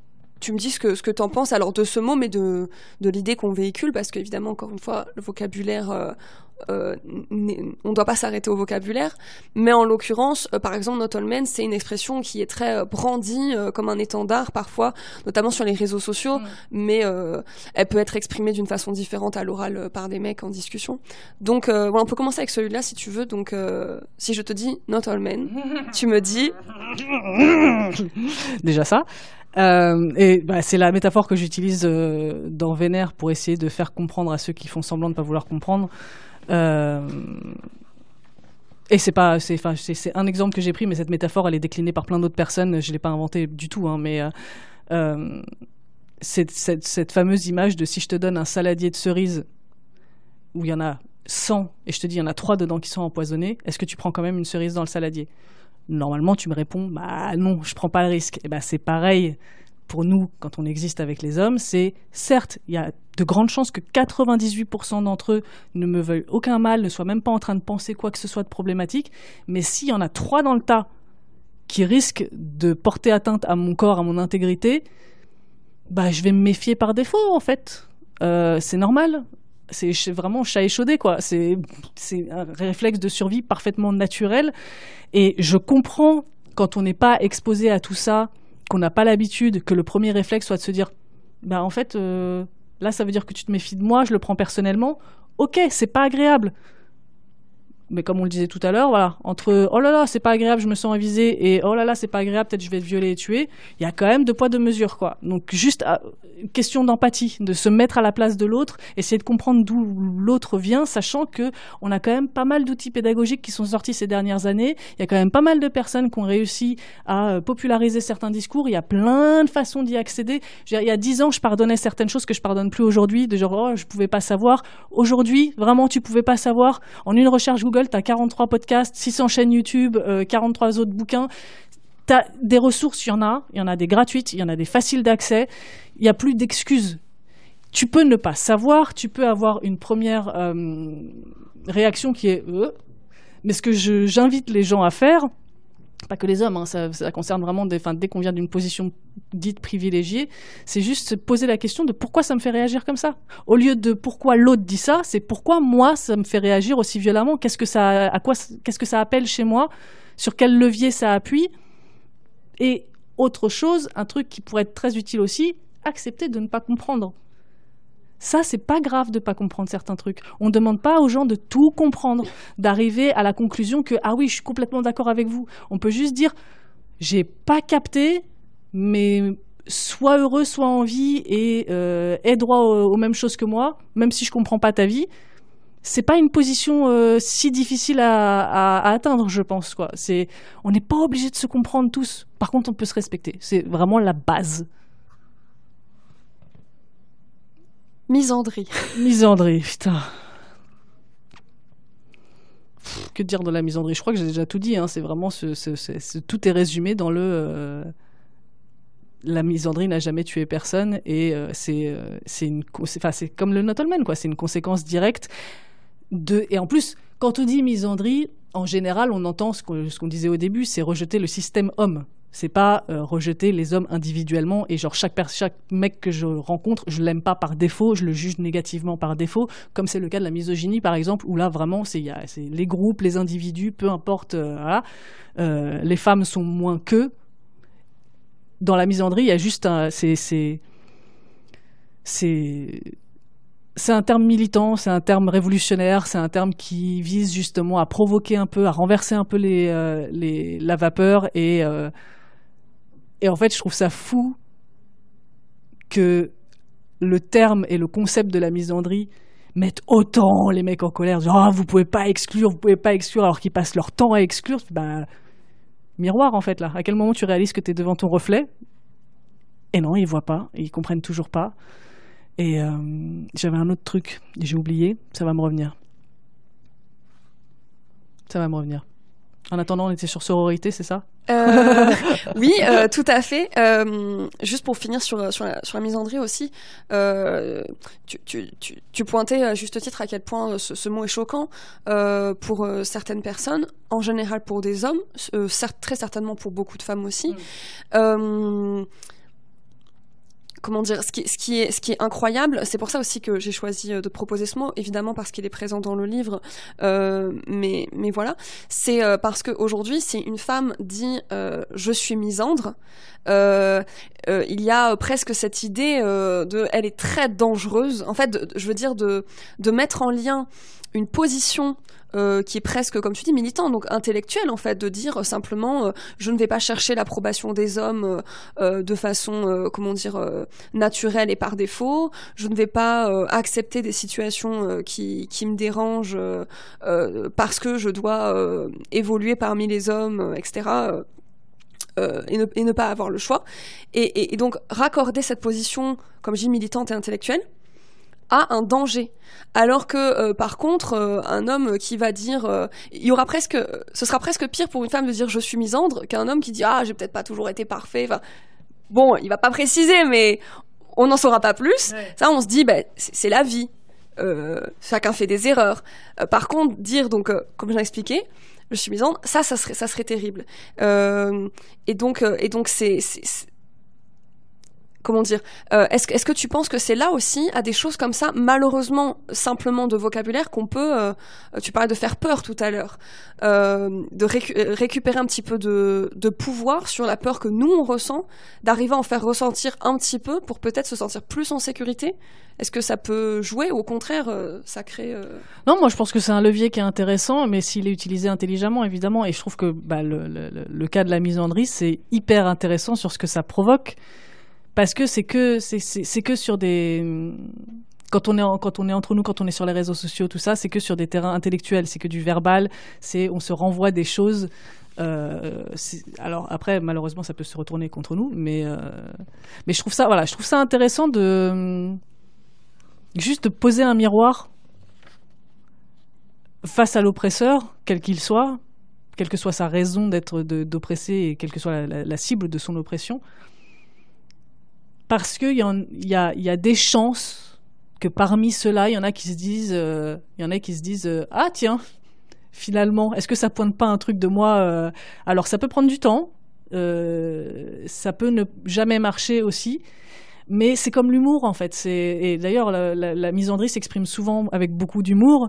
me dis ce que, tu en penses alors de ce mot, mais de, l'idée qu'on véhicule, parce qu'évidemment, encore une fois, le vocabulaire euh, on ne doit pas s'arrêter au vocabulaire, mais en l'occurrence, euh, par exemple, not all men, c'est une expression qui est très euh, brandie euh, comme un étendard parfois, notamment sur les réseaux sociaux, mm. mais elle peut être exprimée d'une façon différente à l'oral par des mecs en discussion. Donc, voilà, on peut commencer avec celui-là si tu veux. Donc, si je te dis not all men, tu me dis déjà ça. Euh, et bah, c'est la métaphore que j'utilise euh, dans Vénère pour essayer de faire comprendre à ceux qui font semblant de ne pas vouloir comprendre. Euh, et c'est pas, c'est, enfin, c'est, un exemple que j'ai pris, mais cette métaphore, elle est déclinée par plein d'autres personnes. Je l'ai pas inventée du tout, hein, mais euh, cette, cette, fameuse image de si je te donne un saladier de cerises où il y en a 100 et je te dis il y en a 3 dedans qui sont empoisonnés, est-ce que tu prends quand même une cerise dans le saladier? Normalement, tu me réponds bah non, je prends pas le risque. Et ben c'est pareil pour nous quand on existe avec les hommes, c'est certes, il y a de grandes chances que 98% d'entre eux ne me veuillent aucun mal, ne soient même pas en train de penser quoi que ce soit de problématique, mais s'il y en a trois dans le tas qui risquent de porter atteinte à mon corps, à mon intégrité, bah je vais me méfier par défaut en fait. Euh, c'est normal. C'est vraiment chat échaudé quoi. C'est un réflexe de survie parfaitement naturel. Et je comprends quand on n'est pas exposé à tout ça, qu'on n'a pas l'habitude, que le premier réflexe soit de se dire, bah en fait, euh, là ça veut dire que tu te méfies de moi, je le prends personnellement. Ok, c'est pas agréable mais comme on le disait tout à l'heure, voilà, entre oh là là, c'est pas agréable, je me sens avisé et oh là là, c'est pas agréable, peut-être je vais te violer et tuer, il y a quand même deux poids deux mesures quoi. Donc juste euh, question d'empathie, de se mettre à la place de l'autre, essayer de comprendre d'où l'autre vient, sachant que on a quand même pas mal d'outils pédagogiques qui sont sortis ces dernières années. Il y a quand même pas mal de personnes qui ont réussi à euh, populariser certains discours. Il y a plein de façons d'y accéder. il y a dix ans, je pardonnais certaines choses que je pardonne plus aujourd'hui, de genre oh je pouvais pas savoir. Aujourd'hui, vraiment tu pouvais pas savoir. En une recherche Google Google, tu as 43 podcasts, 600 chaînes YouTube, euh, 43 autres bouquins. Tu as des ressources, il y en a, il y en a des gratuites, il y en a des faciles d'accès. Il n'y a plus d'excuses. Tu peux ne pas savoir, tu peux avoir une première euh, réaction qui est euh, mais ce que j'invite les gens à faire, pas que les hommes, hein, ça, concerne vraiment des, dès qu'on vient d'une position dite privilégiée, c'est juste se poser la question de pourquoi ça me fait réagir comme ça. Au lieu de pourquoi l'autre dit ça, c'est pourquoi moi ça me fait réagir aussi violemment. Qu'est-ce que ça, à quoi, qu'est-ce que ça appelle chez moi Sur quel levier ça appuie Et autre chose, un truc qui pourrait être très utile aussi, accepter de ne pas comprendre. Ça, c'est pas grave de pas comprendre certains trucs. On ne demande pas aux gens de tout comprendre, d'arriver à la conclusion que ah oui, je suis complètement d'accord avec vous. On peut juste dire j'ai pas capté, mais sois heureux, sois en vie et euh, aie droit aux, mêmes choses que moi, même si je comprends pas ta vie. C'est pas une position euh, si difficile à, à, à, atteindre, je pense. Quoi. C'est, on n'est pas obligé de se comprendre tous. Par contre, on peut se respecter. C'est vraiment la base. Misandrie. Misandrie, putain. que dire de la misandrie? Je crois que j'ai déjà tout dit. Hein. C'est vraiment ce, tout est résumé dans le. Euh, la misandrie n'a jamais tué personne et euh, c'est euh, c'est une enfin c'est comme le Nottleman quoi. C'est une conséquence directe de et en plus quand on dit misandrie, en général on entend ce qu'on disait au début, c'est rejeter le système homme. C'est pas euh, rejeter les hommes individuellement et genre chaque, mec que je rencontre, je l'aime pas par défaut, je le juge négativement par défaut, comme c'est le cas de la misogynie par exemple, où là vraiment c'est les groupes, les individus, peu importe, euh, euh, les femmes sont moins qu'eux. Dans la misandrie, il y a juste un, c'est un terme militant, c'est un terme révolutionnaire, c'est un terme qui vise justement à provoquer un peu, à renverser un peu la vapeur et et en fait, je trouve ça fou que le terme et le concept de la misandrie mettent autant les mecs en colère. Genre, ah, vous pouvez pas exclure, vous pouvez pas exclure, alors qu'ils passent leur temps à exclure. Ben, miroir, en fait, là. À quel moment tu réalises que tu es devant ton reflet? Et non, ils voient pas, ils comprennent toujours pas. Et euh, j'avais un autre truc, j'ai oublié, ça va me revenir. Ça va me revenir. En attendant, on était sur sororité, c'est ça? Euh, Oui, euh, tout à fait. Euh, juste pour finir sur, sur, la, sur la misandrie aussi, tu, tu, tu, tu, pointais à juste titre à quel point ce, mot est choquant pour certaines personnes, en général pour des hommes, certes, très certainement pour beaucoup de femmes aussi. Mm comment dire, ce qui, est, incroyable, c'est pour ça aussi que j'ai choisi euh, de proposer ce mot, évidemment parce qu'il est présent dans le livre, euh, mais, voilà, c'est euh, parce qu'aujourd'hui, si une femme dit je suis misandre, il y a presque cette idée de, elle est très dangereuse, en fait, je veux dire de mettre en lien une position euh, qui est presque, comme tu dis, militant, donc intellectuel en fait, de dire simplement, euh, je ne vais pas chercher l'approbation des hommes euh, de façon, comment dire, naturelle et par défaut. Je ne vais pas accepter des situations qui, qui me dérangent parce que je dois évoluer parmi les hommes, etc. et, ne, et, ne, pas avoir le choix. Et, et, et donc raccorder cette position, comme je dis, militante et intellectuelle, a un danger. Alors que euh, par contre, euh, un homme qui va dire, euh, il y aura presque, ce sera presque pire pour une femme de dire je suis misandre qu'un homme qui dit ah j'ai peut-être pas toujours été parfait. Enfin, bon, il va pas préciser, mais on n'en saura pas plus. Ça, on se dit, ben c'est la vie. chacun fait des erreurs. par contre, dire donc, comme je l'ai expliqué, je suis misandre, ça, ça serait, ça serait terrible. et donc, et donc c'est comment dire euh, Est-ce est que tu penses que c'est là aussi à des choses comme ça, malheureusement simplement de vocabulaire qu'on peut. Euh, tu parlais de faire peur tout à l'heure, euh, de récupérer un petit peu de, de, pouvoir sur la peur que nous on ressent, d'arriver à en faire ressentir un petit peu pour peut-être se sentir plus en sécurité? Est-ce que ça peut jouer ou au contraire ça crée Non, moi je pense que c'est un levier qui est intéressant, mais s'il est utilisé intelligemment évidemment. Et je trouve que bah, le, le, le, cas de la misandrie c'est hyper intéressant sur ce que ça provoque parce que c'est que c'est que sur des quand on est quand on est entre nous, quand on est sur les réseaux sociaux, tout ça, c'est que sur des terrains intellectuels, c'est que du verbal, c'est on se renvoie des choses. Euh, alors après, malheureusement, ça peut se retourner contre nous, mais euh, mais je trouve ça voilà, je trouve ça intéressant de juste de poser un miroir face à l'oppresseur, quel qu'il soit, quelle que soit sa raison d'être d'oppresser et quelle que soit la cible de son oppression parce qu'il y, a, des chances que parmi ceux-là, il y en a qui se disent, euh, y en a qui se disent, euh, ah tiens, finalement, est-ce que ça pointe pas un truc de moi euh, Alors ça peut prendre du temps, ça peut ne jamais marcher aussi, mais c'est comme l'humour en fait. Et d'ailleurs, la, la, misandrie s'exprime souvent avec beaucoup d'humour.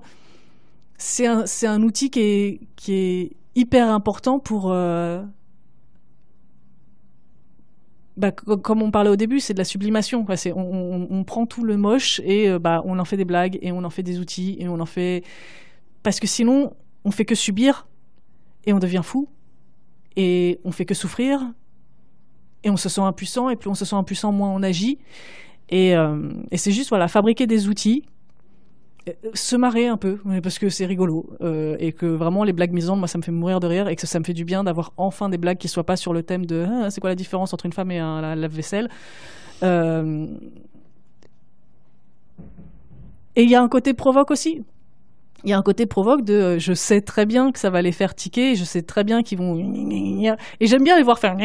C'est un, outil qui est hyper important pour bah, comme on parlait au début, c'est de la sublimation. On, prend tout le moche et euh, bah, on en fait des blagues et on en fait des outils. Parce que sinon, on fait que subir et on devient fou et on fait que souffrir et on se sent impuissant et plus on se sent impuissant, moins on agit. Et, euh, et c'est juste voilà, fabriquer des outils se marrer un peu parce que c'est rigolo euh, et que vraiment les blagues misantes moi ça me fait mourir de rire et que ça me fait du bien d'avoir enfin des blagues qui soient pas sur le thème de ah, c'est quoi la différence entre une femme et un lave-vaisselle euh, Et il y a un côté provoque aussi. Il y a un côté provoque de euh, je sais très bien que ça va les faire tiquer, je sais très bien qu'ils vont et j'aime bien les voir faire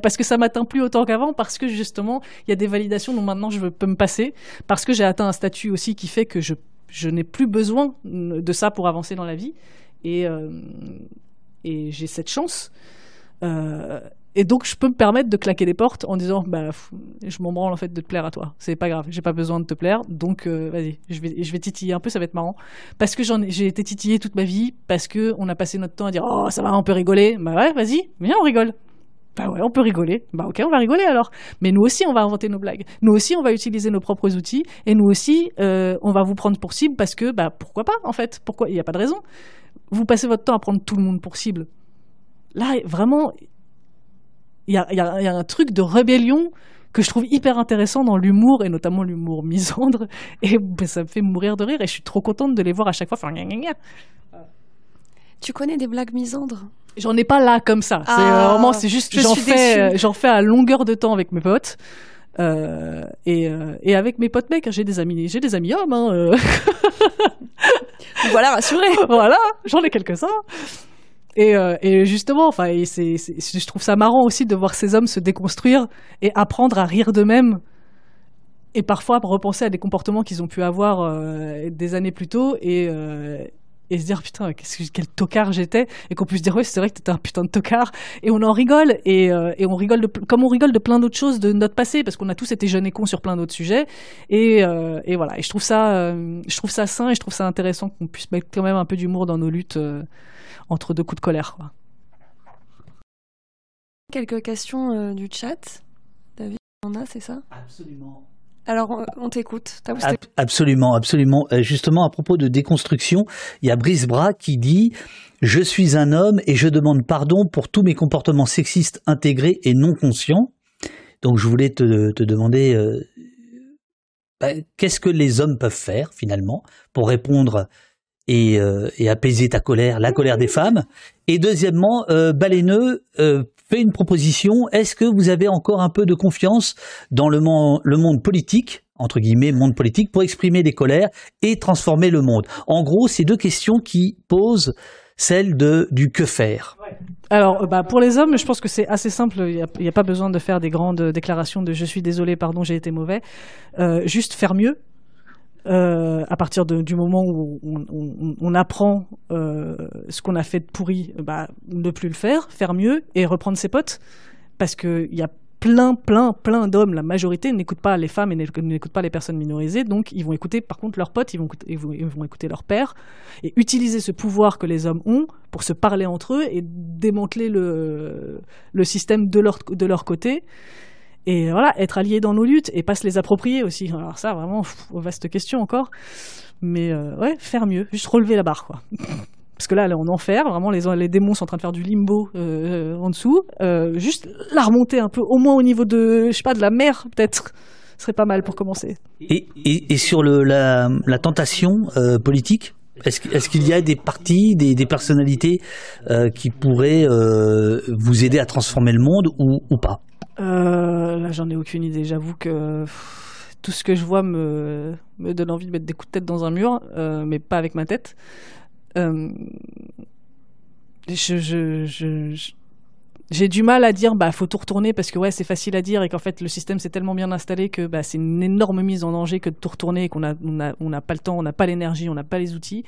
parce que ça m'atteint plus autant qu'avant parce que justement il y a des validations dont maintenant je peux me passer parce que j'ai atteint un statut aussi qui fait que je je n'ai plus besoin de ça pour avancer dans la vie et euh, et j'ai cette chance euh, et donc, je peux me permettre de claquer des portes en disant, bah, je m'en branle en fait de te plaire à toi. C'est pas grave, j'ai pas besoin de te plaire. Donc, euh, vas-y, je vais, je vais titiller un peu, ça va être marrant. Parce que j'ai été titillé toute ma vie, parce que on a passé notre temps à dire, oh, ça va, on peut rigoler. Bah ouais, vas-y, viens, on rigole. Bah ouais, on peut rigoler. Bah ok, on va rigoler alors. Mais nous aussi, on va inventer nos blagues. Nous aussi, on va utiliser nos propres outils. Et nous aussi, euh, on va vous prendre pour cible parce que, bah pourquoi pas en fait? Pourquoi? Il n'y a pas de raison. Vous passez votre temps à prendre tout le monde pour cible. Là, vraiment, il y a, un truc de rébellion que je trouve hyper intéressant dans l'humour et notamment l'humour misandre et ben, ça me fait mourir de rire et je suis trop contente de les voir à chaque fois Tu connais des blagues misandres? J'en ai pas là comme ça. c'est euh, vraiment c'est juste j'en fais j'en fais à longueur de temps avec mes potes. Euh, et, euh, et, avec mes potes mecs, j'ai des amis, j'ai des amis hommes. Hein, voilà, rassuré. voilà, j'en ai quelques-uns. Et, euh, et justement, enfin, c'est, je trouve ça marrant aussi de voir ces hommes se déconstruire et apprendre à rire d'eux-mêmes et parfois repenser à des comportements qu'ils ont pu avoir euh, des années plus tôt et, euh, et se dire putain qu'est-ce quel tocard j'étais et qu'on puisse dire ouais c'est vrai que t'étais un putain de tocard et on en rigole et, et on rigole de, comme on rigole de plein d'autres choses de notre passé parce qu'on a tous été jeunes et cons sur plein d'autres sujets et, et voilà et je trouve ça je trouve ça sain et je trouve ça intéressant qu'on puisse mettre quand même un peu d'humour dans nos luttes entre deux coups de colère. Quelques questions euh, du chat. David, on a, c'est ça? Absolument. Alors, on t'écoute. absolument, absolument. Euh, justement, à propos de déconstruction, il y a Brice Bras qui dit Je suis un homme et je demande pardon pour tous mes comportements sexistes intégrés et non conscients. Donc, je voulais te, demander euh, bah, qu'est-ce que les hommes peuvent faire finalement pour répondre et, euh, apaiser ta colère, la colère des femmes? Et deuxièmement, euh, euh, fait une proposition. Est-ce que vous avez encore un peu de confiance dans le, monde politique entre guillemets, monde politique, pour exprimer des colères et transformer le monde? En gros, c'est deux questions qui posent celle de du que faire. Alors, bah, pour les hommes, je pense que c'est assez simple. Il n'y a, pas besoin de faire des grandes déclarations de je suis désolé, pardon, j'ai été mauvais. Euh, juste faire mieux. Euh, à partir du moment où on, apprend euh, ce qu'on a fait de pourri, bah, ne plus le faire, faire mieux et reprendre ses potes. Parce qu'il y a plein, plein, plein d'hommes, la majorité n'écoutent pas les femmes et n'écoutent pas les personnes minorisées, donc ils vont écouter par contre leurs potes, ils vont, ils vont, ils vont écouter leur père, et utiliser ce pouvoir que les hommes ont pour se parler entre eux et démanteler le, système de leur côté et voilà, être allié dans nos luttes et pas se les approprier aussi. Alors ça, vraiment, vaste question encore. Mais euh, ouais, faire mieux, juste relever la barre, quoi. Parce que là, on est en enfer, vraiment, les, les démons sont en train de faire du limbo euh, en dessous. Euh, juste la remonter un peu, au moins au niveau de, je sais pas, de la mer, peut-être, serait pas mal pour commencer. Et, et, sur le, la, tentation politique est-ce qu'il y a des partis, des, personnalités qui pourraient vous aider à transformer le monde ou pas? Euh, là, j'en ai aucune idée. J'avoue que tout ce que je vois me, me donne envie de mettre des coups de tête dans un mur, euh, mais pas avec ma tête. Euh, je, j'ai du mal à dire bah faut tout retourner parce que ouais c'est facile à dire et qu'en fait le système s'est tellement bien installé que bah, c'est une énorme mise en danger que de tout retourner et qu'on a on a on n'a pas le temps on n'a pas l'énergie on n'a pas les outils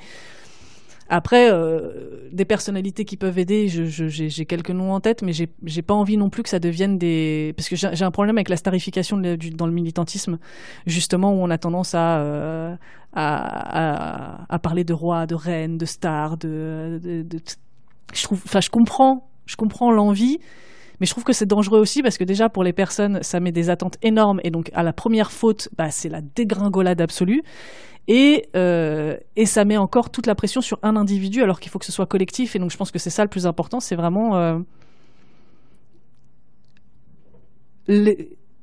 après, euh, des personnalités qui peuvent aider, j'ai quelques noms en tête, mais j'ai pas envie non plus que ça devienne des. Parce que j'ai un problème avec la starification dans le militantisme, justement, où on a tendance euh, à, à, parler de rois, de reines, de stars, de. Je trouve. Enfin, je comprends, je comprends l'envie. Mais je trouve que c'est dangereux aussi parce que déjà pour les personnes, ça met des attentes énormes et donc à la première faute, bah, c'est la dégringolade absolue. Et, euh, et ça met encore toute la pression sur un individu alors qu'il faut que ce soit collectif. Et donc je pense que c'est ça le plus important, c'est vraiment euh,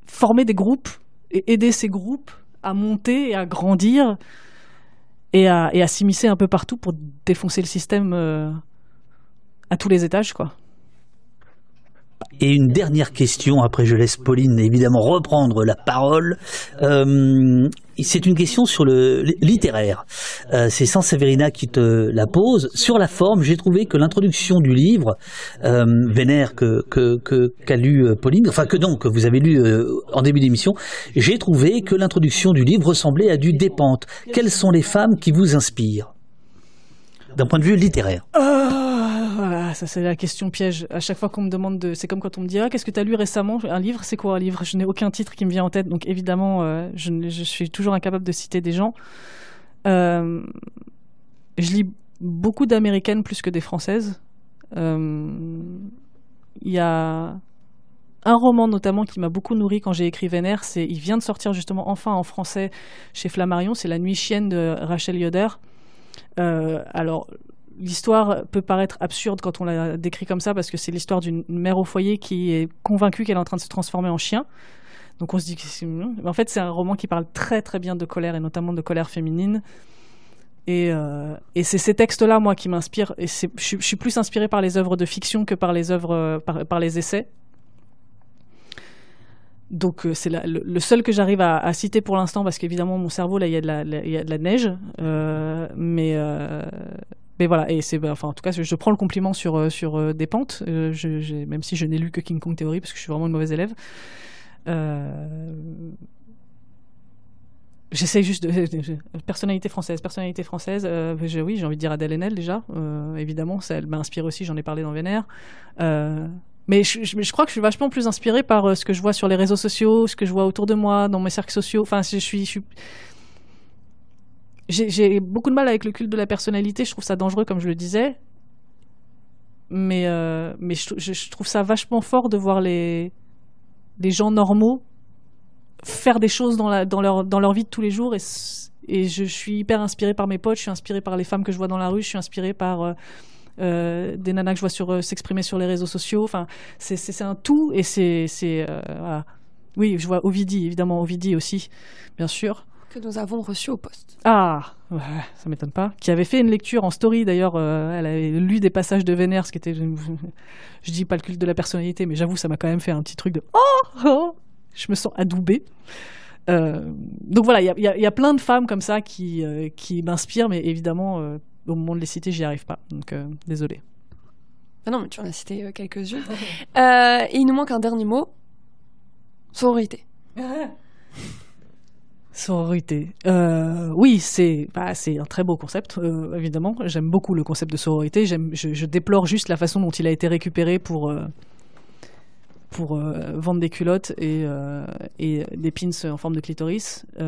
former des groupes et aider ces groupes à monter et à grandir et à, s'immiscer un peu partout pour défoncer le système euh, à tous les étages. Et une dernière question, après je laisse Pauline évidemment reprendre la parole. Euh, c'est une question sur le littéraire. Euh, c'est Sans Severina qui te la pose. Sur la forme, j'ai trouvé que l'introduction du livre euh, Vénère que que lu Pauline, enfin que que vous avez lu en début d'émission, j'ai trouvé que l'introduction du livre ressemblait à du Dépente. Quelles sont les femmes qui vous inspirent? D'un point de vue littéraire voilà, ça c'est la question piège. À chaque fois qu'on me demande de, c'est comme quand on me dit ah qu'est-ce que tu as lu récemment? Un livre, c'est quoi un livre? Je n'ai aucun titre qui me vient en tête, donc évidemment euh, je, suis toujours incapable de citer des gens. Euh, je lis beaucoup d'américaines plus que des françaises. Euh, il y a un roman notamment qui m'a beaucoup nourri quand j'ai écrit Vénère, c'est il vient de sortir justement enfin en français chez Flammarion, c'est La Nuit chienne de Rachel Yoder. Alors l'histoire peut paraître absurde quand on la décrit comme ça, parce que c'est l'histoire d'une mère au foyer qui est convaincue qu'elle est en train de se transformer en chien. Donc on se dit que. En fait, c'est un roman qui parle très très bien de colère, et notamment de colère féminine. Et, euh, c'est ces textes-là, moi, qui m'inspirent. Et je, suis plus inspiré par les œuvres de fiction que par les œuvres, par, par les essais. Donc euh, c'est le, seul que j'arrive à, citer pour l'instant parce qu'évidemment mon cerveau là il y a de la, neige, euh, mais mais voilà, et c'est, enfin, en tout cas, je prends le compliment sur, euh, sur euh, des pentes, euh, même si je n'ai lu que King Kong Theory, parce que je suis vraiment une mauvaise élève. J'essaie juste de, personnalité française, personnalité française. Oui, j'ai envie de dire Adèle Haenel déjà. Évidemment, ça, elle m'a inspiré aussi. J'en ai parlé dans Vénère. Mais je, crois que je suis vachement plus inspirée par ce que je vois sur les réseaux sociaux, ce que je vois autour de moi, dans mes cercles sociaux. Enfin, je suis j'ai beaucoup de mal avec le culte de la personnalité. Je trouve ça dangereux, comme je le disais. Mais, euh, mais je, trouve ça vachement fort de voir les, les gens normaux faire des choses dans, la, dans, leur, dans leur vie de tous les jours. Et, et je, suis hyper inspirée par mes potes, je suis inspirée par les femmes que je vois dans la rue, je suis inspirée par euh, euh, des nanas que je vois s'exprimer sur les réseaux sociaux. Enfin, c'est un tout. Et c'est. Voilà. Oui, je vois Ovidie, évidemment, Ovidie aussi, bien sûr que nous avons reçu au poste. Ah, ouais, ça m'étonne pas. Qui avait fait une lecture en story d'ailleurs. Euh, elle avait lu des passages de Vénère, ce qui était, je dis pas le culte de la personnalité, mais j'avoue, ça m'a quand même fait un petit truc de oh, oh je me sens adoubée. Euh, donc voilà, il y, y, y a, plein de femmes comme ça qui, euh, qui m'inspirent, mais évidemment, euh, au moment de les citer, j'y arrive pas. Donc euh, désolé. Ah non, mais tu en as cité euh, quelques-unes. et il nous manque un dernier mot sororité. Sororité. Euh, oui, c'est bah, un très beau concept, euh, évidemment. J'aime beaucoup le concept de sororité. Je, je, déplore juste la façon dont il a été récupéré pour euh, pour vendre des culottes et et des pins en forme de clitoris. Il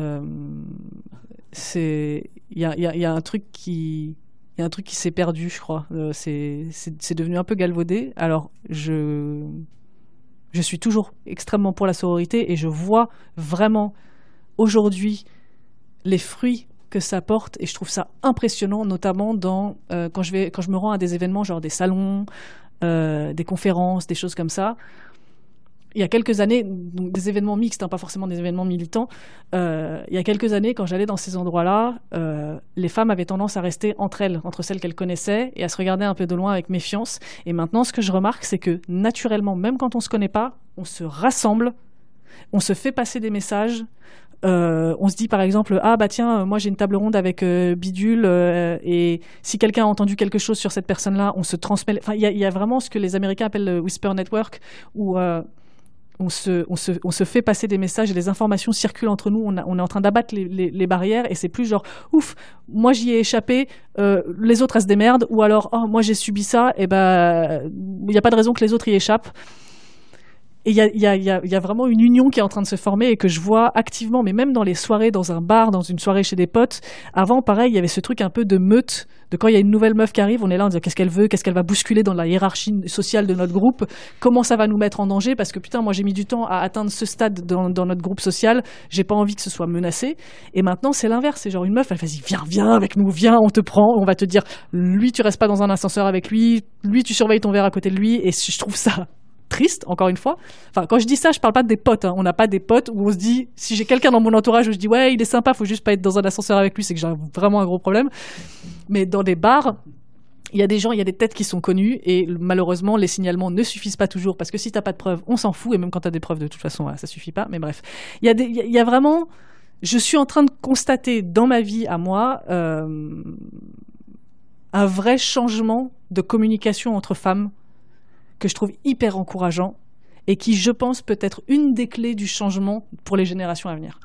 y a, y, a, un truc qui il y a un truc qui s'est perdu, je crois. c'est c'est devenu un peu galvaudé. Alors je je suis toujours extrêmement pour la sororité et je vois vraiment aujourd'hui les fruits que ça porte et je trouve ça impressionnant notamment euh, quand je vais quand je me rends à des événements genre des salons euh, des conférences des choses comme ça. Il y a quelques années des événements mixtes hein, pas forcément des événements militants euh, il y a quelques années quand j'allais dans ces endroits là euh, les femmes avaient tendance à rester entre elles entre celles qu'elles connaissaient et à se regarder un peu de loin avec méfiance. Et maintenant ce que je remarque c'est que naturellement même quand on se connaît pas on se rassemble on se fait passer des messages euh, on se dit par exemple ah bah tiens moi j'ai une table ronde avec euh, bidule euh, et si quelqu'un a entendu quelque chose sur cette personne là on se transmet enfin il y, a, vraiment ce que les américains appellent le whisper network où euh, on se, on, se, on se fait passer des messages et les informations circulent entre nous. On, est en train d'abattre les, les, barrières et c'est plus genre ouf, moi j'y ai échappé, euh, les autres elles se démerdent ou alors oh moi j'ai subi ça et ben il n'y a pas de raison que les autres y échappent. Et il y a, y, a, y, a, vraiment une union qui est en train de se former et que je vois activement, mais même dans les soirées, dans un bar, dans une soirée chez des potes. Avant, pareil, il y avait ce truc un peu de meute, de quand il y a une nouvelle meuf qui arrive, on est là, on dit qu'est-ce qu'elle veut, qu'est-ce qu'elle va bousculer dans la hiérarchie sociale de notre groupe, comment ça va nous mettre en danger, parce que putain, moi j'ai mis du temps à atteindre ce stade dans, notre groupe social, j'ai pas envie que ce soit menacé. Et maintenant, c'est l'inverse, c'est genre une meuf, elle fait viens, viens avec nous, viens, on te prend, on va te dire, lui, tu restes pas dans un ascenseur avec lui, lui, tu surveilles ton verre à côté de lui, et je trouve ça triste, encore une fois. Enfin, quand je dis ça, je parle pas des potes. Hein. On n'a pas des potes où on se dit, si j'ai quelqu'un dans mon entourage où je dis, ouais, il est sympa, faut juste pas être dans un ascenseur avec lui, c'est que j'ai vraiment un gros problème. Mais dans des bars, il y a des gens, il y a des têtes qui sont connues et malheureusement les signalements ne suffisent pas toujours parce que si t'as pas de preuves, on s'en fout et même quand t'as des preuves de toute façon, ça suffit pas. Mais bref, il y a vraiment, je suis en train de constater dans ma vie à moi euh, un vrai changement de communication entre femmes que je trouve hyper encourageant et qui, je pense, peut être une des clés du changement pour les générations à venir.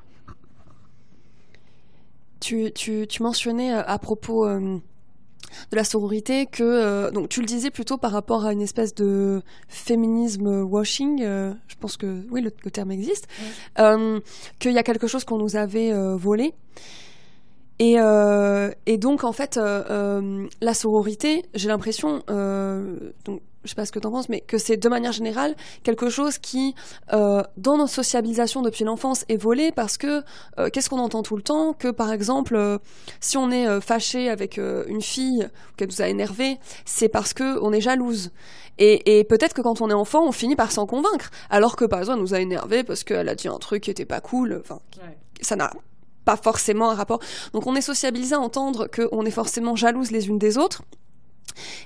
Tu, tu, tu mentionnais euh, à propos euh, de la sororité que euh, donc tu le disais plutôt par rapport à une espèce de féminisme washing je pense que oui le, terme existe qu'il y a quelque chose qu'on nous avait volé et, et donc en fait la sororité j'ai l'impression donc je sais pas ce que tu en penses, mais que c'est de manière générale quelque chose qui, euh, dans notre sociabilisation depuis l'enfance, est volé parce que euh, qu'est-ce qu'on entend tout le temps? Que par exemple, euh, si on est fâché avec une fille qu'elle nous a énervé, c'est parce que on est jalouse. Et, et peut-être que quand on est enfant, on finit par s'en convaincre, alors que par exemple, elle nous a énervé parce qu'elle a dit un truc qui était pas cool. Enfin, ça n'a pas forcément un rapport. Donc on est sociabilisé à entendre qu'on est forcément jalouse les unes des autres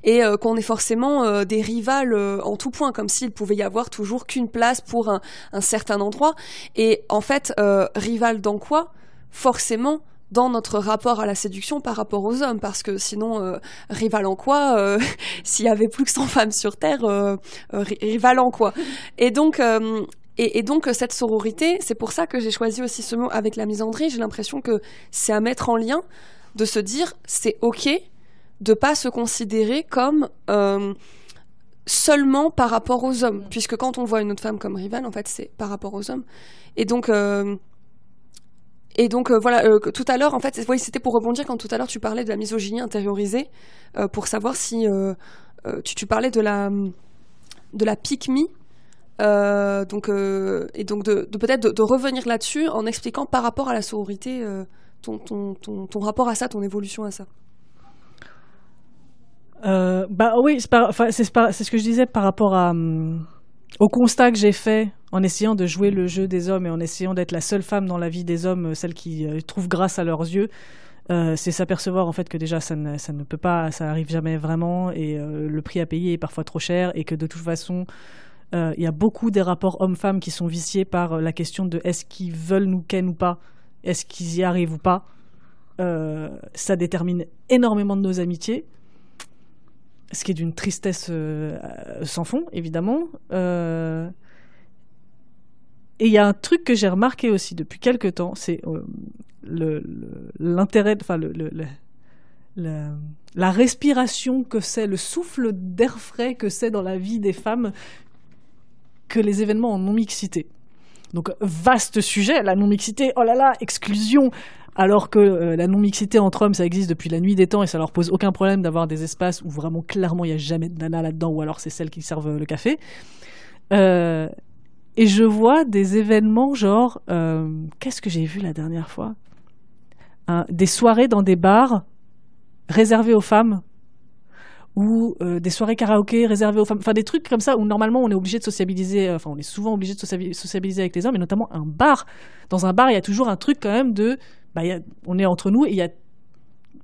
et euh, qu'on est forcément euh, des rivales euh, en tout point, comme s'il pouvait y avoir toujours qu'une place pour un, certain endroit. Et en fait, rival dans quoi? Forcément dans notre rapport à la séduction par rapport aux hommes, parce que sinon, rival en quoi S'il y avait plus que 100 femmes sur Terre, rival en quoi? Et donc, et, donc cette sororité, c'est pour ça que j'ai choisi aussi ce mot avec la misandrie. J'ai l'impression que c'est à mettre en lien de se dire c'est ok de pas se considérer comme euh, seulement par rapport aux hommes, puisque quand on voit une autre femme comme rivale, en fait, c'est par rapport aux hommes. Et donc, euh, et donc euh, voilà, tout à l'heure, en fait, c'était pour rebondir quand tout à l'heure tu parlais de la misogynie intériorisée, pour savoir si tu, parlais de la de la pique donc et donc de, peut-être de, revenir là-dessus en expliquant par rapport à la sororité ton, ton rapport à ça, ton évolution à ça. Euh, bah oui, c'est ce que je disais par rapport à, hum, au constat que j'ai fait en essayant de jouer le jeu des hommes et en essayant d'être la seule femme dans la vie des hommes, celle qui euh, trouve grâce à leurs yeux. Euh, c'est s'apercevoir en fait que déjà ça ne, ça ne peut pas, ça arrive jamais vraiment et le prix à payer est parfois trop cher et que de toute façon il y a beaucoup des rapports hommes-femmes qui sont viciés par la question de est-ce qu'ils veulent nous ken ou pas, est-ce qu'ils y arrivent ou pas. ça détermine énormément de nos amitiés ce qui est d'une tristesse euh, sans fond, évidemment. Euh, et il y a un truc que j'ai remarqué aussi depuis quelques temps, c'est euh, l'intérêt, enfin le, la respiration que c'est, le souffle d'air frais que c'est dans la vie des femmes que les événements en non-mixité. Donc vaste sujet, la non-mixité, oh là là, exclusion, alors que euh, la non-mixité entre hommes, ça existe depuis la nuit des temps et ça leur pose aucun problème d'avoir des espaces où vraiment clairement il n'y a jamais de nana là-dedans ou alors c'est celles qui servent le café. Euh, et je vois des événements genre, euh, qu'est-ce que j'ai vu la dernière fois? Des soirées dans des bars réservés aux femmes ou des soirées karaoké réservées aux femmes, enfin des trucs comme ça où normalement on est obligé de sociabiliser, enfin on est souvent obligé de sociabiliser avec les hommes, et notamment un bar. Dans un bar, il y a toujours un truc quand même de bah, on est entre nous et il y a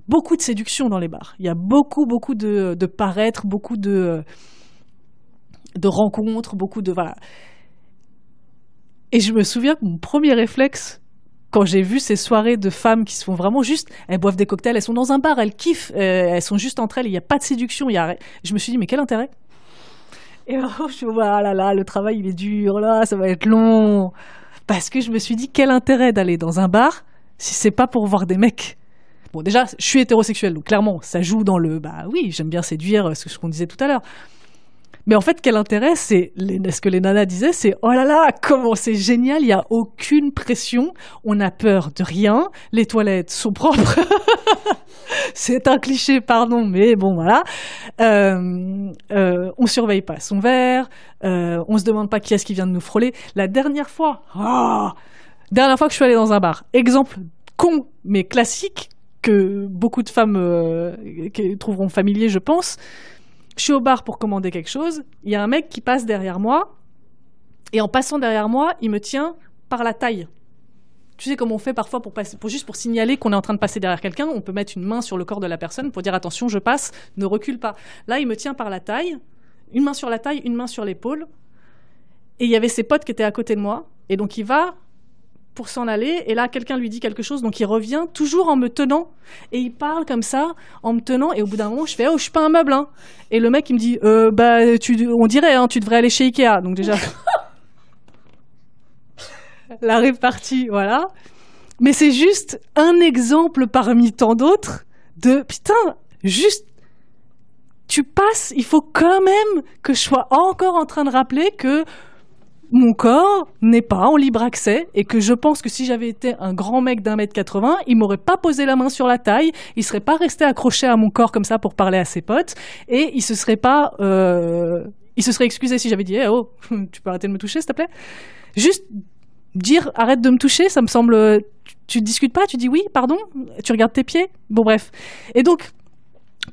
beaucoup de séduction dans les bars. Il y a beaucoup, beaucoup de, de paraître, beaucoup de, de rencontres, beaucoup de. Voilà. Et je me souviens que mon premier réflexe, quand j'ai vu ces soirées de femmes qui se font vraiment juste, elles boivent des cocktails, elles sont dans un bar, elles kiffent, euh, elles sont juste entre elles, il n'y a pas de séduction. Je me suis dit, mais quel intérêt? Et oh, je me suis ah là là, le travail il est dur, là, ça va être long. Parce que je me suis dit, quel intérêt d'aller dans un bar si c'est pas pour voir des mecs? Bon, déjà, je suis hétérosexuel, donc clairement, ça joue dans le bah oui, j'aime bien séduire, ce qu'on disait tout à l'heure. Mais en fait, quel intérêt C'est ce que les nanas disaient, c'est oh là là, comment c'est génial, il y a aucune pression, on a peur de rien, les toilettes sont propres. c'est un cliché, pardon, mais bon voilà. Euh, euh, on surveille pas son verre, euh, on se demande pas qui est-ce qui vient de nous frôler. La dernière fois, oh, Dernière fois que je suis allée dans un bar, exemple con mais classique que beaucoup de femmes euh, trouveront familier, je pense. Je suis au bar pour commander quelque chose. Il y a un mec qui passe derrière moi. Et en passant derrière moi, il me tient par la taille. tu sais, comme on fait parfois pour, pour juste pour signaler qu'on est en train de passer derrière quelqu'un, on peut mettre une main sur le corps de la personne pour dire attention, je passe, ne recule pas. Là, il me tient par la taille, une main sur la taille, une main sur l'épaule. Et il y avait ses potes qui étaient à côté de moi. Et donc il va pour s'en aller. Et là, quelqu'un lui dit quelque chose, donc il revient toujours en me tenant. Et il parle comme ça, en me tenant. Et au bout d'un moment, je fais Oh, je suis pas un meuble. Hein. Et le mec, il me dit euh, Bah, tu, on dirait, hein, tu devrais aller chez Ikea. Donc déjà. la répartie, voilà. Mais c'est juste un exemple parmi tant d'autres de putain, juste tu passes, il faut quand même que je sois encore en train de rappeler que mon corps n'est pas en libre accès et que je pense que si j'avais été un grand mec d'un mètre 80, il m'aurait pas posé la main sur la taille, il serait pas resté accroché à mon corps comme ça pour parler à ses potes et il se serait pas, euh, il se serait excusé si j'avais dit eh oh tu peux arrêter de me toucher s'il te plaît. Juste dire arrête de me toucher, ça me semble. Tu, tu discutes pas, tu dis oui, pardon, tu regardes tes pieds. Bon bref. Et donc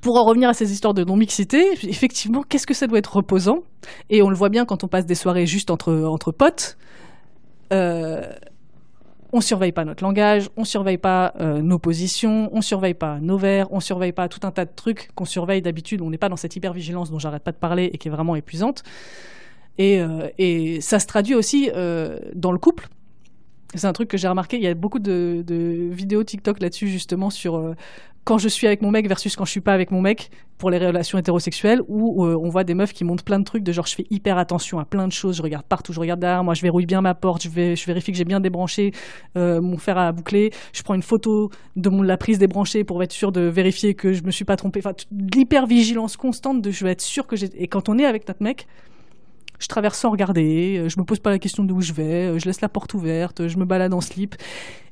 pour en revenir à ces histoires de non-mixité, effectivement, qu'est-ce que ça doit être reposant? Et on le voit bien quand on passe des soirées juste entre, potes. Euh, on surveille pas notre langage, on surveille pas euh, nos positions, on surveille pas nos verres, on surveille pas tout un tas de trucs qu'on surveille d'habitude. On n'est pas dans cette hypervigilance dont j'arrête pas de parler et qui est vraiment épuisante. Et, euh, ça se traduit aussi dans le couple. C'est un truc que j'ai remarqué. Il y a beaucoup de, vidéos TikTok là-dessus, justement, sur quand je suis avec mon mec versus quand je suis pas avec mon mec pour les relations hétérosexuelles, où euh, on voit des meufs qui montent plein de trucs de genre je fais hyper attention à plein de choses, je regarde partout, je regarde derrière moi, je verrouille bien ma porte, je, vais, vérifie que j'ai bien débranché euh, mon fer à boucler, je prends une photo de mon, la prise débranchée pour être sûr de vérifier que je me suis pas trompé. Enfin, l'hypervigilance constante de je veux être sûr que j'ai. Et quand on est avec notre mec, je traverse sans regarder, euh, je me pose pas la question d'où je vais, euh, je laisse la porte ouverte, je me balade en slip.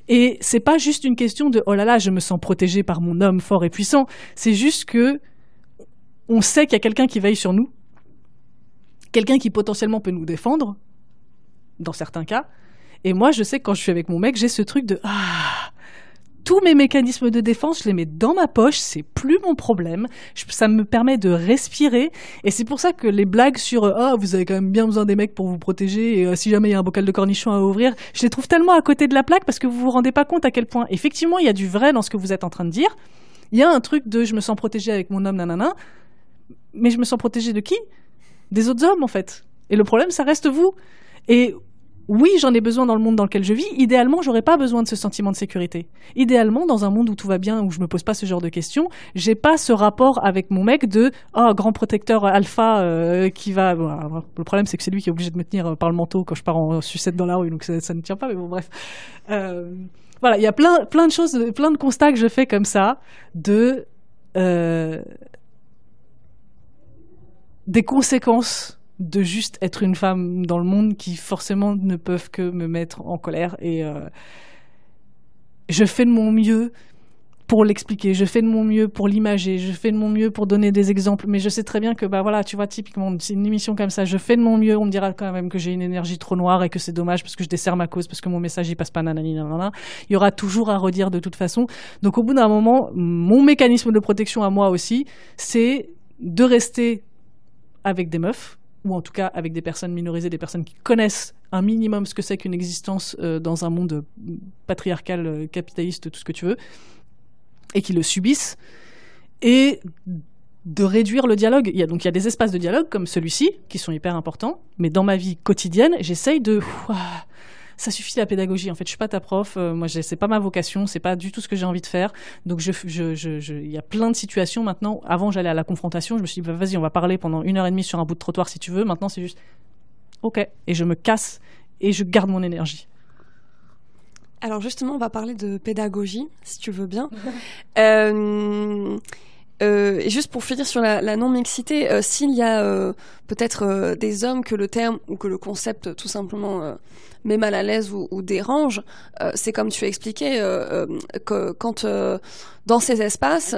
Et c'est pas juste une question de oh là là, je me sens protégée par mon homme fort et puissant. C'est juste que on sait qu'il y a quelqu'un qui veille sur nous, quelqu'un qui potentiellement peut nous défendre, dans certains cas. Et moi, je sais que quand je suis avec mon mec, j'ai ce truc de ah, tous mes mécanismes de défense, je les mets dans ma poche, c'est plus mon problème. Ça me permet de respirer. Et c'est pour ça que les blagues sur euh, ah vous avez quand même bien besoin des mecs pour vous protéger et euh, si jamais il y a un bocal de cornichons à ouvrir, je les trouve tellement à côté de la plaque parce que vous vous rendez pas compte à quel point effectivement il y a du vrai dans ce que vous êtes en train de dire. Il y a un truc de je me sens protégée avec mon homme nanana, mais je me sens protégée de qui? Des autres hommes en fait. Et le problème ça reste vous. Et oui, j'en ai besoin dans le monde dans lequel je vis. Idéalement, j'aurais pas besoin de ce sentiment de sécurité. Idéalement, dans un monde où tout va bien, où je me pose pas ce genre de questions, j'ai pas ce rapport avec mon mec de oh grand protecteur alpha euh, qui va. le problème, c'est que c'est lui qui est obligé de me tenir euh, par le manteau quand je pars en sucette dans la rue, donc ça, ça ne tient pas. Mais bon, bref. Euh, voilà, il y a plein, plein de choses, plein de constats que je fais comme ça de euh, des conséquences de juste être une femme dans le monde qui forcément ne peuvent que me mettre en colère et euh, je fais de mon mieux pour l'expliquer, je fais de mon mieux pour l'imager, je fais de mon mieux pour donner des exemples, mais je sais très bien que bah voilà, tu vois typiquement c'est une émission comme ça, je fais de mon mieux, on me dira quand même que j'ai une énergie trop noire et que c'est dommage parce que je desserre ma cause parce que mon message il passe pas nanani nanana. Il y aura toujours à redire de toute façon. Donc au bout d'un moment, mon mécanisme de protection à moi aussi, c'est de rester avec des meufs ou en tout cas avec des personnes minorisées, des personnes qui connaissent un minimum ce que c'est qu'une existence euh, dans un monde euh, patriarcal, euh, capitaliste, tout ce que tu veux, et qui le subissent, et de réduire le dialogue. Il y a, donc il y a des espaces de dialogue comme celui-ci, qui sont hyper importants, mais dans ma vie quotidienne, j'essaye de... ça suffit la pédagogie. En fait, je suis pas ta prof. euh, moi, c'est pas ma vocation. C'est pas du tout ce que j'ai envie de faire. Donc, je, je, je, je- il y a plein de situations maintenant. Avant, j'allais à la confrontation. Je me suis dit, bah, vas-y, on va parler pendant une heure et demie sur un bout de trottoir si tu veux. Maintenant, c'est juste, ok, et je me casse et je garde mon énergie. Alors justement, on va parler de pédagogie, si tu veux bien. Euh, euh, et juste pour finir sur la, non-mixité, euh, s'il y a euh, peut-être des hommes que le terme ou que le concept tout simplement met mal à l'aise ou, dérange, c'est comme tu as expliqué que quand dans ces espaces,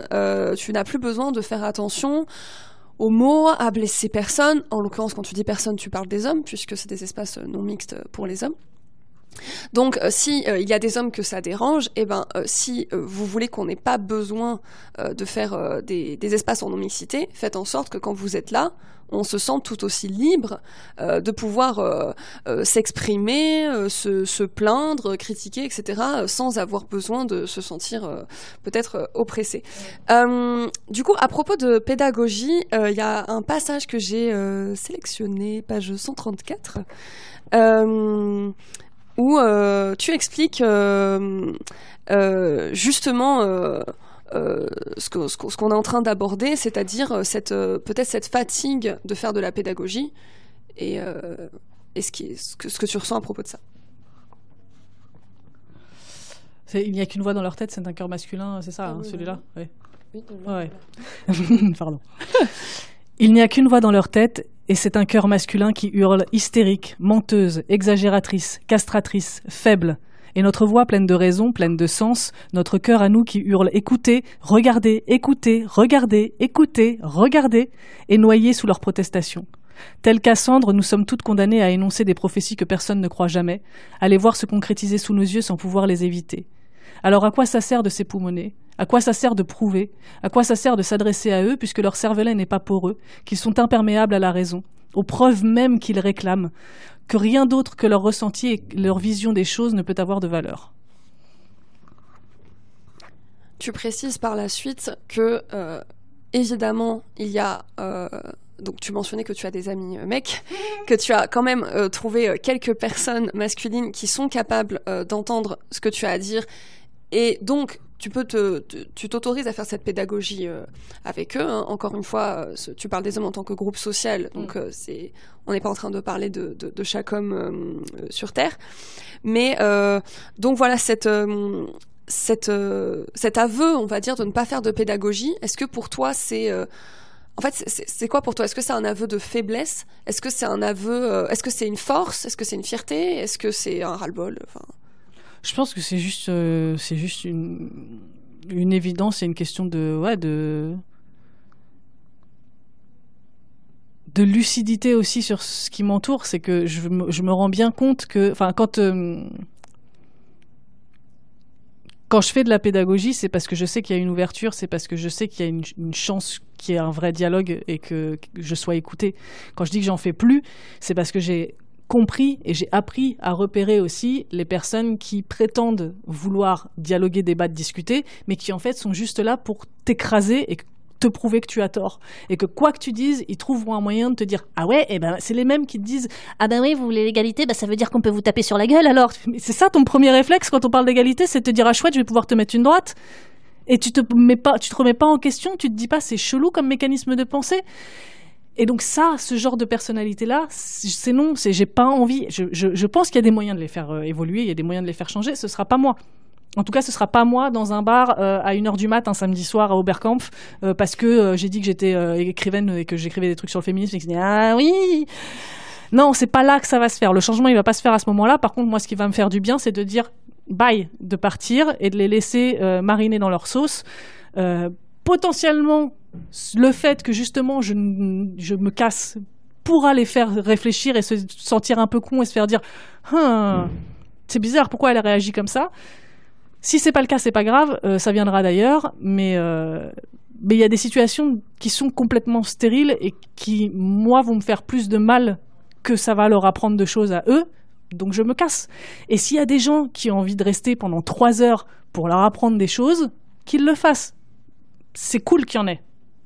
tu n'as plus besoin de faire attention aux mots, à blesser personne. En l'occurrence, quand tu dis personne, tu parles des hommes, puisque c'est des espaces non mixtes pour les hommes. Donc, euh, euh, y a des hommes que ça dérange, et ben, euh, si euh, vous voulez qu'on n'ait pas besoin de faire des, espaces en non-mixité, faites en sorte que quand vous êtes là, on se sente tout aussi libre de pouvoir s'exprimer, se, se, plaindre, critiquer, etc., sans avoir besoin de se sentir peut-être oppressé. du coup, à propos de pédagogie, il y a un passage que j'ai sélectionné, page 134 où euh, tu expliques euh, euh, justement ce qu'on ce est en train d'aborder, c'est-à-dire cette peut-être cette fatigue de faire de la pédagogie et, et ce, qui, ce, que, ce que tu ressens à propos de ça. Il n'y a qu'une voix dans leur tête, c'est un cœur masculin, c'est ça, ah hein, celui-là? Oui. oui ouais. Pardon. Il n'y a qu'une voix dans leur tête, et c'est un cœur masculin qui hurle hystérique, menteuse, exagératrice, castratrice, faible. Et notre voix pleine de raison, pleine de sens, notre cœur à nous qui hurle écoutez, regardez, écoutez, regardez, écoutez, regardez, est noyé sous leur protestation. Tel Cassandre, nous sommes toutes condamnées à énoncer des prophéties que personne ne croit jamais, à les voir se concrétiser sous nos yeux sans pouvoir les éviter. Alors à quoi ça sert de s'époumoner? À quoi ça sert de prouver? À quoi ça sert de s'adresser à eux puisque leur cervelet n'est pas pour eux, qu'ils sont imperméables à la raison, aux preuves même qu'ils réclament, que rien d'autre que leur ressenti et leur vision des choses ne peut avoir de valeur? Tu précises par la suite que, euh, évidemment, il y a... Euh, donc tu mentionnais que tu as des amis euh, mecs, que tu as quand même trouvé quelques personnes masculines qui sont capables d'entendre ce que tu as à dire et donc, tu peux te, tu t'autorises à faire cette pédagogie euh, avec eux. Hein. Encore une fois, euh, tu parles des hommes en tant que groupe social, donc mm. euh, c'est, on n'est pas en train de parler de, de, chaque homme sur Terre. Mais donc voilà cette cette, cet aveu, on va dire, de ne pas faire de pédagogie, est-ce que pour toi c'est... en fait, c'est quoi pour toi? Est-ce que c'est un aveu de faiblesse? Est-ce que c'est un aveu Est-ce que c'est une force? Est-ce que c'est une fierté? Est-ce que c'est un ras-le-bol? Enfin... Je pense que c'est juste, euh, c'est juste une, une évidence et une question de, ouais, de, de lucidité aussi sur ce qui m'entoure. C'est que je me, je me, rends bien compte que, enfin, quand euh, quand je fais de la pédagogie, c'est parce que je sais qu'il y a une ouverture, c'est parce que je sais qu'il y a une, chance qu'il y ait un vrai dialogue et que, que je sois écouté. Quand je dis que j'en fais plus, c'est parce que j'ai compris et j'ai appris à repérer aussi les personnes qui prétendent vouloir dialoguer, débattre, discuter, mais qui en fait sont juste là pour t'écraser et te prouver que tu as tort. Et que quoi que tu dises, ils trouveront un moyen de te dire Ah ouais, eh ben c'est les mêmes qui te disent Ah ben oui, vous voulez l'égalité, bah ça veut dire qu'on peut vous taper sur la gueule alors. C'est ça ton premier réflexe quand on parle d'égalité, c'est de te dire Ah chouette, je vais pouvoir te mettre une droite. Et tu te mets pas, tu te remets pas en question, tu te dis pas c'est chelou comme mécanisme de pensée. Et donc ça, ce genre de personnalité-là, c'est non, c'est j'ai pas envie. Je, je, je pense qu'il y a des moyens de les faire euh, évoluer, il y a des moyens de les faire changer. Ce sera pas moi. En tout cas, ce sera pas moi dans un bar euh, à 1h du mat un samedi soir à Oberkampf euh, parce que j'ai dit que j'étais écrivaine et que j'écrivais des trucs sur le féminisme et que ah oui. Non, c'est pas là que ça va se faire. Le changement, il va pas se faire à ce moment-là. Par contre, moi, ce qui va me faire du bien, c'est de dire bye, de partir et de les laisser mariner dans leur sauce. potentiellement le fait que justement je, me casse pourra les faire réfléchir et se sentir un peu con et se faire dire hein, c'est bizarre pourquoi elle a réagi comme ça? Si c'est pas le cas c'est pas grave euh, ça viendra d'ailleurs mais euh, mais il y a des situations qui sont complètement stériles et qui moi vont me faire plus de mal que ça va leur apprendre de choses à eux donc je me casse. Et s'il y a des gens qui ont envie de rester pendant trois heures pour leur apprendre des choses qu'ils le fassent. C'est cool qu'il y en ait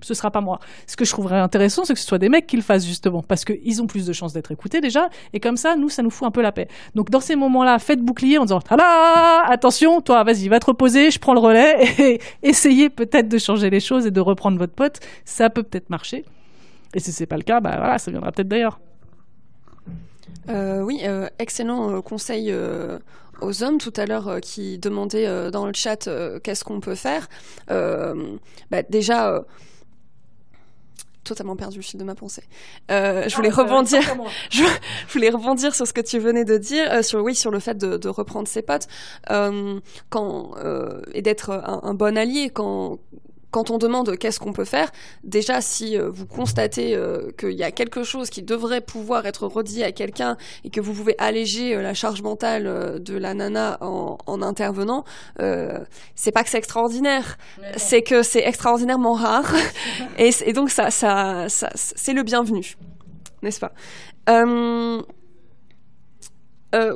ce sera pas moi. Ce que je trouverais intéressant, c'est que ce soit des mecs qui le fassent justement, parce qu'ils ont plus de chances d'être écoutés déjà, et comme ça, nous, ça nous fout un peu la paix. Donc dans ces moments-là, faites bouclier en disant Tada Attention, toi, vas-y, va te reposer, je prends le relais, et essayez peut-être de changer les choses et de reprendre votre pote. Ça peut peut-être marcher. Et si c'est pas le cas, bah voilà, ça viendra peut-être d'ailleurs. Euh, oui, euh, excellent euh, conseil aux hommes tout à l'heure qui demandaient dans le chat qu'est-ce qu'on peut faire. Bah, déjà totalement perdu le fil de ma pensée. Euh, je voulais rebondir. je, voulais rebondir sur ce que tu venais de dire, euh, sur oui, sur le fait de, de reprendre ses potes, euh, quand et d'être un, bon allié quand quand on demande qu'est-ce qu'on peut faire, déjà si euh, vous constatez euh, qu'il y a quelque chose qui devrait pouvoir être redit à quelqu'un et que vous pouvez alléger euh, la charge mentale de la nana en, en intervenant, c'est pas que c'est extraordinaire, c'est que c'est extraordinairement rare. Et, et, donc ça, ça, ça c'est le bienvenu, n'est-ce pas?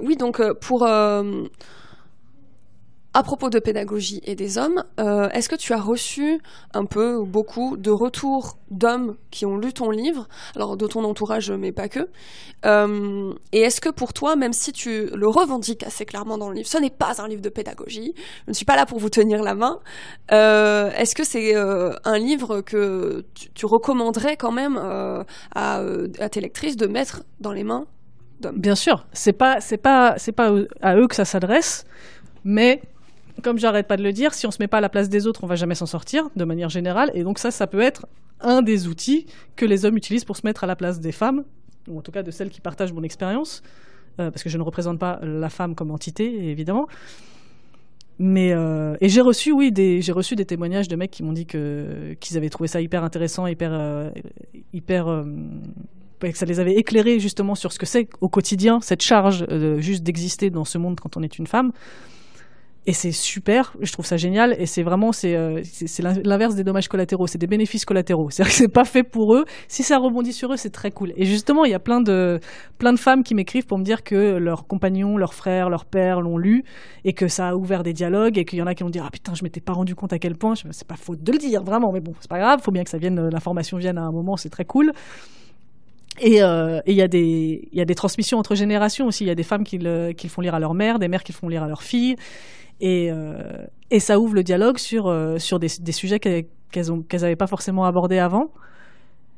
Oui, donc pour à propos de pédagogie et des hommes, euh, est-ce que tu as reçu un peu ou beaucoup de retours d'hommes qui ont lu ton livre, alors de ton entourage, mais pas que. Euh, Et est-ce que pour toi, même si tu le revendiques assez clairement dans le livre, ce n'est pas un livre de pédagogie, je ne suis pas là pour vous tenir la main, euh, est-ce que c'est un livre que tu, recommanderais quand même à, à tes lectrices de mettre dans les mains d'hommes? Bien sûr, c'est pas c'est pas c'est pas à eux que ça s'adresse, mais comme j'arrête pas de le dire, si on se met pas à la place des autres, on va jamais s'en sortir, de manière générale. Et donc ça, ça peut être un des outils que les hommes utilisent pour se mettre à la place des femmes, ou en tout cas de celles qui partagent mon expérience, euh, parce que je ne représente pas la femme comme entité, évidemment. Mais euh, et j'ai reçu, oui, des j'ai reçu des témoignages de mecs qui m'ont dit que qu'ils avaient trouvé ça hyper intéressant, hyper euh, hyper que ça les avait éclairés justement sur ce que c'est au quotidien cette charge juste d'exister dans ce monde quand on est une femme et c'est super, je trouve ça génial. Et c'est vraiment, c'est, euh, l'inverse des dommages collatéraux, c'est des bénéfices collatéraux. C'est-à-dire que c'est pas fait pour eux. Si ça rebondit sur eux, c'est très cool. Et justement, il y a plein de, plein de femmes qui m'écrivent pour me dire que leurs compagnons, leurs frères, leurs pères l'ont lu et que ça a ouvert des dialogues et qu'il y en a qui vont dire ah putain, je m'étais pas rendu compte à quel point. C'est pas faute de le dire, vraiment. Mais bon, c'est pas grave. Faut bien que ça vienne, l'information vienne à un moment. C'est très cool. Et euh, il y, a des, y a des transmissions entre générations aussi. Il y a des femmes qui le, qui le font lire à leur mère, des mères qui le font lire à leurs filles. Et, euh, et ça ouvre le dialogue sur, euh, sur des, des sujets qu'elles n'avaient pas forcément abordés avant.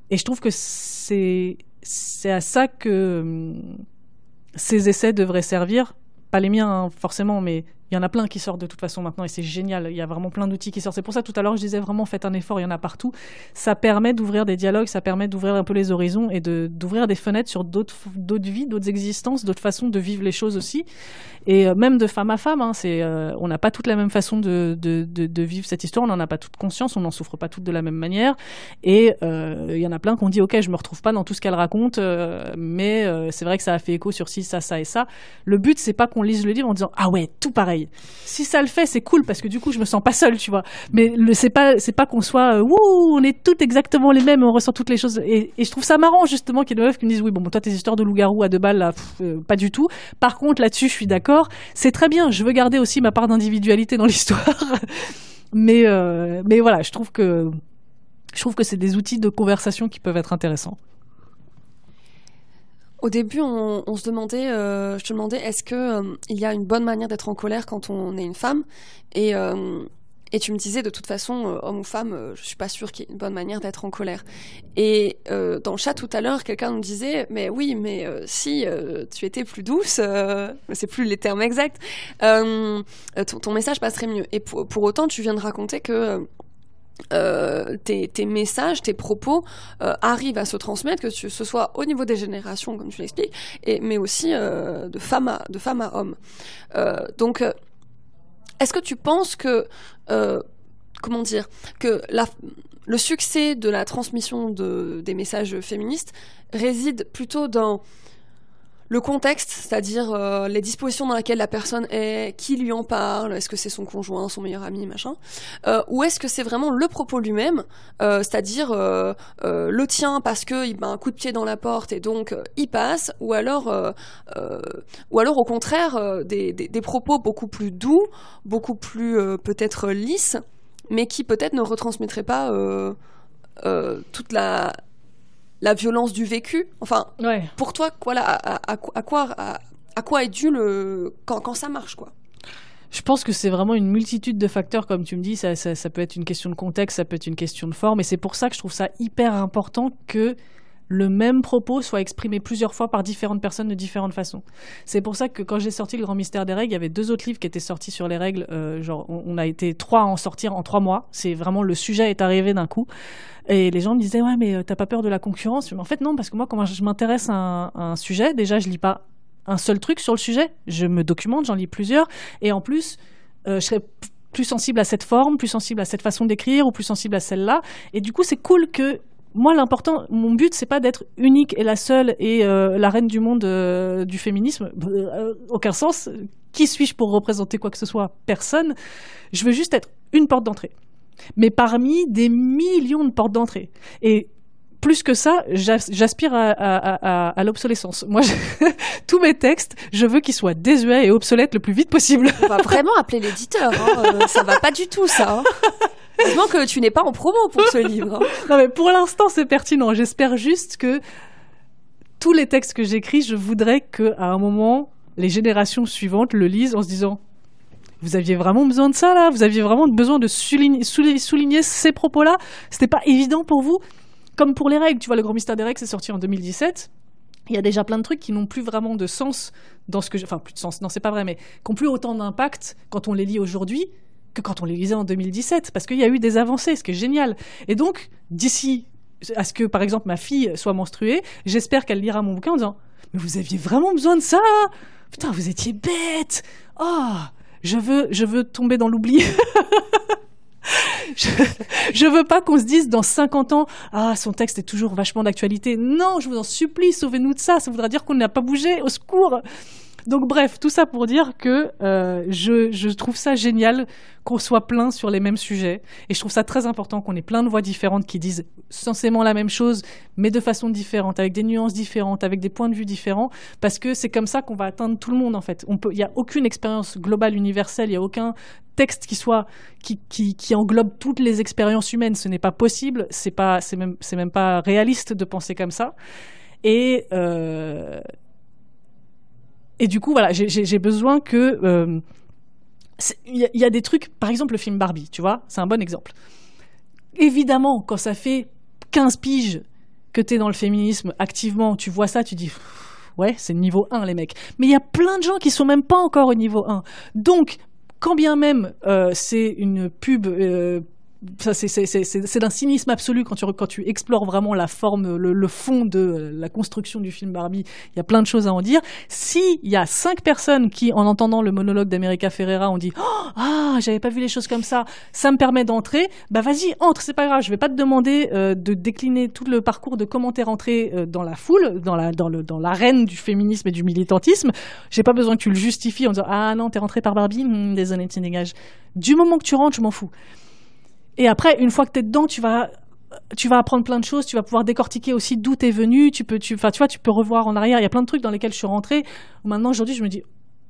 Et je trouve que c'est à ça que hum, ces essais devraient servir. Pas les miens, hein, forcément, mais il y en a plein qui sortent de toute façon maintenant et c'est génial. Il y a vraiment plein d'outils qui sortent. C'est pour ça tout à l'heure je disais vraiment faites un effort, il y en a partout. Ça permet d'ouvrir des dialogues, ça permet d'ouvrir un peu les horizons et d'ouvrir des fenêtres sur d'autres vies, d'autres existences, d'autres façons de vivre les choses aussi. Et euh, même de femme à femme, hein, euh, on n'a pas toute la même façon de, de, de, vivre cette histoire, on n'en a pas toute conscience, on n'en souffre pas toutes de la même manière. Et euh, il y en a plein qui ont dit ok, je me retrouve pas dans tout ce qu'elle raconte, mais c'est vrai que ça a fait écho sur ci, ça, ça et ça. Le but c'est pas qu'on lise le livre en disant ah ouais, tout pareil. Si ça le fait, c'est cool parce que du coup, je me sens pas seule, tu vois. Mais c'est pas, c'est pas qu'on soit, euh, wouh, on est toutes exactement les mêmes, on ressent toutes les choses. Et, je trouve ça marrant justement qu'il y ait des meufs qui me disent, oui, bon, toi, tes histoires de loup-garou à deux balles, là, euh, pas du tout. Par contre, là-dessus, je suis d'accord. C'est très bien. Je veux garder aussi ma part d'individualité dans l'histoire. mais, euh, mais voilà, je trouve que, je trouve que c'est des outils de conversation qui peuvent être intéressants. Au début, on, se demandait, euh, je te demandais, est-ce que euh, il y a une bonne manière d'être en colère quand on est une femme? Et euh, tu me disais de toute façon, homme ou femme, je suis pas sûre qu'il y ait une bonne manière d'être en colère. Et dans le chat tout à l'heure, quelqu'un nous disait, mais oui, mais si tu étais plus douce, c'est plus les termes exacts, ton, message passerait mieux. Et pour, pour, autant, tu viens de raconter que euh, tes, messages, tes propos euh, arrivent à se transmettre, que ce soit au niveau des générations, comme tu l'expliques, et, mais aussi euh, de, femme à, de femme à homme. donc, est-ce que tu penses que, comment dire, que le succès de la transmission de, des messages féministes réside plutôt dans le contexte, c'est-à-dire euh, les dispositions dans lesquelles la personne est, qui lui en parle, est-ce que c'est son conjoint, son meilleur ami, machin, euh, ou est-ce que c'est vraiment le propos lui-même, euh, c'est-à-dire le tien parce que il un coup de pied dans la porte et donc il passe, ou alors, ou alors au contraire des, des, propos beaucoup plus doux, beaucoup plus peut-être lisses, mais qui peut-être ne retransmettraient pas toute la la violence du vécu. Enfin, pour toi, voilà, à, quoi, à, quoi est dû le quand, quand ça marche, quoi? Je pense que c'est vraiment une multitude de facteurs, comme tu me dis. Ça, ça, peut être une question de contexte, ça peut être une question de forme. Et c'est pour ça que je trouve ça hyper important que le même propos soit exprimé plusieurs fois par différentes personnes de différentes façons. C'est pour ça que quand j'ai sorti Le Grand Mystère des Règles, il y avait deux autres livres qui étaient sortis sur les règles. Euh, genre, on, a été trois à en sortir en trois mois. C'est vraiment le sujet est arrivé d'un coup. Et les gens me disaient ouais mais euh, t'as pas peur de la concurrence? En fait non parce que moi quand je m'intéresse à, un sujet, déjà je lis pas un seul truc sur le sujet. Je me documente, j'en lis plusieurs. Et en plus, euh, je serais plus sensible à cette forme, plus sensible à cette façon d'écrire ou plus sensible à celle-là. Et du coup, c'est cool que moi, l'important, mon but, c'est pas d'être unique et la seule et euh, la reine du monde euh, du féminisme. Euh, aucun sens. Qui suis-je pour représenter quoi que ce soit? Personne. Je veux juste être une porte d'entrée. Mais parmi des millions de portes d'entrée. Et plus que ça, j'aspire à, l'obsolescence. Moi, tous mes textes, je veux qu'ils soient désuets et obsolètes le plus vite possible. On va vraiment appeler l'éditeur. Hein. ça va pas du tout, ça. Hein. Heureusement que tu n'es pas en promo pour ce livre. Hein. Non, mais pour l'instant, c'est pertinent. J'espère juste que tous les textes que j'écris, je voudrais qu'à un moment, les générations suivantes le lisent en se disant vous aviez vraiment besoin de ça là? Vous aviez vraiment besoin de souligner, souligner ces propos-là? C'était pas évident pour vous? Comme pour les règles, tu vois, le grand mystère des règles, c'est sorti en 2017. Il y a déjà plein de trucs qui n'ont plus vraiment de sens dans ce que je... Enfin, plus de sens, non, c'est pas vrai, mais qui n'ont plus autant d'impact quand on les lit aujourd'hui que quand on les lisait en 2017, parce qu'il y a eu des avancées, ce qui est génial. Et donc, d'ici à ce que, par exemple, ma fille soit menstruée, j'espère qu'elle lira mon bouquin en disant Mais vous aviez vraiment besoin de ça Putain, vous étiez bête Oh Je veux, je veux tomber dans l'oubli. je, je veux pas qu'on se dise dans 50 ans Ah, son texte est toujours vachement d'actualité. Non, je vous en supplie, sauvez-nous de ça. Ça voudra dire qu'on n'a pas bougé. Au secours donc bref, tout ça pour dire que euh, je, je, trouve ça génial qu'on soit plein sur les mêmes sujets. Et je trouve ça très important qu'on ait plein de voix différentes qui disent censément la même chose, mais de façon différente, avec des nuances différentes, avec des points de vue différents, parce que c'est comme ça qu'on va atteindre tout le monde en fait. Il n'y a aucune expérience globale universelle, il n'y a aucun texte qui soit qui, qui, qui, englobe toutes les expériences humaines. Ce n'est pas possible, c'est pas c'est même c'est même pas réaliste de penser comme ça. Et euh, et du coup, voilà, j'ai besoin que. Euh, il y, a des trucs, par exemple le film Barbie, tu vois, c'est un bon exemple. Évidemment, quand ça fait 15 piges que tu es dans le féminisme activement, tu vois ça, tu dis ouais, c'est niveau 1 les mecs. Mais il y a plein de gens qui sont même pas encore au niveau 1. Donc quand bien même euh, c'est une pub euh, c'est d'un cynisme absolu quand tu, quand tu explores vraiment la forme, le, fond de la construction du film Barbie. Il y a plein de choses à en dire. S'il y a cinq personnes qui, en entendant le monologue d'America Ferreira, ont dit oh, Ah, j'avais pas vu les choses comme ça, ça me permet d'entrer, bah vas-y, entre, c'est pas grave, je vais pas te demander euh, de décliner tout le parcours de comment t'es rentré euh, dans la foule, dans la dans le dans l'arène du féminisme et du militantisme. J'ai pas besoin que tu le justifies en disant Ah non, t'es rentré par Barbie, hmm, désolé, tu dégages. Du moment que tu rentres, je m'en fous. Et après, une fois que tu es dedans, tu vas tu vas apprendre plein de choses, tu vas pouvoir décortiquer aussi d'où tu es venu, tu peux tu tu vois, tu peux revoir en arrière, il y a plein de trucs dans lesquels je suis rentrée. Maintenant aujourd'hui, je me dis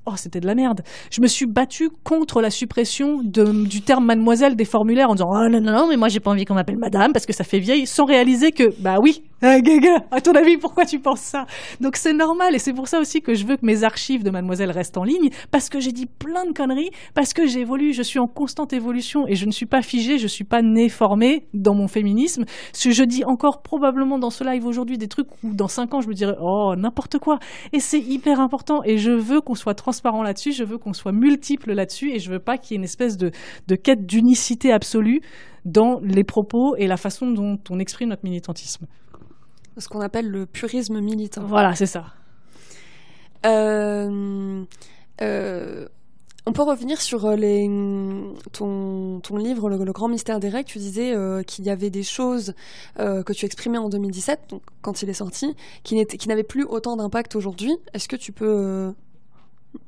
oh, c'était de la merde. Je me suis battue contre la suppression du terme mademoiselle des formulaires en disant oh non non non, mais moi j'ai pas envie qu'on m'appelle madame parce que ça fait vieille sans réaliser que bah oui, ah, à ton avis, pourquoi tu penses ça? Donc c'est normal et c'est pour ça aussi que je veux que mes archives de Mademoiselle restent en ligne parce que j'ai dit plein de conneries, parce que j'évolue, je suis en constante évolution et je ne suis pas figée, je suis pas née formée dans mon féminisme. Je dis encore probablement dans ce live aujourd'hui des trucs où dans cinq ans je me dirais oh n'importe quoi et c'est hyper important et je veux qu'on soit transparent là-dessus, je veux qu'on soit multiple là-dessus et je veux pas qu'il y ait une espèce de, de quête d'unicité absolue dans les propos et la façon dont on exprime notre militantisme ce qu'on appelle le purisme militant. Voilà, c'est ça. Euh, euh, on peut revenir sur euh, les, ton, ton livre, le, Grand Mystère des règles. Tu disais qu'il y avait des choses que tu exprimais en 2017, donc, quand il est sorti, qui, qui n'avaient plus autant d'impact aujourd'hui. Est-ce que tu peux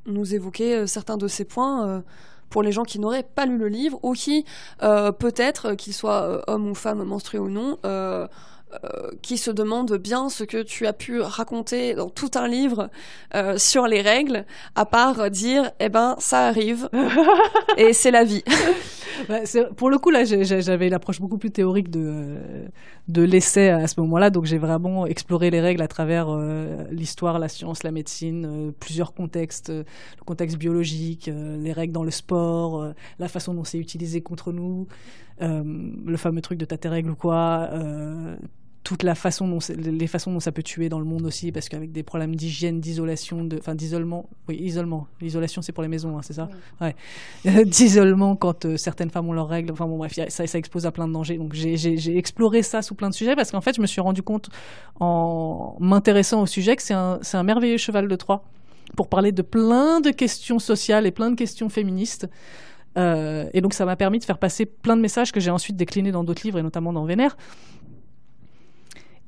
nous évoquer certains de ces points pour les gens qui n'auraient pas lu le livre ou qui, peut-être, qu'ils soient hommes ou femmes, menstrués ou non, euh, qui se demande bien ce que tu as pu raconter dans tout un livre euh, sur les règles, à part dire, eh ben, ça arrive, et c'est la vie. pour le coup, là, j'avais l'approche beaucoup plus théorique de, de l'essai à ce moment-là, donc j'ai vraiment exploré les règles à travers euh, l'histoire, la science, la médecine, plusieurs contextes, le contexte biologique, les règles dans le sport, la façon dont c'est utilisé contre nous. Le fameux truc de ta règles ou quoi, toute la façon dont les façons dont ça peut tuer dans le monde aussi parce qu'avec des problèmes d'hygiène d'isolation de enfin d'isolement oui isolement. L'isolation c'est pour les maisons hein, c'est ça? Ouais, d'isolement quand euh, certaines femmes ont leurs règles. Enfin bon bref ça, ça expose à plein de dangers. Donc j'ai exploré ça sous plein de sujets parce qu'en fait je me suis rendu compte en m'intéressant au sujet que c'est un, un merveilleux cheval de Troie pour parler de plein de questions sociales et plein de questions féministes Euh, et donc ça m'a permis de faire passer plein de messages que j'ai ensuite déclinés dans d'autres livres et notamment dans Vénère.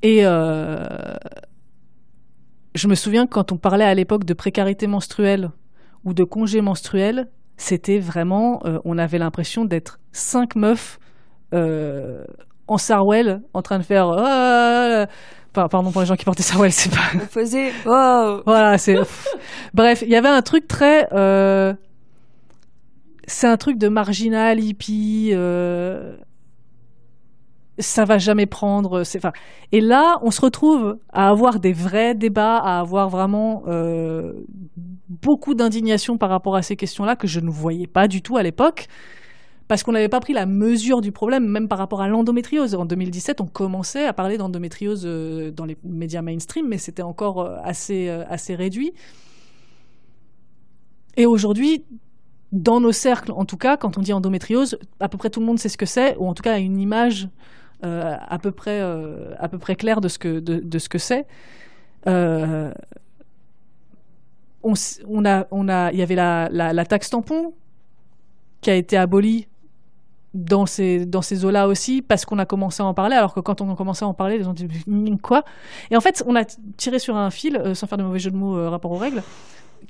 Et euh, je me souviens que quand on parlait à l'époque de précarité menstruelle ou de congé menstruel, c'était vraiment, euh, on avait l'impression d'être cinq meufs en Sarwell en train de faire. pardon pour les gens qui portaient Sarwell, c'est pas. On faisait. Oh. Voilà, c'est. Bref, il y avait un truc très c'est un truc de marginal, hippie. Euh, ça va jamais prendre. Enfin, et là, on se retrouve à avoir des vrais débats, à avoir vraiment euh, beaucoup d'indignation par rapport à ces questions-là que je ne voyais pas du tout à l'époque. Parce qu'on n'avait pas pris la mesure du problème, même par rapport à l'endométriose. En 2017, on commençait à parler d'endométriose euh, dans les médias mainstream, mais c'était encore assez, assez réduit. Et aujourd'hui, dans nos cercles, en tout cas, quand on dit endométriose, à peu près tout le monde sait ce que c'est, ou en tout cas a une image euh, à, peu près, euh, à peu près claire de ce que, de, ce que c'est. Euh, on, a, on a, il y avait la, la, taxe tampon qui a été abolie dans ces, dans ces eaux-là aussi, parce qu'on a commencé à en parler, alors que quand on a commencé à en parler, les gens disaient quoi? Et en fait, on a tiré sur un fil, sans faire de mauvais jeu de mots rapport aux règles,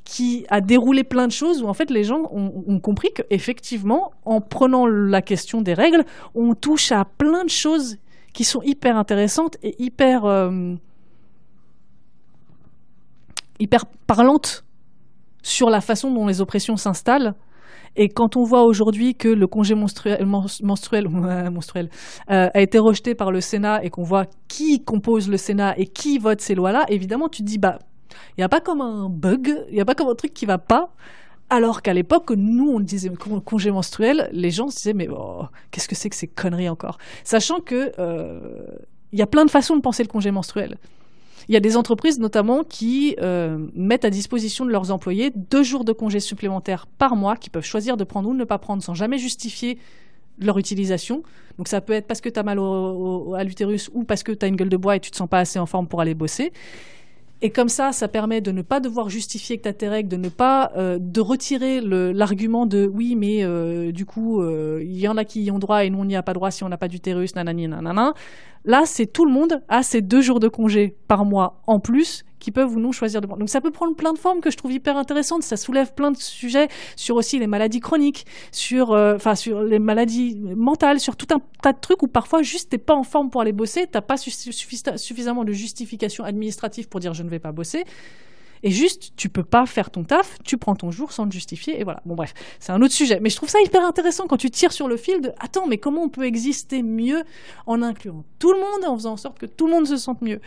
qui a déroulé plein de choses où en fait les gens ont, compris qu'effectivement, en prenant la question des règles, on touche à plein de choses qui sont hyper intéressantes et hyper euh, hyper parlantes sur la façon dont les oppressions s'installent. Et quand on voit aujourd'hui que le congé menstruel, menstruel, menstruel euh, a été rejeté par le Sénat et qu'on voit qui compose le Sénat et qui vote ces lois-là, évidemment, tu te dis, bah, il n'y a pas comme un bug, il n'y a pas comme un truc qui va pas. Alors qu'à l'époque, nous, on disait congé menstruel, les gens se disaient, mais oh, qu'est-ce que c'est que ces conneries encore? Sachant que euh, y a plein de façons de penser le congé menstruel. Il y a des entreprises notamment qui euh, mettent à disposition de leurs employés deux jours de congé supplémentaires par mois qui peuvent choisir de prendre ou de ne pas prendre sans jamais justifier leur utilisation. Donc ça peut être parce que tu as mal à l'utérus ou parce que tu as une gueule de bois et tu te sens pas assez en forme pour aller bosser. Et comme ça, ça permet de ne pas devoir justifier que tu as tes règles, de ne pas euh, de retirer l'argument de oui, mais euh, du coup, euh, il y en a qui y ont droit et nous on n'y a pas droit si on n'a pas d'utérus, nanani, nanana. Là, c'est tout le monde a ces deux jours de congé par mois en plus qui peuvent ou non choisir de prendre. Donc ça peut prendre plein de formes que je trouve hyper intéressantes. Ça soulève plein de sujets sur aussi les maladies chroniques, sur, euh, enfin sur les maladies mentales, sur tout un tas de trucs où parfois juste t'es pas en forme pour aller bosser, t'as pas suffisamment de justification administrative pour dire je ne vais pas bosser. Et juste, tu peux pas faire ton taf, tu prends ton jour sans le justifier, et voilà. Bon, bref, c'est un autre sujet. Mais je trouve ça hyper intéressant quand tu tires sur le fil de Attends, mais comment on peut exister mieux en incluant tout le monde et en faisant en sorte que tout le monde se sente mieux?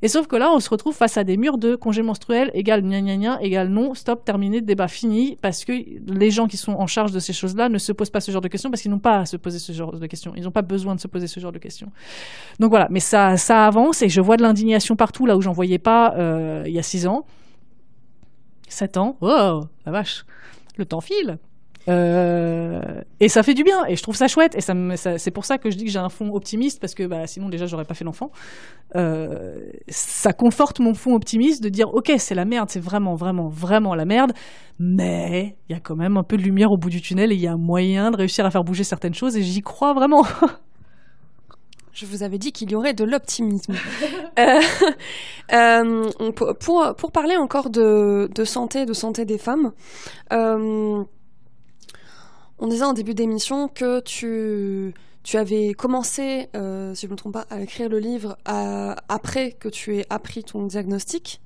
Et sauf que là, on se retrouve face à des murs de congé menstruel égale gna gna gna égale non, stop, terminé, débat fini, parce que les gens qui sont en charge de ces choses-là ne se posent pas ce genre de questions parce qu'ils n'ont pas à se poser ce genre de questions. Ils n'ont pas besoin de se poser ce genre de questions. Donc voilà, mais ça, avance et je vois de l'indignation partout là où j'en voyais pas euh, il y a six ans. 7 ans, oh, la vache, le temps file. Euh, et ça fait du bien, et je trouve ça chouette, et ça, c'est pour ça que je dis que j'ai un fond optimiste, parce que bah, sinon déjà j'aurais pas fait l'enfant. Euh, ça conforte mon fond optimiste de dire ok c'est la merde, c'est vraiment vraiment vraiment la merde, mais il y a quand même un peu de lumière au bout du tunnel et il y a moyen de réussir à faire bouger certaines choses, et j'y crois vraiment. Je vous avais dit qu'il y aurait de l'optimisme. Euh, euh, pour, pour parler encore de, de, santé, de santé des femmes, euh, on disait en début d'émission que tu, tu avais commencé, si je ne me trompe pas, à écrire le livre après que tu aies appris ton diagnostic.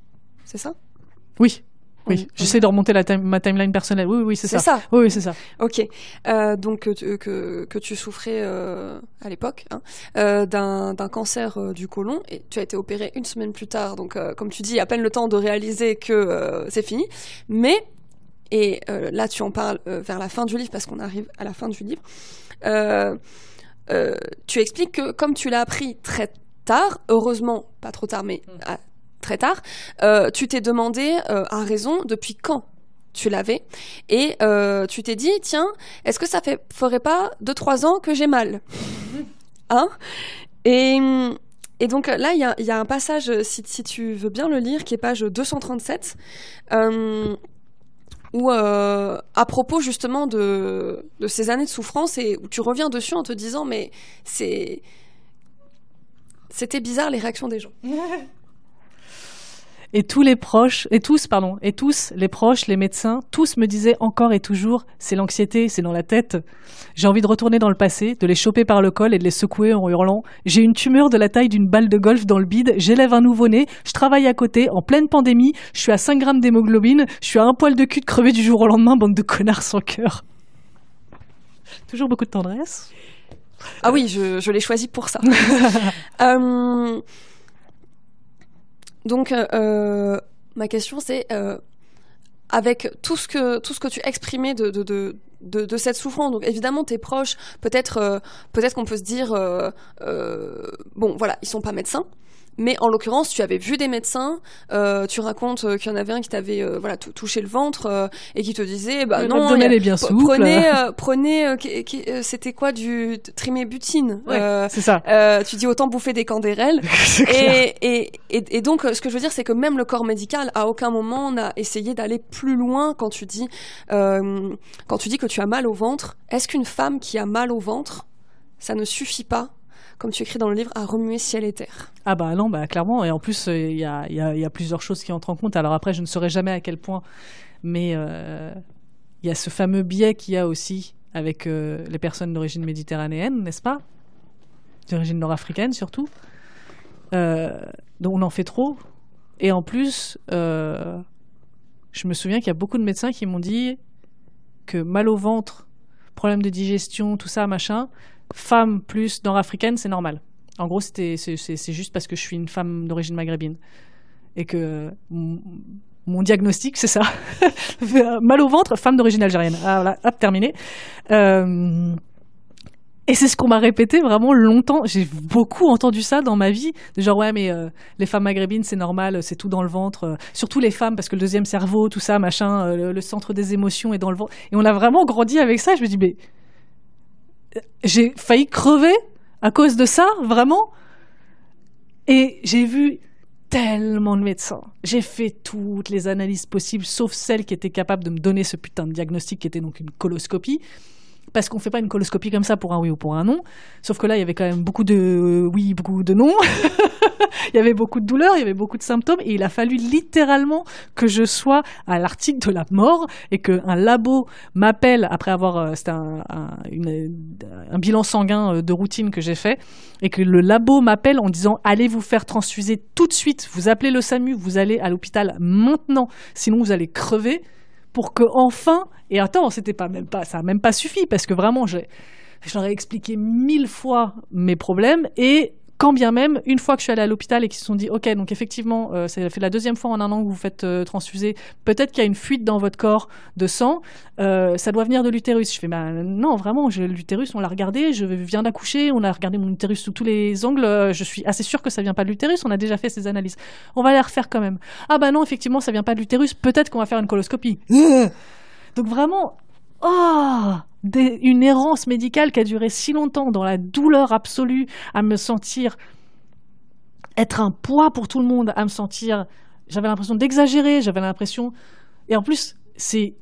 C'est ça? Oui. Oui, j'essaie de remonter la ma timeline personnelle. Oui, oui, c'est ça. ça. Oui, oui c'est ça. Ok. Euh, donc que, que, que, tu souffrais euh, à l'époque hein, euh, d'un cancer du côlon et tu as été opéré une semaine plus tard. Donc, comme tu dis, à peine le temps de réaliser que c'est fini. Mais et là, tu en parles vers la fin du livre parce qu'on arrive à la fin du livre. tu expliques que comme tu l'as appris très tard, heureusement pas trop tard, mais mm très tard, euh, tu t'es demandé euh, à raison depuis quand tu l'avais et euh, tu t'es dit tiens est-ce que ça fait ferait pas deux trois ans que j'ai mal hein et et donc là, il y a, un passage, si, si, tu veux bien le lire, qui est page 237, où à propos justement de, de ces années de souffrance et où tu reviens dessus en te disant mais c'est c'était bizarre les réactions des gens. Et tous les proches, et tous, pardon, et tous, les proches, les médecins, tous me disaient encore et toujours, c'est l'anxiété, c'est dans la tête. J'ai envie de retourner dans le passé, de les choper par le col et de les secouer en hurlant. J'ai une tumeur de la taille d'une balle de golf dans le bide, j'élève un nouveau-né, je travaille à côté, en pleine pandémie, je suis à 5 grammes d'hémoglobine, je suis à un poil de cul de crever du jour au lendemain, bande de connards sans cœur. Toujours beaucoup de tendresse. Ah oui, je, je l'ai choisi pour ça. euh, donc, euh, euh, ma question, c'est euh, avec tout ce que tout ce que tu exprimais de de, cette souffrance. Donc évidemment tes proches, peut-être peut-être qu'on peut se dire bon voilà ils sont pas médecins, mais en l'occurrence, tu avais vu des médecins, euh, tu racontes euh, qu'il y en avait un qui t'avait euh, voilà touché le ventre et qui te disait bah Le non, a- est bien souple. prenez prenez c'était quoi du trimébutine. Ouais, c'est ça. tu dis autant bouffer des candérelles. Et, et, et, et donc, ce que je veux dire, c'est que même le corps médical, à aucun moment, n'a essayé d'aller plus loin quand tu dis, quand tu dis que tu as mal au ventre. Est-ce qu'une femme qui a mal au ventre, ça ne suffit pas, comme tu écris dans le livre, à remuer ciel et terre Ah bah non, bah clairement. Et en plus, euh, il y, a, plusieurs choses qui entrent en compte. Alors après, je ne saurais jamais à quel point, mais euh, il y a ce fameux biais qu'il y a aussi avec euh, les personnes d'origine méditerranéenne, n'est-ce pas? D'origine nord-africaine surtout. Donc on en fait trop. Et en plus, je me souviens qu'il y a beaucoup de médecins qui m'ont dit que mal au ventre, problème de digestion, tout ça, machin, femme plus nord-africaine, c'est normal. En gros, c'est, juste parce que je suis une femme d'origine maghrébine. Et que mon, diagnostic, c'est ça. Mal au ventre, femme d'origine algérienne. Ah, voilà, hop, terminé. Euh, et c'est ce qu'on m'a répété vraiment longtemps. J'ai beaucoup entendu ça dans ma vie. Genre, ouais, mais euh, les femmes maghrébines, c'est normal, c'est tout dans le ventre. euh, surtout les femmes, parce que le deuxième cerveau, tout ça, machin, le, le centre des émotions est dans le ventre. Et on a vraiment grandi avec ça. Je me dis, mais j'ai failli crever à cause de ça, vraiment. Et j'ai vu tellement de médecins. J'ai fait toutes les analyses possibles, sauf celle qui était capable de me donner ce putain de diagnostic qui était donc une coloscopie. Parce qu'on fait pas une coloscopie comme ça pour un oui ou pour un non. Sauf que là, il y avait quand même beaucoup de euh, oui, beaucoup de non. il y avait beaucoup de douleurs, il y avait beaucoup de symptômes. Et il a fallu littéralement que je sois à l'article de la mort et qu'un labo m'appelle après avoir. euh, C'était un, un bilan sanguin euh, de routine que j'ai fait. Et que le labo m'appelle en disant Allez vous faire transfuser tout de suite. Vous appelez le SAMU, vous allez à l'hôpital maintenant. Sinon, vous allez crever pour que enfin et attends c'était pas même pas ça a même pas suffi parce que vraiment j'ai je ai expliqué mille fois mes problèmes et quand bien même, une fois que je suis allée à l'hôpital et qu'ils se sont dit, ok, donc effectivement, euh, ça fait la deuxième fois en un an que vous faites euh, transfuser, peut-être qu'il y a une fuite dans votre corps de sang, euh, ça doit venir de l'utérus. Je fais, bah non, vraiment, l'utérus, on l'a regardé, je viens d'accoucher, on a regardé mon utérus sous tous les angles, je suis assez sûre que ça vient pas de l'utérus, on a déjà fait ces analyses. On va les refaire quand même. Ah bah non, effectivement, ça vient pas de l'utérus, peut-être qu'on va faire une coloscopie. Donc vraiment, oh, une errance médicale qui a duré si longtemps dans la douleur absolue, à me sentir être un poids pour tout le monde, à me sentir, j'avais l'impression d'exagérer, j'avais l'impression, et en plus, c'est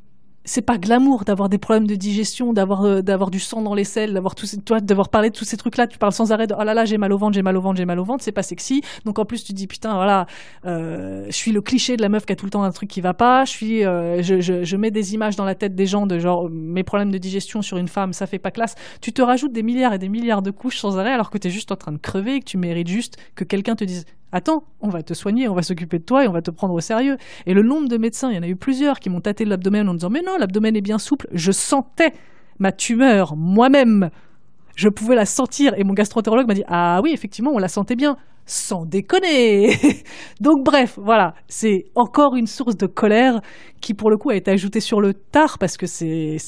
c'est pas glamour d'avoir des problèmes de digestion, d'avoir euh, du sang dans les selles, d'avoir tout, d'avoir parlé de tous ces trucs-là. Tu parles sans arrêt de oh là là, j'ai mal au ventre, j'ai mal au ventre, j'ai mal au ventre. C'est pas sexy. Donc en plus tu dis putain voilà, euh, je suis le cliché de la meuf qui a tout le temps un truc qui va pas. Je suis, euh, je mets des images dans la tête des gens de genre mes problèmes de digestion sur une femme, ça fait pas classe. Tu te rajoutes des milliards et des milliards de couches sans arrêt alors que t'es juste en train de crever et que tu mérites juste que quelqu'un te dise Attends, on va te soigner, on va s'occuper de toi et on va te prendre au sérieux. Et le nombre de médecins, il y en a eu plusieurs qui m'ont tâté l'abdomen en disant Mais non, l'abdomen est bien souple. Je sentais ma tumeur moi-même. Je pouvais la sentir. Et mon gastroentérologue m'a dit Ah oui, effectivement, on la sentait bien. Sans déconner Donc, bref, voilà. C'est encore une source de colère qui, pour le coup, a été ajoutée sur le tard parce que c'est.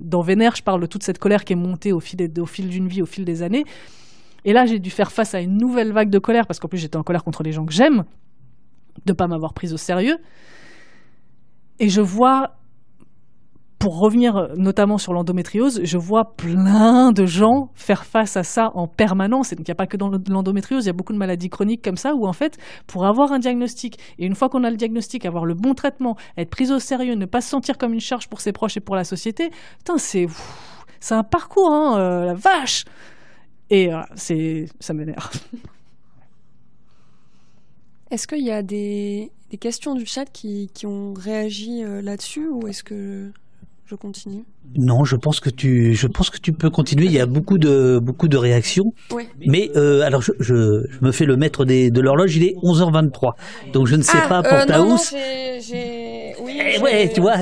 Dans Vénère, je parle de toute cette colère qui est montée au fil, au fil d'une vie, au fil des années. Et là, j'ai dû faire face à une nouvelle vague de colère parce qu'en plus, j'étais en colère contre les gens que j'aime, de pas m'avoir prise au sérieux. Et je vois pour revenir notamment sur l'endométriose, je vois plein de gens faire face à ça en permanence. Et donc, il n'y a pas que dans l'endométriose, il y a beaucoup de maladies chroniques comme ça où, en fait, pour avoir un diagnostic, et une fois qu'on a le diagnostic, avoir le bon traitement, être pris au sérieux, ne pas se sentir comme une charge pour ses proches et pour la société, putain, c'est, c'est un parcours, hein, euh, la vache! Et c'est, ça m'énerve. Est-ce qu'il y a des, des, questions du chat qui, qui ont réagi euh, là-dessus ou est-ce que je continue? Non, je pense que tu, je pense que tu peux continuer. Il y a beaucoup de, beaucoup de réactions. Mais euh, alors, je, je, me fais le maître des, de l'horloge. Il est 11h23. Donc, je ne sais ah, pas pour euh, ta non, housse. j'ai, oui, eh ouais, tu vois.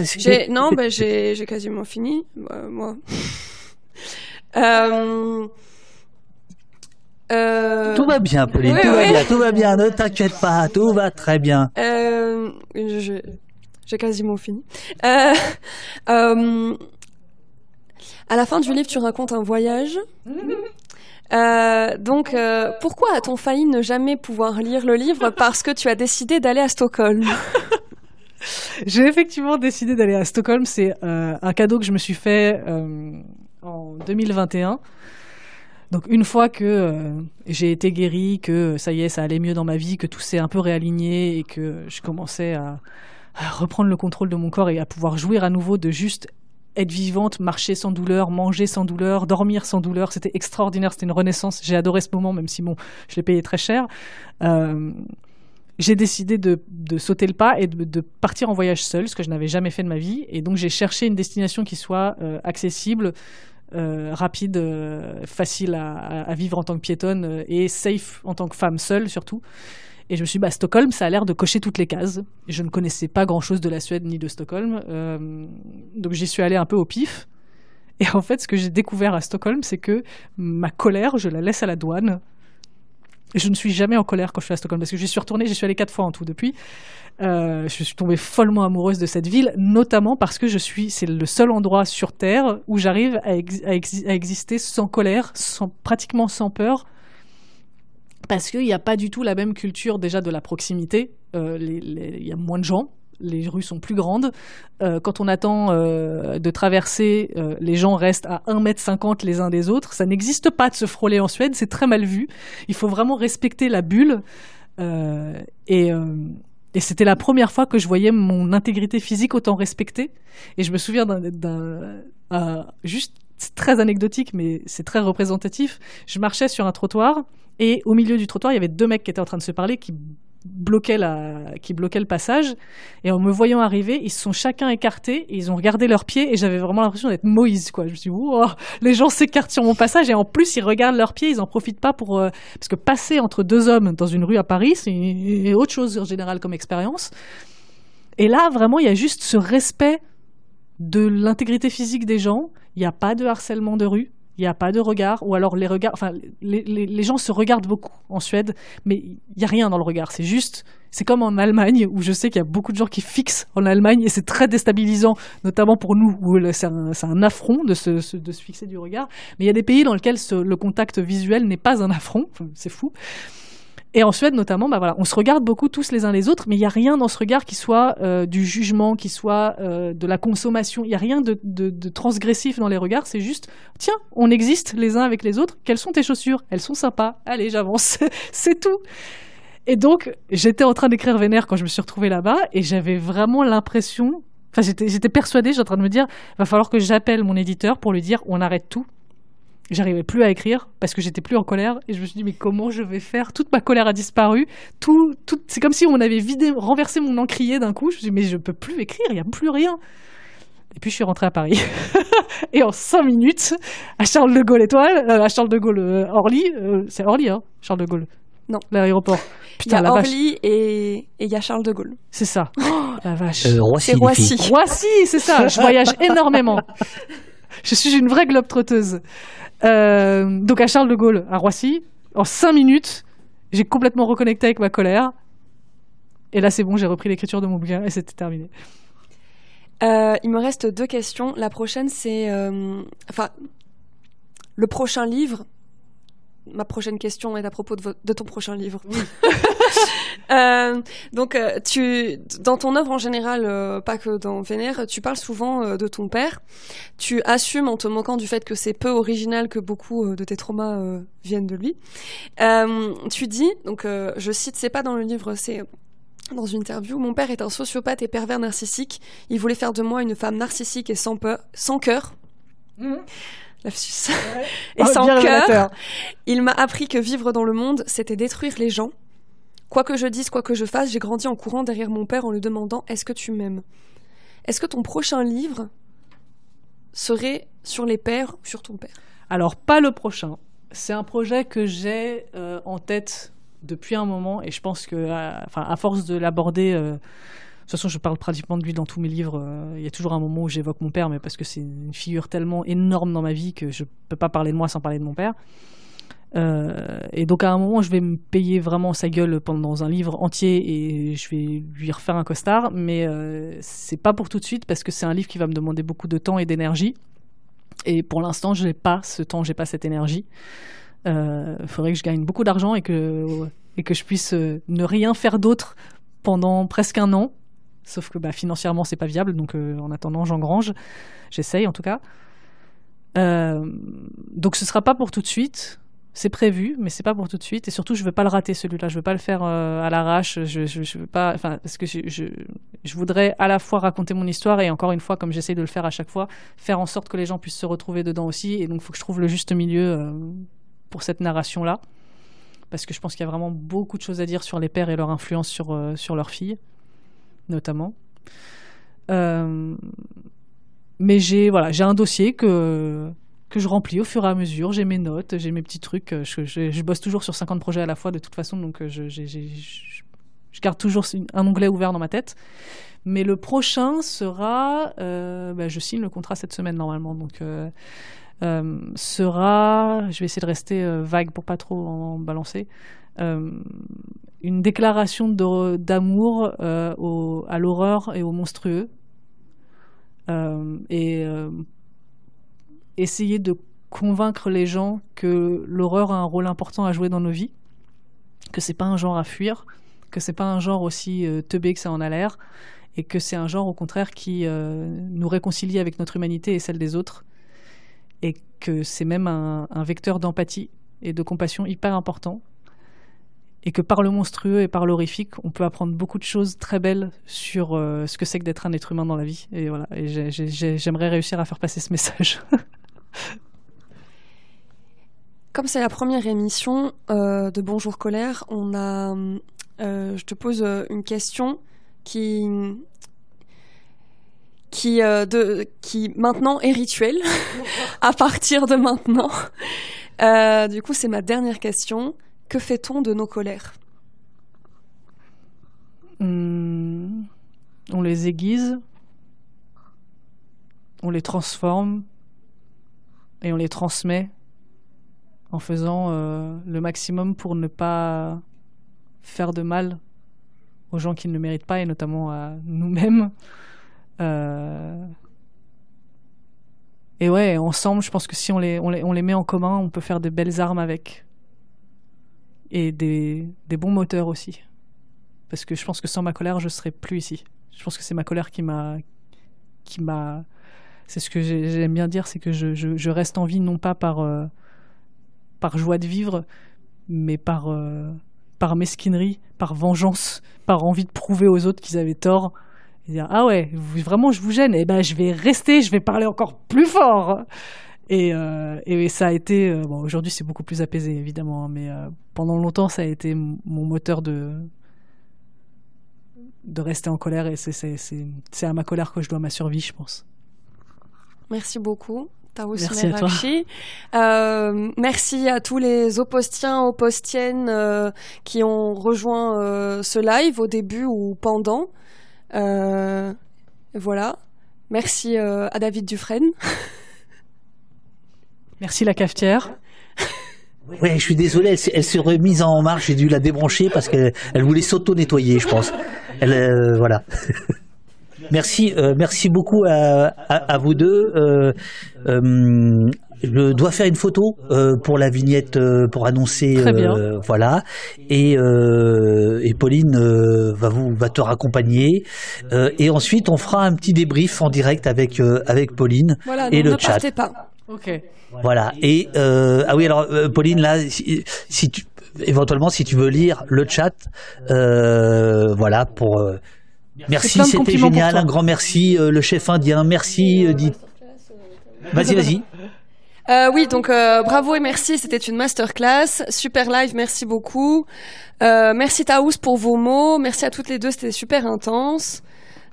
Non, ben j'ai, j'ai quasiment fini. moi. euh. Tout va bien, Pauline, tout va bien, tout va bien, ne t'inquiète pas, tout va très bien. Euh, J'ai quasiment fini. Euh, euh, à la fin du livre, tu racontes un voyage. Euh, donc, euh, pourquoi a-t-on failli ne jamais pouvoir lire le livre Parce que tu as décidé d'aller à Stockholm? J'ai effectivement décidé d'aller à Stockholm. C'est un cadeau que je me suis fait en 2021. Donc une fois que euh, j'ai été guérie, que ça y est, ça allait mieux dans ma vie, que tout s'est un peu réaligné et que je commençais à, reprendre le contrôle de mon corps et à pouvoir jouir à nouveau de juste être vivante, marcher sans douleur, manger sans douleur, dormir sans douleur, c'était extraordinaire, c'était une renaissance. J'ai adoré ce moment, même si je l'ai payé très cher. Euh, j'ai décidé de, sauter le pas et de, partir en voyage seul, ce que je n'avais jamais fait de ma vie. Et donc j'ai cherché une destination qui soit euh, accessible, euh, rapide, euh, facile à, vivre en tant que piétonne euh, et safe en tant que femme seule surtout. Et je me suis dit, bah, Stockholm, ça a l'air de cocher toutes les cases. Je ne connaissais pas grand-chose de la Suède ni de Stockholm. donc j'y suis allée un peu au pif. Et en fait, ce que j'ai découvert à Stockholm, c'est que ma colère, je la laisse à la douane. Je ne suis jamais en colère quand je suis à Stockholm parce que j'y suis retournée, j'y suis allée quatre fois en tout depuis. Euh, je suis tombée follement amoureuse de cette ville, notamment parce que je suis, c'est le seul endroit sur Terre où j'arrive à, exister sans colère, sans, pratiquement sans peur, parce qu'il n'y a pas du tout la même culture déjà de la proximité. Euh, il y a moins de gens, les rues sont plus grandes. Euh, quand on attend de traverser, les gens restent à 1m50 les uns des autres. Ça n'existe pas de se frôler en Suède, c'est très mal vu. Il faut vraiment respecter la bulle. et, et c'était la première fois que je voyais mon intégrité physique autant respectée. Et je me souviens d'un... juste très anecdotique, mais c'est très représentatif. Je marchais sur un trottoir et au milieu du trottoir, il y avait deux mecs qui étaient en train de se parler, bloquait qui bloquait le passage. Et en me voyant arriver, ils se sont chacun écartés ils ont regardé leurs pieds et j'avais vraiment l'impression d'être Moïse, quoi. Je me suis dit, les gens s'écartent sur mon passage et en plus ils regardent leurs pieds, ils en profitent pas pour, euh, parce que passer entre deux hommes dans une rue à Paris, c'est autre chose en général comme expérience. Et là, vraiment, il y a juste ce respect de l'intégrité physique des gens. Il n'y a pas de harcèlement de rue. Il n'y a pas de regard, ou alors les regards. Enfin, les, gens se regardent beaucoup en Suède, mais il n'y a rien dans le regard. C'est juste. C'est comme en Allemagne, où je sais qu'il y a beaucoup de gens qui fixent en Allemagne, et c'est très déstabilisant, notamment pour nous, où c'est un, affront de se fixer du regard. Mais il y a des pays dans lesquels le contact visuel n'est pas un affront. c'est fou. Et en Suède, notamment, bah voilà, on se regarde beaucoup tous les uns les autres, mais il n'y a rien dans ce regard qui soit euh, du jugement, qui soit euh, de la consommation. Il n'y a rien de, transgressif dans les regards. C'est juste, tiens, on existe les uns avec les autres. Quelles sont tes chaussures? Elles sont sympas. Allez, j'avance. C'est tout. Et donc, j'étais en train d'écrire Vénère quand je me suis retrouvée là-bas, et j'avais vraiment l'impression Enfin, j'étais persuadée, j'étais en train de me dire, va falloir que j'appelle mon éditeur pour lui dire, on arrête tout J'arrivais plus à écrire parce que j'étais plus en colère et je me suis dit mais comment je vais faire? Toute ma colère a disparu. Tout, tout, c'est comme si on avait vidé, renversé mon encrier d'un coup. Je me suis dit mais je peux plus écrire, il n'y a plus rien. Et puis je suis rentrée à Paris. et en cinq minutes, à Charles de Gaulle Étoile, euh, à Charles de Gaulle euh, Orly, euh, c'est Orly hein, Charles de Gaulle. Non. L'aéroport. Putain, il y a Orly et il y a Charles de Gaulle. C'est ça. Oh, la vache. Roissy. C'est Roissy. Roissy, c'est ça. Je voyage énormément. Je suis une vraie globe trotteuse. Euh, donc à Charles de Gaulle, à Roissy, en cinq minutes, j'ai complètement reconnecté avec ma colère. Et là, c'est bon, j'ai repris l'écriture de mon bouquin et c'était terminé. Euh, il me reste deux questions. La prochaine, c'est. Euh, enfin, le prochain livre. Ma prochaine question est à propos de, ton prochain livre. Euh, donc, euh, tu, dans ton œuvre en général, euh, pas que dans Vénère, tu parles souvent euh, de ton père. Tu assumes en te moquant du fait que c'est peu original que beaucoup de tes traumas viennent de lui. Euh, tu dis, donc, je cite, c'est pas dans le livre, c'est dans une interview, mon père est un sociopathe et pervers narcissique. Il voulait faire de moi une femme narcissique et sans peur, sans cœur. Lapsus. et Oh, sans cœur. Il m'a appris que vivre dans le monde, c'était détruire les gens. Quoi que je dise, quoi que je fasse, j'ai grandi en courant derrière mon père en lui demandant Est-ce que tu m'aimes? Est-ce que ton prochain livre serait sur les pères ou sur ton père? Alors, pas le prochain. C'est un projet que j'ai euh, en tête depuis un moment et je pense que, euh, à force de l'aborder, euh, de toute façon, je parle pratiquement de lui dans tous mes livres. Il y a toujours un moment où j'évoque mon père, mais parce que c'est une figure tellement énorme dans ma vie que je peux pas parler de moi sans parler de mon père. Euh, et donc à un moment, je vais me payer vraiment sa gueule pendant un livre entier et je vais lui refaire un costard, mais euh, c'est pas pour tout de suite parce que c'est un livre qui va me demander beaucoup de temps et d'énergie. Et pour l'instant, je n'ai pas ce temps, j'ai pas cette énergie. Il faudrait que je gagne beaucoup d'argent et que, et que je puisse euh, ne rien faire d'autre pendant presque un an. Sauf que bah, financièrement, c'est pas viable. Donc euh, en attendant, j'engrange. J'essaye en tout cas. Euh, donc ce sera pas pour tout de suite. C'est prévu, mais c'est pas pour tout de suite. Et surtout, je veux pas le rater celui-là. Je veux pas le faire euh, à l'arrache. Je, veux pas, enfin, parce que je, voudrais à la fois raconter mon histoire et encore une fois, comme j'essaye de le faire à chaque fois, faire en sorte que les gens puissent se retrouver dedans aussi. Et donc, faut que je trouve le juste milieu euh, pour cette narration-là. Parce que je pense qu'il y a vraiment beaucoup de choses à dire sur les pères et leur influence sur, euh, sur leurs filles, notamment. Mais j'ai voilà, j'ai un dossier que, que je remplis au fur et à mesure. J'ai mes notes, j'ai mes petits trucs. euh, Je, bosse toujours sur 50 projets à la fois de toute façon, donc euh, je, garde toujours un onglet ouvert dans ma tête. Mais le prochain sera, euh, bah, je signe le contrat cette semaine normalement, donc sera, je vais essayer de rester vague pour pas trop en balancer, une déclaration d'amour à l'horreur et au monstrueux. Et essayer de convaincre les gens que l'horreur a un rôle important à jouer dans nos vies, que c'est pas un genre à fuir, que c'est pas un genre aussi euh, teubé que ça en a l'air, et que c'est un genre au contraire qui euh, nous réconcilie avec notre humanité et celle des autres, et que c'est même un, vecteur d'empathie et de compassion hyper important, et que par le monstrueux et par l'horrifique, on peut apprendre beaucoup de choses très belles sur euh, ce que c'est que d'être un être humain dans la vie. Et voilà, j'aimerais réussir à faire passer ce message. Comme c'est la première émission euh, de Bonjour Colère, on a, euh, je te pose euh, une question qui, qui, de, qui maintenant est rituelle à partir de maintenant. Du coup, c'est ma dernière question. Que fait-on de nos colères? Hmm, on les aiguise, on les transforme et on les transmet en faisant euh, le maximum pour ne pas faire de mal aux gens qui ne le méritent pas et notamment à nous-mêmes. Euh, Et ouais, ensemble, je pense que si on les, on les, on les met en commun, on peut faire de belles armes avec. Et des, des bons moteurs aussi parce que je pense que sans ma colère, je serais plus ici. Je pense que c'est ma colère qui m'a, qui m'a, c'est ce que j'ai- j'aime bien dire, c'est que je, reste en vie non pas par, euh, par joie de vivre, mais par, euh, par mesquinerie, par vengeance, par envie de prouver aux autres qu'ils avaient tort. Et dire ah ouais, vraiment je vous gêne, et ben je vais rester, je vais parler encore plus fort. Et, euh, et ça a été, bon aujourd'hui c'est beaucoup plus apaisé évidemment, hein, mais pendant longtemps ça a été mon moteur de de rester en colère et c'est à ma colère que je dois ma survie, je pense. Merci beaucoup. Merci à toi. Euh, merci à tous les opostiens, opostiennes euh, qui ont rejoint euh, ce live au début ou pendant. Euh, voilà. Merci euh, à David Dufresne. Merci la cafetière. Ouais, je suis désolé, elle, s'est- elle s'est remise en marche, j'ai dû la débrancher parce qu'elle elle voulait s'auto-nettoyer, je pense. Elle, euh, voilà. merci, euh, merci beaucoup à, à, à vous deux. Euh, euh, je dois faire une photo euh, pour la vignette euh, pour annoncer Très bien. euh, voilà et euh, et Pauline euh, va vous va te raccompagner Euh, et ensuite on fera un petit débrief en direct avec euh, avec Pauline Voilà, et non, le ne chat. partez pas. Ok. Voilà. Et euh, ah oui, alors euh, Pauline, là, si, si tu éventuellement si tu veux lire le chat, euh, voilà pour. Euh, merci, c'était génial, un grand merci, euh, le chef indien, merci. euh, dit. Vas-y, vas-y. Euh, oui, donc euh, bravo et merci, c'était une masterclass, super live, merci beaucoup. Euh, merci Taous pour vos mots, merci à toutes les deux, c'était super intense.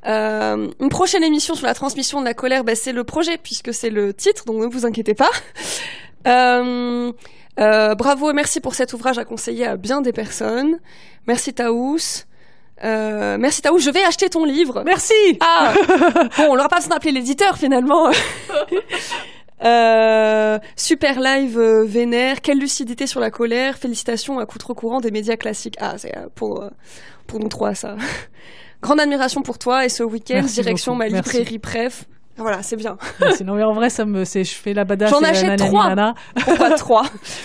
Euh, une prochaine émission sur la transmission de la colère, ben, c'est le projet puisque c'est le titre, donc ne vous inquiétez pas. Euh, euh, bravo et merci pour cet ouvrage à conseiller à bien des personnes. Merci Taous. Euh, merci Taous, je vais acheter ton livre. Merci. Ah Bon, on n'aura pas besoin d'appeler l'éditeur finalement. Euh, super live euh, vénère, quelle lucidité sur la colère, félicitations à contre-courant des médias classiques. Ah, c'est euh, pour, euh, pour nous trois ça. Grande admiration pour toi et ce week-end, direction beaucoup, ma librairie Pref. Voilà, c'est bien. Merci. Non mais en vrai, ça me, c'est, je fais la badass. J'en achète trois. Pourquoi trois?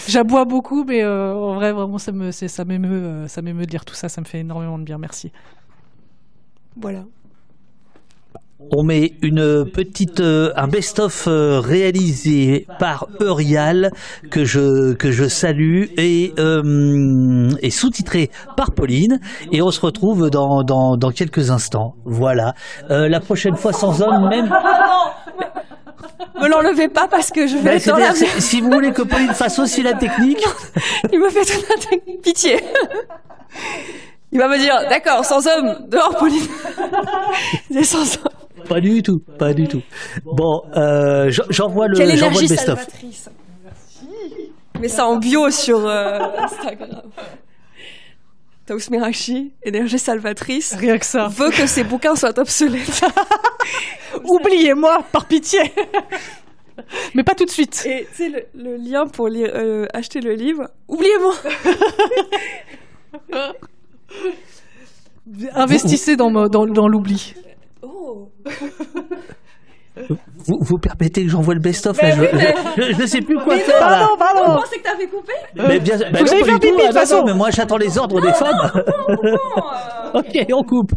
J'aboie beaucoup, mais euh, en vrai, vraiment, ça me, c'est, ça m'émeut, euh, ça m'émeut de lire tout ça. Ça me fait énormément de bien. Merci. Voilà. On met une petite euh, un best-of euh, réalisé par Eurial que je que je salue et euh, et sous-titré par Pauline et on se retrouve dans dans dans quelques instants. Voilà. Euh, la prochaine fois sans homme même. Me l'enlevez pas parce que je vais Ben, dans la c'est- si vous voulez que Pauline fasse aussi la technique, Il me fait toute la technique. Pitié. Il va me dire, d'accord, sans homme, dehors, Pauline. C'est sans homme. Pas du tout, pas du tout. Bon, euh, j'en- j'envoie le Quelle j'envoie énergie le best-of. salvatrice. Mets ça en bio sur euh, Instagram. Taous Mirachi, énergie salvatrice, Rien que ça. veut que ses bouquins soient obsolètes. Oubliez-moi, par pitié. mais pas tout de suite. Et tu sais, le, le lien pour lire, euh, acheter le livre, oubliez-moi. Investissez dans, mo- dans, dans l'oubli. Oh. Vous, vous permettez que j'envoie le best-of Mais là, je, mais- ne sais plus quoi faire là. Pardon, pardon. Vous pensez que t'avais coupé Mais bien, bah non, faire pipi, de Ah, toute façon. mais moi j'attends les ordres des femmes. ok, on coupe.